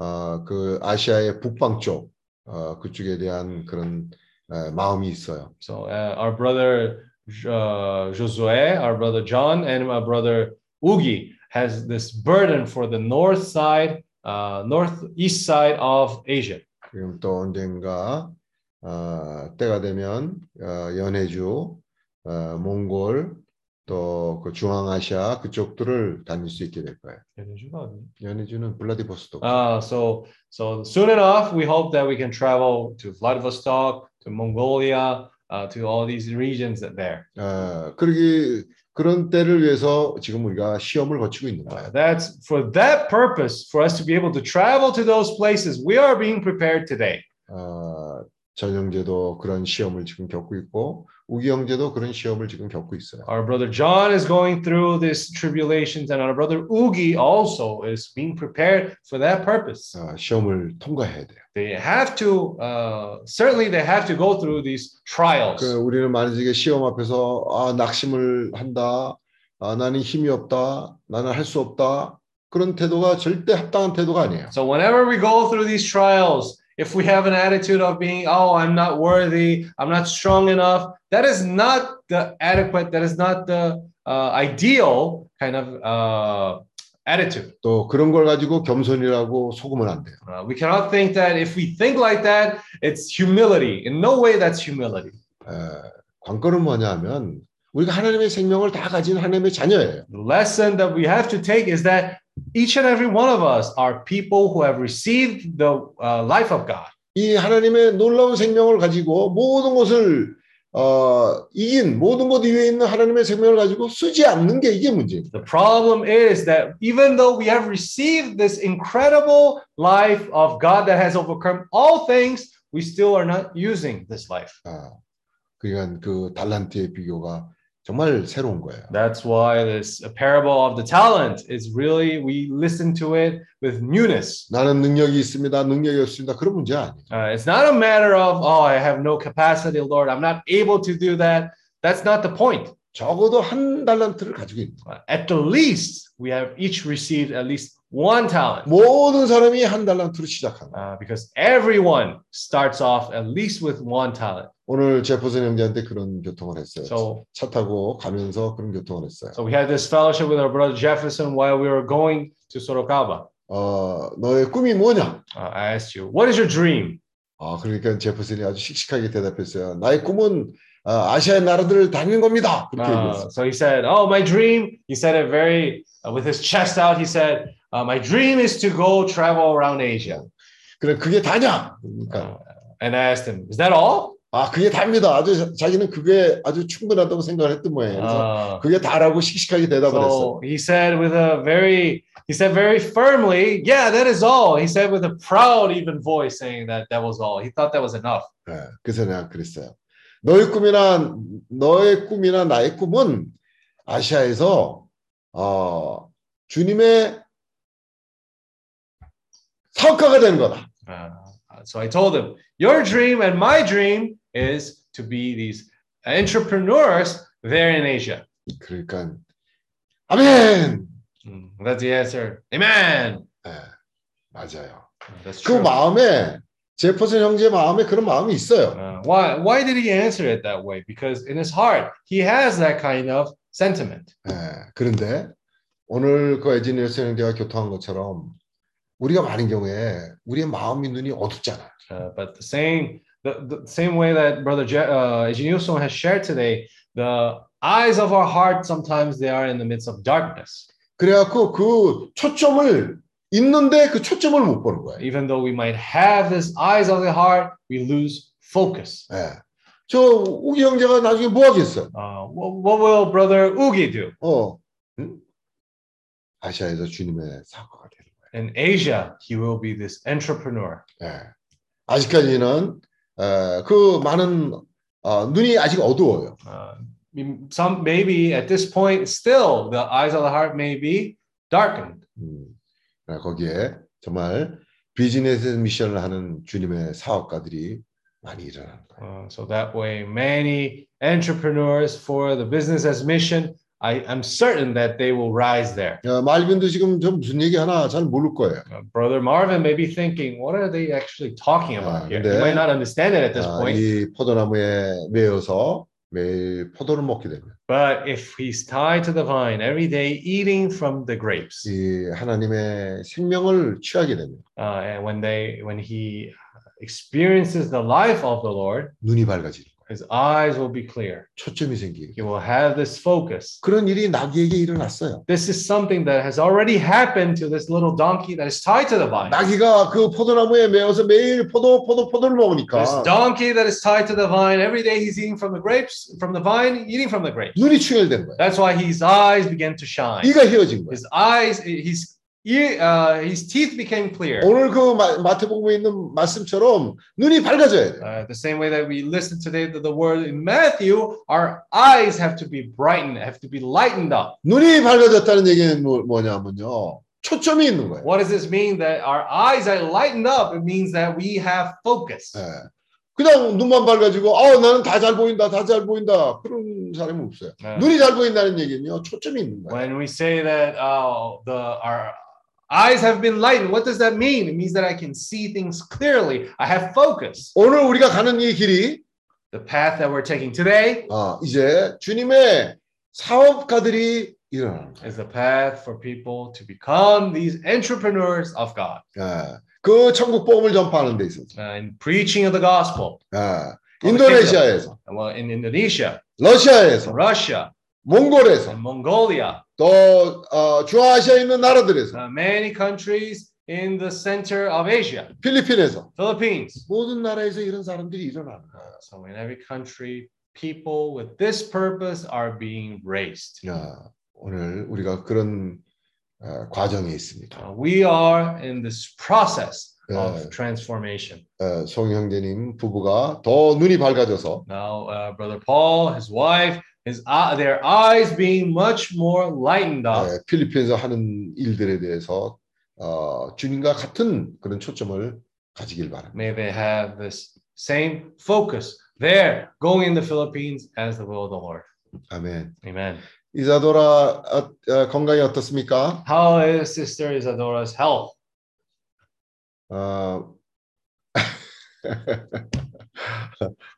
Speaker 6: 어, 그 아시아의 북방 쪽 어, 그쪽에 대한 그런 에, 마음이 있어요.
Speaker 3: So uh, our brother uh, Josue, our brother John, and my brother Ugi has this burden for the north side, uh, northeast side of Asia.
Speaker 6: 지금 또 언젠가 어, 때가 되면 어, 연해주, 어, 몽골, 또 그 중앙아시아 그쪽들을 다닐 수 있게 될 거예요. 연해주는 블라디보스토크.
Speaker 3: Uh, so, so soon enough, we hope that we can travel to Vladivostok, to Mongolia, uh, to all these regions that there.
Speaker 6: 어, 그러기 그런 때를 위해서 지금 우리가 시험을 거치고 있는 거예요.
Speaker 3: Uh, that's for that purpose, for us to be able to travel to those places. We are being prepared today.
Speaker 6: 어, 전 형제도 그런 시험을 지금 겪고 있고 우기 형제도 그런 시험을 지금 겪고 있어요.
Speaker 3: Our brother John is going through these tribulations, and our brother Ugi also is being prepared for that purpose.
Speaker 6: 어, 시험을 통과해야 돼요.
Speaker 3: They have to, uh, certainly, they have to go through these trials.
Speaker 6: 그 우리는 만약에 시험 앞에서 아 낙심을 한다, 아 나는 힘이 없다, 나는 할 수 없다 그런 태도가 절대 합당한 태도가 아니에요.
Speaker 3: So whenever we go through these trials, if we have an attitude of being, oh, I'm not worthy, I'm not strong enough, that is not the adequate, that is not the uh, ideal kind of uh, attitude.
Speaker 6: 또 그런 걸 가지고 겸손이라고 속으면 안 돼요.
Speaker 3: Uh, we cannot think that if we think like that, it's humility. In no way that's humility.
Speaker 6: 에, 관건은 뭐냐면 우리가 하나님의 생명을 다 가진 하나님의 자녀예요.
Speaker 3: The lesson that we have to take is that each and every one of us are people who have received the uh, life of God.
Speaker 6: 이 하나님의 놀라운 생명을 가지고 모든 것을 어, 이긴 모든 것 위에 있는 하나님의 생명을 가지고 쓰지 않는 게 이게 문제입니다.
Speaker 3: The problem is that even though we have received this incredible life of God that has overcome all things, we still are not using this life.
Speaker 6: 아, 그러니까 그 달란트의 비교가 정말 새로운 거예요.
Speaker 3: That's why this parable of the talent is really, we listen to it with newness.
Speaker 6: 나는 능력이 있습니다. 능력이 없습니다. 그런 문제 아니에요.
Speaker 3: Uh, it's not a matter of, oh, I have no capacity, Lord, I'm not able to do that. That's not the point.
Speaker 6: 적어도 한 달란트를 가지고 있는 거예요.
Speaker 3: Uh, At the least, we have each received at least one talent.
Speaker 6: 모든 사람이 한 달란트로 시작한 거예요.
Speaker 3: Uh, because everyone starts off at least with one talent.
Speaker 6: 오늘 제퍼슨 형제한테 그런 교통을 했어요.
Speaker 3: So,
Speaker 6: 차 타고 가면서 그런 교통을 했어요.
Speaker 3: so we had this fellowship with our brother Jefferson while we were going to Sorocaba.
Speaker 6: 어, 너의 꿈이 뭐냐?
Speaker 3: Uh, I asked you, what is your dream?
Speaker 6: 아, 그러니까 제퍼슨이 아주 씩씩하게 대답했어요. 나의 꿈은 어, 아시아의 나라들을 다니는 겁니다. 그렇게
Speaker 3: Uh,
Speaker 6: 얘기했어요.
Speaker 3: so he said, "Oh, my dream." He said it very uh, with his chest out. He said, Uh, "My dream is to go travel around Asia."
Speaker 6: 그래, 그게 다냐? 그러니까
Speaker 3: Uh, and I asked him, "Is that all?"
Speaker 6: 아, 그게 답니다. 아주 자- 자기는 그게 아주 충분하다고 생각을 했던 모양이에요. 그래서
Speaker 3: Uh,
Speaker 6: 그게 다라고 씩씩하게 대답을
Speaker 3: so he said with a very, he said very firmly, "Yeah, that is all." He said with a proud, even voice, saying that that was all. He thought that was enough.
Speaker 6: 예, 그래서 내가 그랬어요. 너의 꿈이나 너의 꿈이나 나의 꿈은 아시아에서 어, 주님의 사업가가 되는 거다.
Speaker 3: Uh, so I told him, "Your dream and my dream is to be these entrepreneurs there in Asia."
Speaker 6: 그러니까 아멘.
Speaker 3: Mm, That's the answer. Amen.
Speaker 6: 예, 맞아요.
Speaker 3: That's
Speaker 6: 그
Speaker 3: true.
Speaker 6: 마음에 제퍼슨 형제 마음에 그런 마음이 있어요.
Speaker 3: Uh, why? Why did he answer it that way? Because in his heart, he has that kind of sentiment.
Speaker 6: 예, 그런데 오늘 그 에지니어스 형제가 교통한 것처럼 우리가 많은 경우에 우리의 마음이 눈이 어둡잖아요.
Speaker 3: Uh, but the same, the, the same way that Brother Je- uh, Ejinilson has shared today, the eyes of our heart sometimes they are in the midst of darkness.
Speaker 6: 그래갖고 그 초점을 있는데 그 초점을 못 보는 거예요.
Speaker 3: Even though we might have this eyes of the heart, we lose focus.
Speaker 6: 예. 저 우기 형제가 나중에 뭐 하겠어요?
Speaker 3: Uh, what, what will Brother Ugi do?
Speaker 6: 어, 응? 아시아에서 주님의 사과가 되는
Speaker 3: In Asia, he will be this entrepreneur.
Speaker 6: 거예요. 예. 아직까지는 에, 그 많은 어, 눈이 아직 어두워요.
Speaker 3: Uh, some maybe at this point still the eyes of the heart may be darkened.
Speaker 6: 음, 예, 거기에 정말 비즈니스 미션을 하는 주님의 사업가들이 많이 일어나는 거예요.
Speaker 3: Uh, so that way, many entrepreneurs for the business as mission, I am certain that they will rise there.
Speaker 6: 야, 말빈도 지금 저 무슨 얘기 하나 잘 모를 거예요.
Speaker 3: Uh, Brother Marvin may be thinking, what are they actually talking about
Speaker 6: Ah,
Speaker 3: here?
Speaker 6: 근데,
Speaker 3: He might not understand it at this
Speaker 6: 아,
Speaker 3: point.
Speaker 6: 이 포도나무에 매여서 매일 포도를 먹게 되면
Speaker 3: But if he's tied to the vine every day, eating from the grapes,
Speaker 6: 이 하나님의 생명을 취하게 되면
Speaker 3: uh, and when they when he experiences the life of the Lord,
Speaker 6: 눈이 밝아지는 거예요.
Speaker 3: his eyes will be clear.
Speaker 6: 초점이 생기게.
Speaker 3: He will have this focus.
Speaker 6: 그런 일이 나귀에게 일어났어요.
Speaker 3: This is something that has already happened to this little donkey that is tied to the vine.
Speaker 6: 나귀가 그 포도나무에 매어서 매일 포도 포도 포도를 먹으니까
Speaker 3: This donkey that is tied to the vine, every day he's eating from the grapes, from the vine, eating from the grapes.
Speaker 6: 눈이 충혈된 거예요.
Speaker 3: That's why his eyes began to shine.
Speaker 6: 이가 휘어진 거예요.
Speaker 3: His eyes, his ear, uh, his teeth became clear.
Speaker 6: 오늘 그 마, 마태복음에 있는 말씀처럼 눈이 밝아져야 돼요.
Speaker 3: Uh, the same way that we listen today to the word in Matthew, our eyes have to be brightened, have to be lightened up.
Speaker 6: 눈이 밝아졌다는 얘기는 뭐, 뭐냐면요. 초점이 있는 거예요.
Speaker 3: What does this mean? That our eyes are lightened up? It means that we have focus.
Speaker 6: 예. 그냥 눈만 밝아지고 아 나는 다 잘 보인다 다 잘 보인다 그런 사람이 없어요.
Speaker 3: 네.
Speaker 6: 눈이 잘 보인다는 얘기는요 초점이 있는 거예요.
Speaker 3: When we say that uh, the our eyes have been lightened, what does that mean? It means that I can see things clearly. I have focus.
Speaker 6: 오늘 우리가 가는 이 길이
Speaker 3: The path that we're taking today
Speaker 6: 아, 이제 주님의 사업가들이 일어나는 거예요.
Speaker 3: is the path for people to become these entrepreneurs of God.
Speaker 6: 예. 그 천국 복음을 전파하는 데 있어서
Speaker 3: Uh, in preaching of the gospel.
Speaker 6: 예. 인도네시아에서
Speaker 3: Well, in Indonesia,
Speaker 6: 러시아에서
Speaker 3: Russia,
Speaker 6: 몽골에서
Speaker 3: and Mongolia,
Speaker 6: 또 어, 중앙아시아에 있는 나라들에서
Speaker 3: uh, many countries in the center of Asia,
Speaker 6: 필리핀에서
Speaker 3: Philippines.
Speaker 6: 모든 나라에서 이런 사람들이 일어나는 거예요.
Speaker 3: So in every country, people with this purpose are being raised.
Speaker 6: 야, 오늘 우리가 그런 어, 과정에 있습니다.
Speaker 3: Uh, we are in this process
Speaker 6: Yeah.
Speaker 3: of transformation.
Speaker 6: 어, 송 형제님 부부가 더 눈이 밝아져서
Speaker 3: Now, uh, brother Paul, his wife, his eye- their eyes being much more lightened up.
Speaker 6: 예, 필리핀에서 하는 일들에 대해서 어, 주님과 같은 그런 초점을 가지길 바랍니다.
Speaker 3: May they have this same focus there, going in the Philippines as the will of the Lord.
Speaker 6: 아멘.
Speaker 3: Amen.
Speaker 6: 이사도라 어, 어, 건강이 어떻습니까?
Speaker 3: How is Sister Isadora's health?
Speaker 6: 어,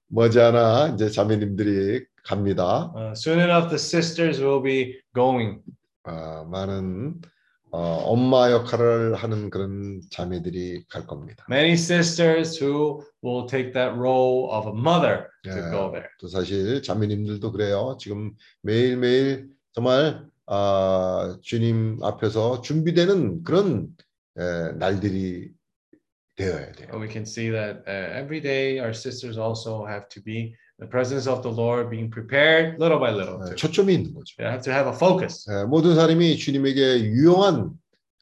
Speaker 6: 머지않아 이제 자매님들이 갑니다.
Speaker 3: Uh, soon enough, the sisters will be going.
Speaker 6: 어, 많은 어, 엄마 역할을 하는 그런 자매들이 갈 겁니다.
Speaker 3: Many sisters who will take that role of a mother to
Speaker 6: Yeah.
Speaker 3: go there.
Speaker 6: 또 사실 자매님들도 그래요. 지금 매일 매일 정말 아, 주님 앞에서 준비되는 그런 에, 날들이 되어야 돼요.
Speaker 3: We can see that uh, every day our sisters also have to be the presence of the Lord, being prepared little by little.
Speaker 6: 에,
Speaker 3: To,
Speaker 6: 초점이 있는 거죠.
Speaker 3: they have to have a focus.
Speaker 6: 에, 모든 사람이 주님에게 유용한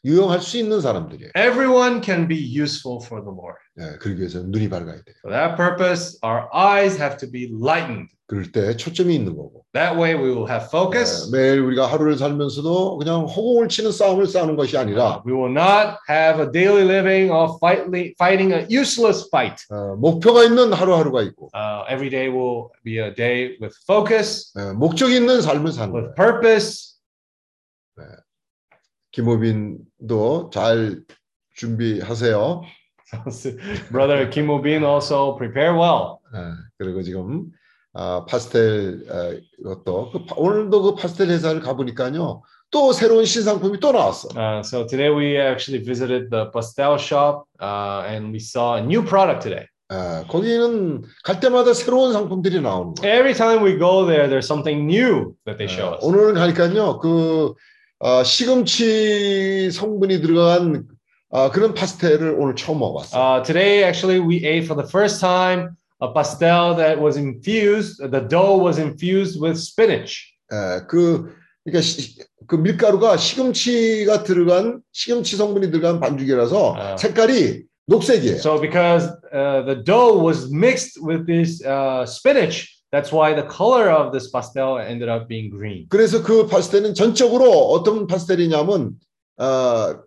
Speaker 6: 유용할 수 있는 사람들이에요.
Speaker 3: Everyone can be useful for the Lord.
Speaker 6: 예, 그러기 위해서 눈이 밝아야 돼요.
Speaker 3: For that purpose, our eyes have to be lightened.
Speaker 6: 그럴 때 초점이 있는 거고.
Speaker 3: That way, we will have focus.
Speaker 6: 예, 매일 우리가 하루를 살면서도 그냥 허공을 치는 싸움을 싸우는 것이 아니라
Speaker 3: We will not have a daily living of fight, fighting a useless fight.
Speaker 6: 어, 목표가 있는 하루하루가 있고
Speaker 3: Uh, every day will be a day with focus,
Speaker 6: 예, 목적이 있는 삶을 사는
Speaker 3: with
Speaker 6: 거예요.
Speaker 3: purpose.
Speaker 6: 김호빈도 잘 준비하세요.
Speaker 3: Brother Kim Woo-bin also prepare well.
Speaker 6: 예, 그리고 지금 아, 파스텔 어, 이것도 그 파- 오늘도 그 파스텔 회사를 가보니까요 또 새로운 신상품이 또 나왔어.
Speaker 3: Uh, so today we actually visited the pastel shop uh, and we saw a new product today.
Speaker 6: 예, 거기는 갈 때마다 새로운 상품들이 나오는 거예요.
Speaker 3: Every time we go there, there's something new that they show
Speaker 6: 예,
Speaker 3: us.
Speaker 6: 오늘 가니까요 그 어, 시금치 성분이 들어간 어, 그런 파스텔을 오늘 처음 먹어봤어. 요
Speaker 3: Uh, today, actually, we ate for the first time a pastel that was infused. The dough was infused with spinach.
Speaker 6: 예, 그 그러니까 시- 그 밀가루가 시금치가 들어간 시금치 성분이 들어간 반죽이라서
Speaker 3: 아.
Speaker 6: 색깔이 녹색이에요.
Speaker 3: So, because uh, the dough was mixed with this uh, spinach, that's why the color of this pastel ended up being green.
Speaker 6: 그래서 그 파스텔은 전적으로 어떤 파스텔이냐면 어,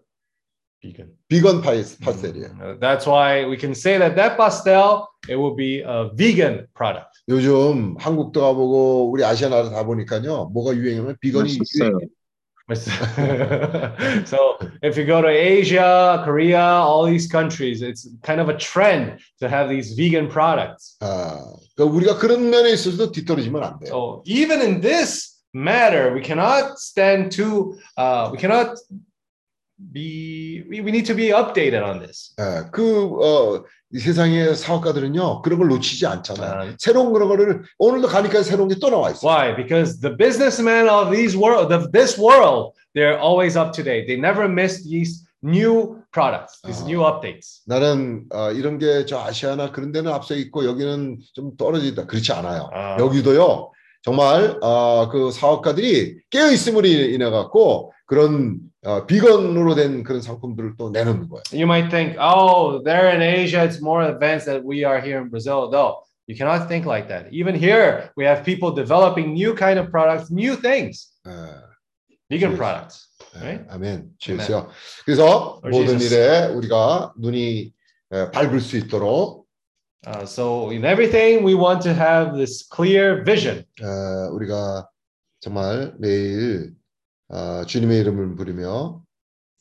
Speaker 3: Vegan.
Speaker 6: 비건 파이, 파스텔이에요.
Speaker 3: Uh, that's why we can say that that pastel it will be a vegan product.
Speaker 6: 요즘 한국도 가보고 우리 아시아 나라 다 보니까요 뭐가 유행하면 비건이.
Speaker 3: Mas- so if you go to Asia, Korea, all these countries, it's kind of a trend to have these vegan products.
Speaker 6: 아, 그러니까 우리가 그런 면에 있어서도 뒤떨어지면 안 돼요.
Speaker 3: So even in this matter, we cannot stand to, uh, we cannot be, we, we need to be updated on this.
Speaker 6: 예, 그, 어, 이 세상의 사업가들은요, 그런 걸 놓치지 않잖아요.
Speaker 3: 아.
Speaker 6: 새로운 그런 거를 오늘도 가니까 새로운 게 또 나와 있어요.
Speaker 3: Why? Because the businessmen of these world, of this world, they're always up to date. They never miss these new products, these
Speaker 6: Ah.
Speaker 3: new updates.
Speaker 6: 나는 어, 이런 게 저 아시아나 그런 데는 앞서 있고 여기는 좀 떨어지다. 그렇지 않아요.
Speaker 3: 아.
Speaker 6: 여기도요, 정말 어, 그 사업가들이 깨어 있음으로 인해 갖고 그런 어, 비건으로 된 그런 상품들을 또 내놓는 거예요.
Speaker 3: You might think, oh, there in Asia, it's more advanced than we are here in Brazil. No, you cannot think like that. Even here, we have people developing new kind of products, new things,
Speaker 6: 예,
Speaker 3: vegan
Speaker 6: Yes.
Speaker 3: products.
Speaker 6: 예,
Speaker 3: Right?
Speaker 6: 아멘. 주여. 그래서
Speaker 3: Lord
Speaker 6: 모든
Speaker 3: Jesus.
Speaker 6: 일에 우리가 눈이 예, 밝을 수 있도록
Speaker 3: Uh, so in everything, we want to have this clear vision.
Speaker 6: 어, 우리가 정말 매일 어, 주님의 이름을 부르며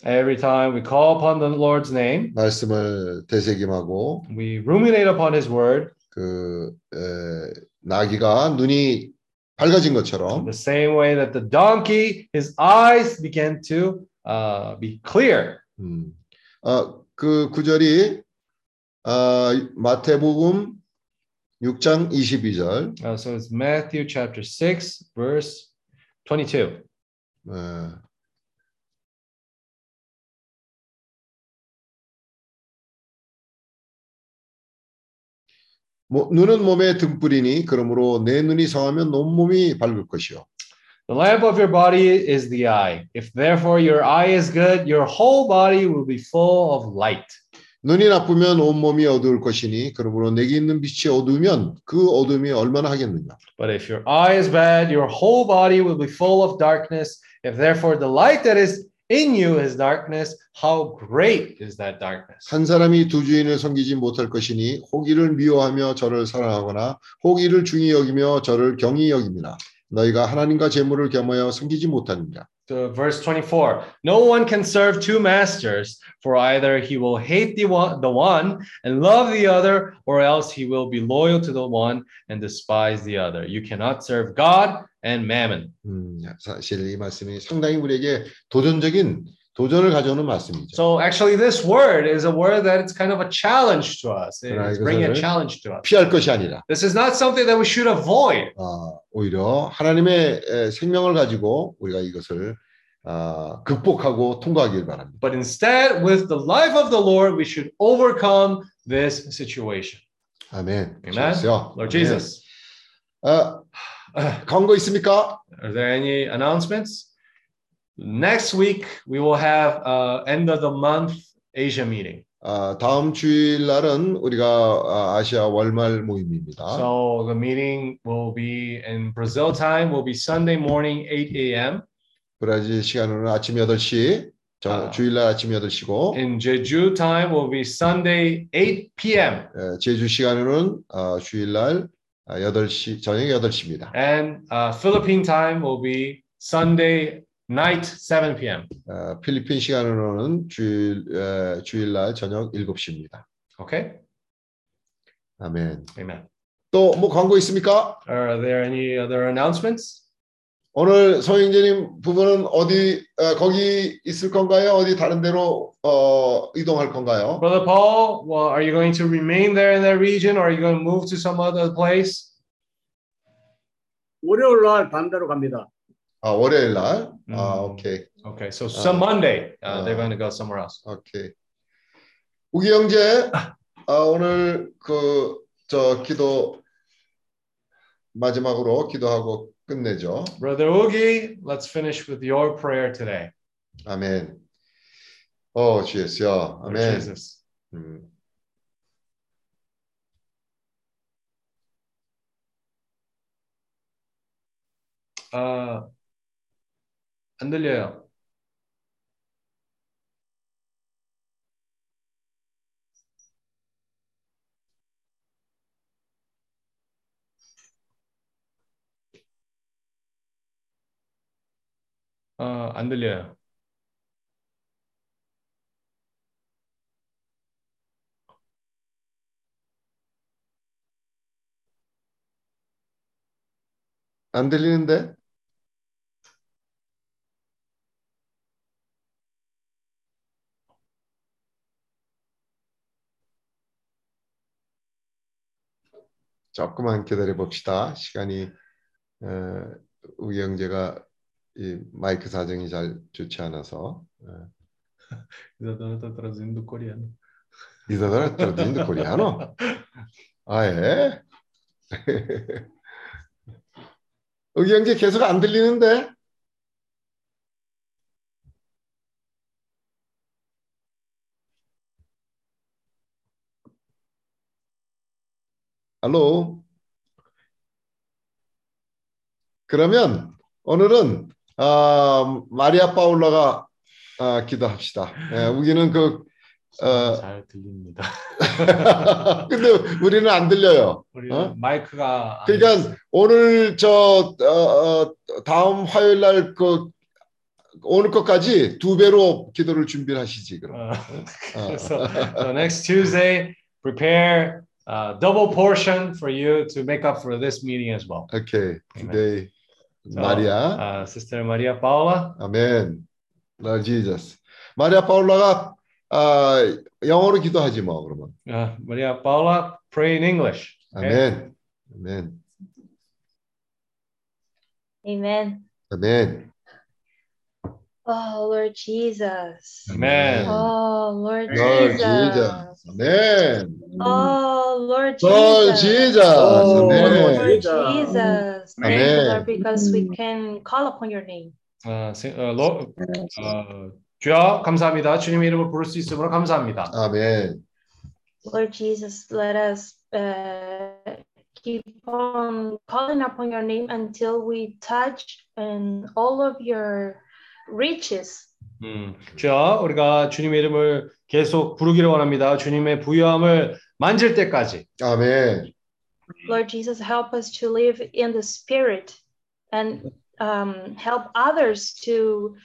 Speaker 3: Every time we call upon the Lord's name,
Speaker 6: 말씀을 되새김하고
Speaker 3: we ruminate upon His word
Speaker 6: 그 에, 나귀가 눈이 밝아진 것처럼
Speaker 3: the same way that the donkey, his eyes began to uh, be clear.
Speaker 6: 음, 어, 그 구절이 어, 마태복음 6장 22절
Speaker 3: Uh, so it's Matthew chapter 6, verse 22.
Speaker 6: 어, 뭐, 눈은 몸의 등불이니 그러므로 내 눈이 성하면 온 몸이 밝을 것이요
Speaker 3: The lamp of your body is the eye. If therefore your eye is good, your whole body will be full of light.
Speaker 6: 눈이 나쁘면 온 몸이 어두울 것이니 그러므로 내게 있는 빛이 어두우면 그 어둠이 얼마나 하겠느냐
Speaker 3: But if your eye is bad, your whole body will be full of darkness. If therefore the light that is in you is darkness, how great is that darkness?
Speaker 6: 한 사람이 두 주인을 섬기지 못할 것이니 호기를 미워하며 저를 사랑하거나 호기를 중히 여기며 저를 경히 여깁니다. 너희가 하나님과 재물을 겸하여 섬기지 못하느냐.
Speaker 3: To verse 24 No one can serve two masters, for either he will hate the one, the one and love the other, or else he will be loyal to the one and despise the other. You cannot serve God and mammon.
Speaker 6: 음, 사실 이 말씀이 상당히 우리에게 도전적인 도전을 가져오는 말씀이죠.
Speaker 3: So actually, this word is a word that it's kind of a challenge to us.
Speaker 6: 그러나
Speaker 3: It's bringing a
Speaker 6: 이것을
Speaker 3: challenge to us.
Speaker 6: 피할 것이 아니라
Speaker 3: This is not something that we should avoid.
Speaker 6: 어, 오히려 하나님의 에, 생명을 가지고 우리가 이것을 어, 극복하고 통과하길 바랍니다.
Speaker 3: But instead, with the life of the Lord, we should overcome this situation.
Speaker 6: 아멘.
Speaker 3: Amen.
Speaker 6: 주여.
Speaker 3: Lord
Speaker 6: 아멘.
Speaker 3: Jesus.
Speaker 6: 어, 광고 있습니까?
Speaker 3: Are there any announcements? Next week, we will have uh, end of the month Asia meeting.
Speaker 6: 아, 다음 주일 날은 우리가 아, 아시아 월말 모임입니다.
Speaker 3: So the meeting will be in Brazil time, will be Sunday morning, 8 a.m.
Speaker 6: 브라질 시간으로는 아침 8시, 저
Speaker 3: 아.
Speaker 6: 주일날 아침 8시고
Speaker 3: In Jeju time will be Sunday, 8 p.m.
Speaker 6: 에, 제주 시간으로는 어, 주일날 아, 8시 저녁 8시입니다.
Speaker 3: And uh, Philippine time will be Sunday night, 7 p.m.
Speaker 6: 어, 필리핀 시간으로는 주일 에, 주일날 저녁 7시입니다.
Speaker 3: Okay?
Speaker 6: 아멘.
Speaker 3: Amen.
Speaker 6: 또 뭐 광고 있습니까?
Speaker 3: Are there any other announcements?
Speaker 6: 오늘 소영재님 부부는 어디 어, 거기 있을 건가요? 어디 다른 데로 어, 이동할 건가요?
Speaker 3: Brother Paul, well, are you going to remain there in that region or are you going to move to some other place?
Speaker 2: 월요일 날 반대로 갑니다.
Speaker 6: 아 월요일 날.
Speaker 3: 음.
Speaker 6: 아 오케이
Speaker 3: Okay, so some Monday, uh, they're
Speaker 6: Uh,
Speaker 3: going to go somewhere else.
Speaker 6: 오케이. 우기 형제 아, 오늘 그 저 기도 마지막으로 기도하고 끝내죠.
Speaker 3: Brother Ugi, let's finish with your prayer today.
Speaker 6: 아멘. 어 주였어.
Speaker 3: Lord
Speaker 6: 아멘.
Speaker 3: Jesus.
Speaker 6: 음.
Speaker 3: 아, 안 들려요. 어, 안 들려요.
Speaker 6: 안 들리는데? 조금만 기다려 봅시다. 시간이 어, 우리 형제가 이 마이크 사정이 잘 좋지 않아서 어.
Speaker 3: Isadora tá traduzindo do coreano.
Speaker 6: Isadora traduzindo coreano? 아 예. 우리 형제 계속 안 들리는데? 알로. 그러면 오늘은 아, 마리아 파울라가 아, 기도합시다. 예, 우리는 그 어,
Speaker 3: 잘 들립니다.
Speaker 6: 근데 우리는 안 들려요.
Speaker 3: 우리는
Speaker 6: 어?
Speaker 3: 마이크가 안
Speaker 6: 그러니까 오늘 저 어, 어, 다음 화요일 날 그 오늘 것까지 두 배로 기도를 준비를 하시지 그럼.
Speaker 3: 어,
Speaker 6: 어.
Speaker 3: 그래서 so next Tuesday prepare a double portion for you to make up for this meeting as well.
Speaker 6: 오케이.
Speaker 3: Amen.
Speaker 6: 네.
Speaker 3: So,
Speaker 6: 마리아.
Speaker 3: uh, Sister Maria Paula.
Speaker 6: 아멘. Lord Jesus. 마리아 파울라가 아, 영어로 기도하지 뭐 그러면.
Speaker 3: Uh, Maria Paula, pray in English. okay?
Speaker 6: 아멘. 아멘.
Speaker 12: Amen.
Speaker 6: 아멘.
Speaker 12: Oh, Lord Jesus.
Speaker 3: Amen.
Speaker 12: Oh, Lord
Speaker 6: Lord
Speaker 12: Jesus.
Speaker 6: Jesus. 아멘.
Speaker 12: Oh, Lord
Speaker 6: Lord
Speaker 12: Jesus.
Speaker 6: Jesus.
Speaker 2: Oh,
Speaker 6: 아멘.
Speaker 2: Lord
Speaker 12: Lord
Speaker 2: Jesus.
Speaker 12: Jesus. Thank
Speaker 6: Amen.
Speaker 12: you, Lord, because we can call upon your name.
Speaker 3: 어, 세- 어, 로- 어, 주여 감사합니다. 주님의 이름을 부를 수 있으므로 감사합니다.
Speaker 6: 아멘.
Speaker 12: Lord Jesus, let us uh, keep on calling upon your name until we touch and all of your riches.
Speaker 3: 음, 주여 우리가 주님의 이름을 계속 부르기를 원합니다. 주님의 부유함을 만질 때까지.
Speaker 6: 아멘.
Speaker 12: Lord Jesus, help us to live in the spirit and um, help others to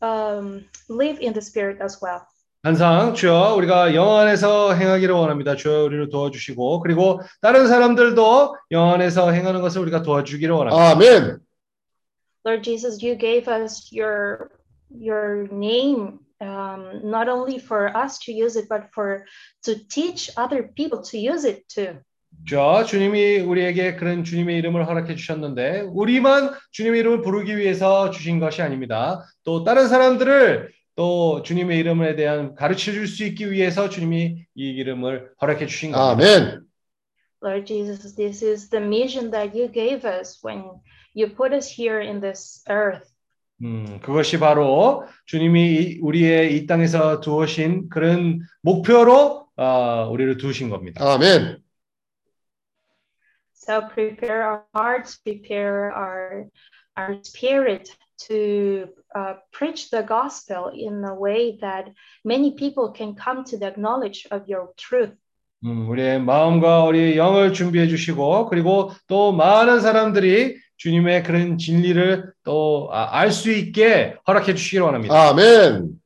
Speaker 12: um, live in the spirit as well.
Speaker 3: 항상 주여 우리가 영 안에서 행하기를 원합니다. 주여 우리를 도와주시고 그리고 다른 사람들도 영 안에서 행하는 것을 우리가 도와주기를 원합니다.
Speaker 6: 아멘.
Speaker 12: Lord Jesus, you gave us your your name um, not only for us to use it, but for to teach other people to use it too.
Speaker 3: 주여 주님이 우리에게 그런 주님의 이름을 허락해 주셨는데 우리만 주님의 이름을 부르기 위해서 주신 것이 아닙니다. 또 다른 사람들을 또 주님의 이름에 대한 가르쳐 줄 수 있기 위해서 주님이 이 이름을 허락해 주신 겁니다.
Speaker 6: 아멘.
Speaker 12: Lord Jesus, this is the mission that you gave us when you put us here in this earth.
Speaker 3: 음, 그것이 바로 주님이 이- 우리의 이 땅에서 두으신 그런 목표로 어, 우리를 두신 겁니다.
Speaker 6: 아멘.
Speaker 12: So prepare our hearts, prepare our our spirit to uh, preach the gospel in a way that many people can come to the knowledge of your truth.
Speaker 3: 음, 우리의 마음과 우리의 영을 준비해 주시고 그리고 또 많은 사람들이 주님의 그런 진리를 또 알 수 있게 허락해 주시기 원합니다.
Speaker 6: 아멘.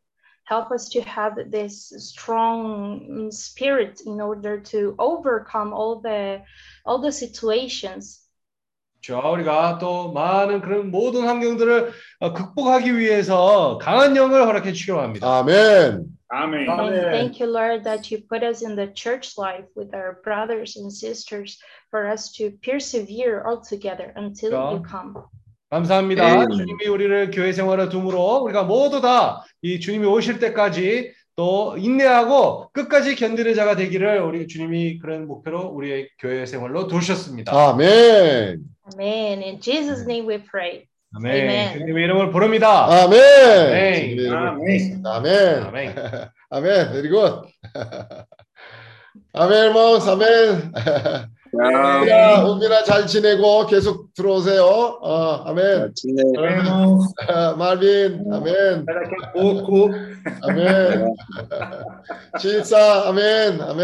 Speaker 12: Help us to have this strong mm, spirit in order to overcome all the all the situations.
Speaker 3: 저 우리가 또 많은 그런 모든 환경들을 어, 극복하기 위해서 강한 영을 허락해 주시기 원합니다.
Speaker 6: 아멘.
Speaker 5: 아멘.
Speaker 12: And thank you, Lord, that you put us in the church life with our brothers and sisters for us to persevere all together until
Speaker 3: Yeah.
Speaker 12: you come.
Speaker 3: 감사합니다.
Speaker 10: 네.
Speaker 3: 주님이 우리를 교회 생활에 둠으로 우리가 모두 다 이 주님이 오실 때까지 또 인내하고 끝까지 견디는 자가 되기를 우리 주님이 그런 목표로 우리의 교회 생활로 두셨습니다.
Speaker 6: 아멘.
Speaker 12: Amen. In Jesus' name we pray.
Speaker 3: 아멘.
Speaker 12: Amen.
Speaker 3: 주님의 이름을 부릅니다.
Speaker 6: 아멘.
Speaker 3: 아멘.
Speaker 6: 주님의 이름을
Speaker 5: 아멘.
Speaker 6: 부르겠습니다. 아멘.
Speaker 3: 아멘.
Speaker 6: 아멘. Very good. 아멘, irmãos. 아멘. 우빈아, 우빈아 잘 지내고 계속 들어오세요. 어, 아멘. 아, 말빈, 아멘.
Speaker 5: daqui a pouco.
Speaker 6: 아멘. 질사, 아멘. 아멘.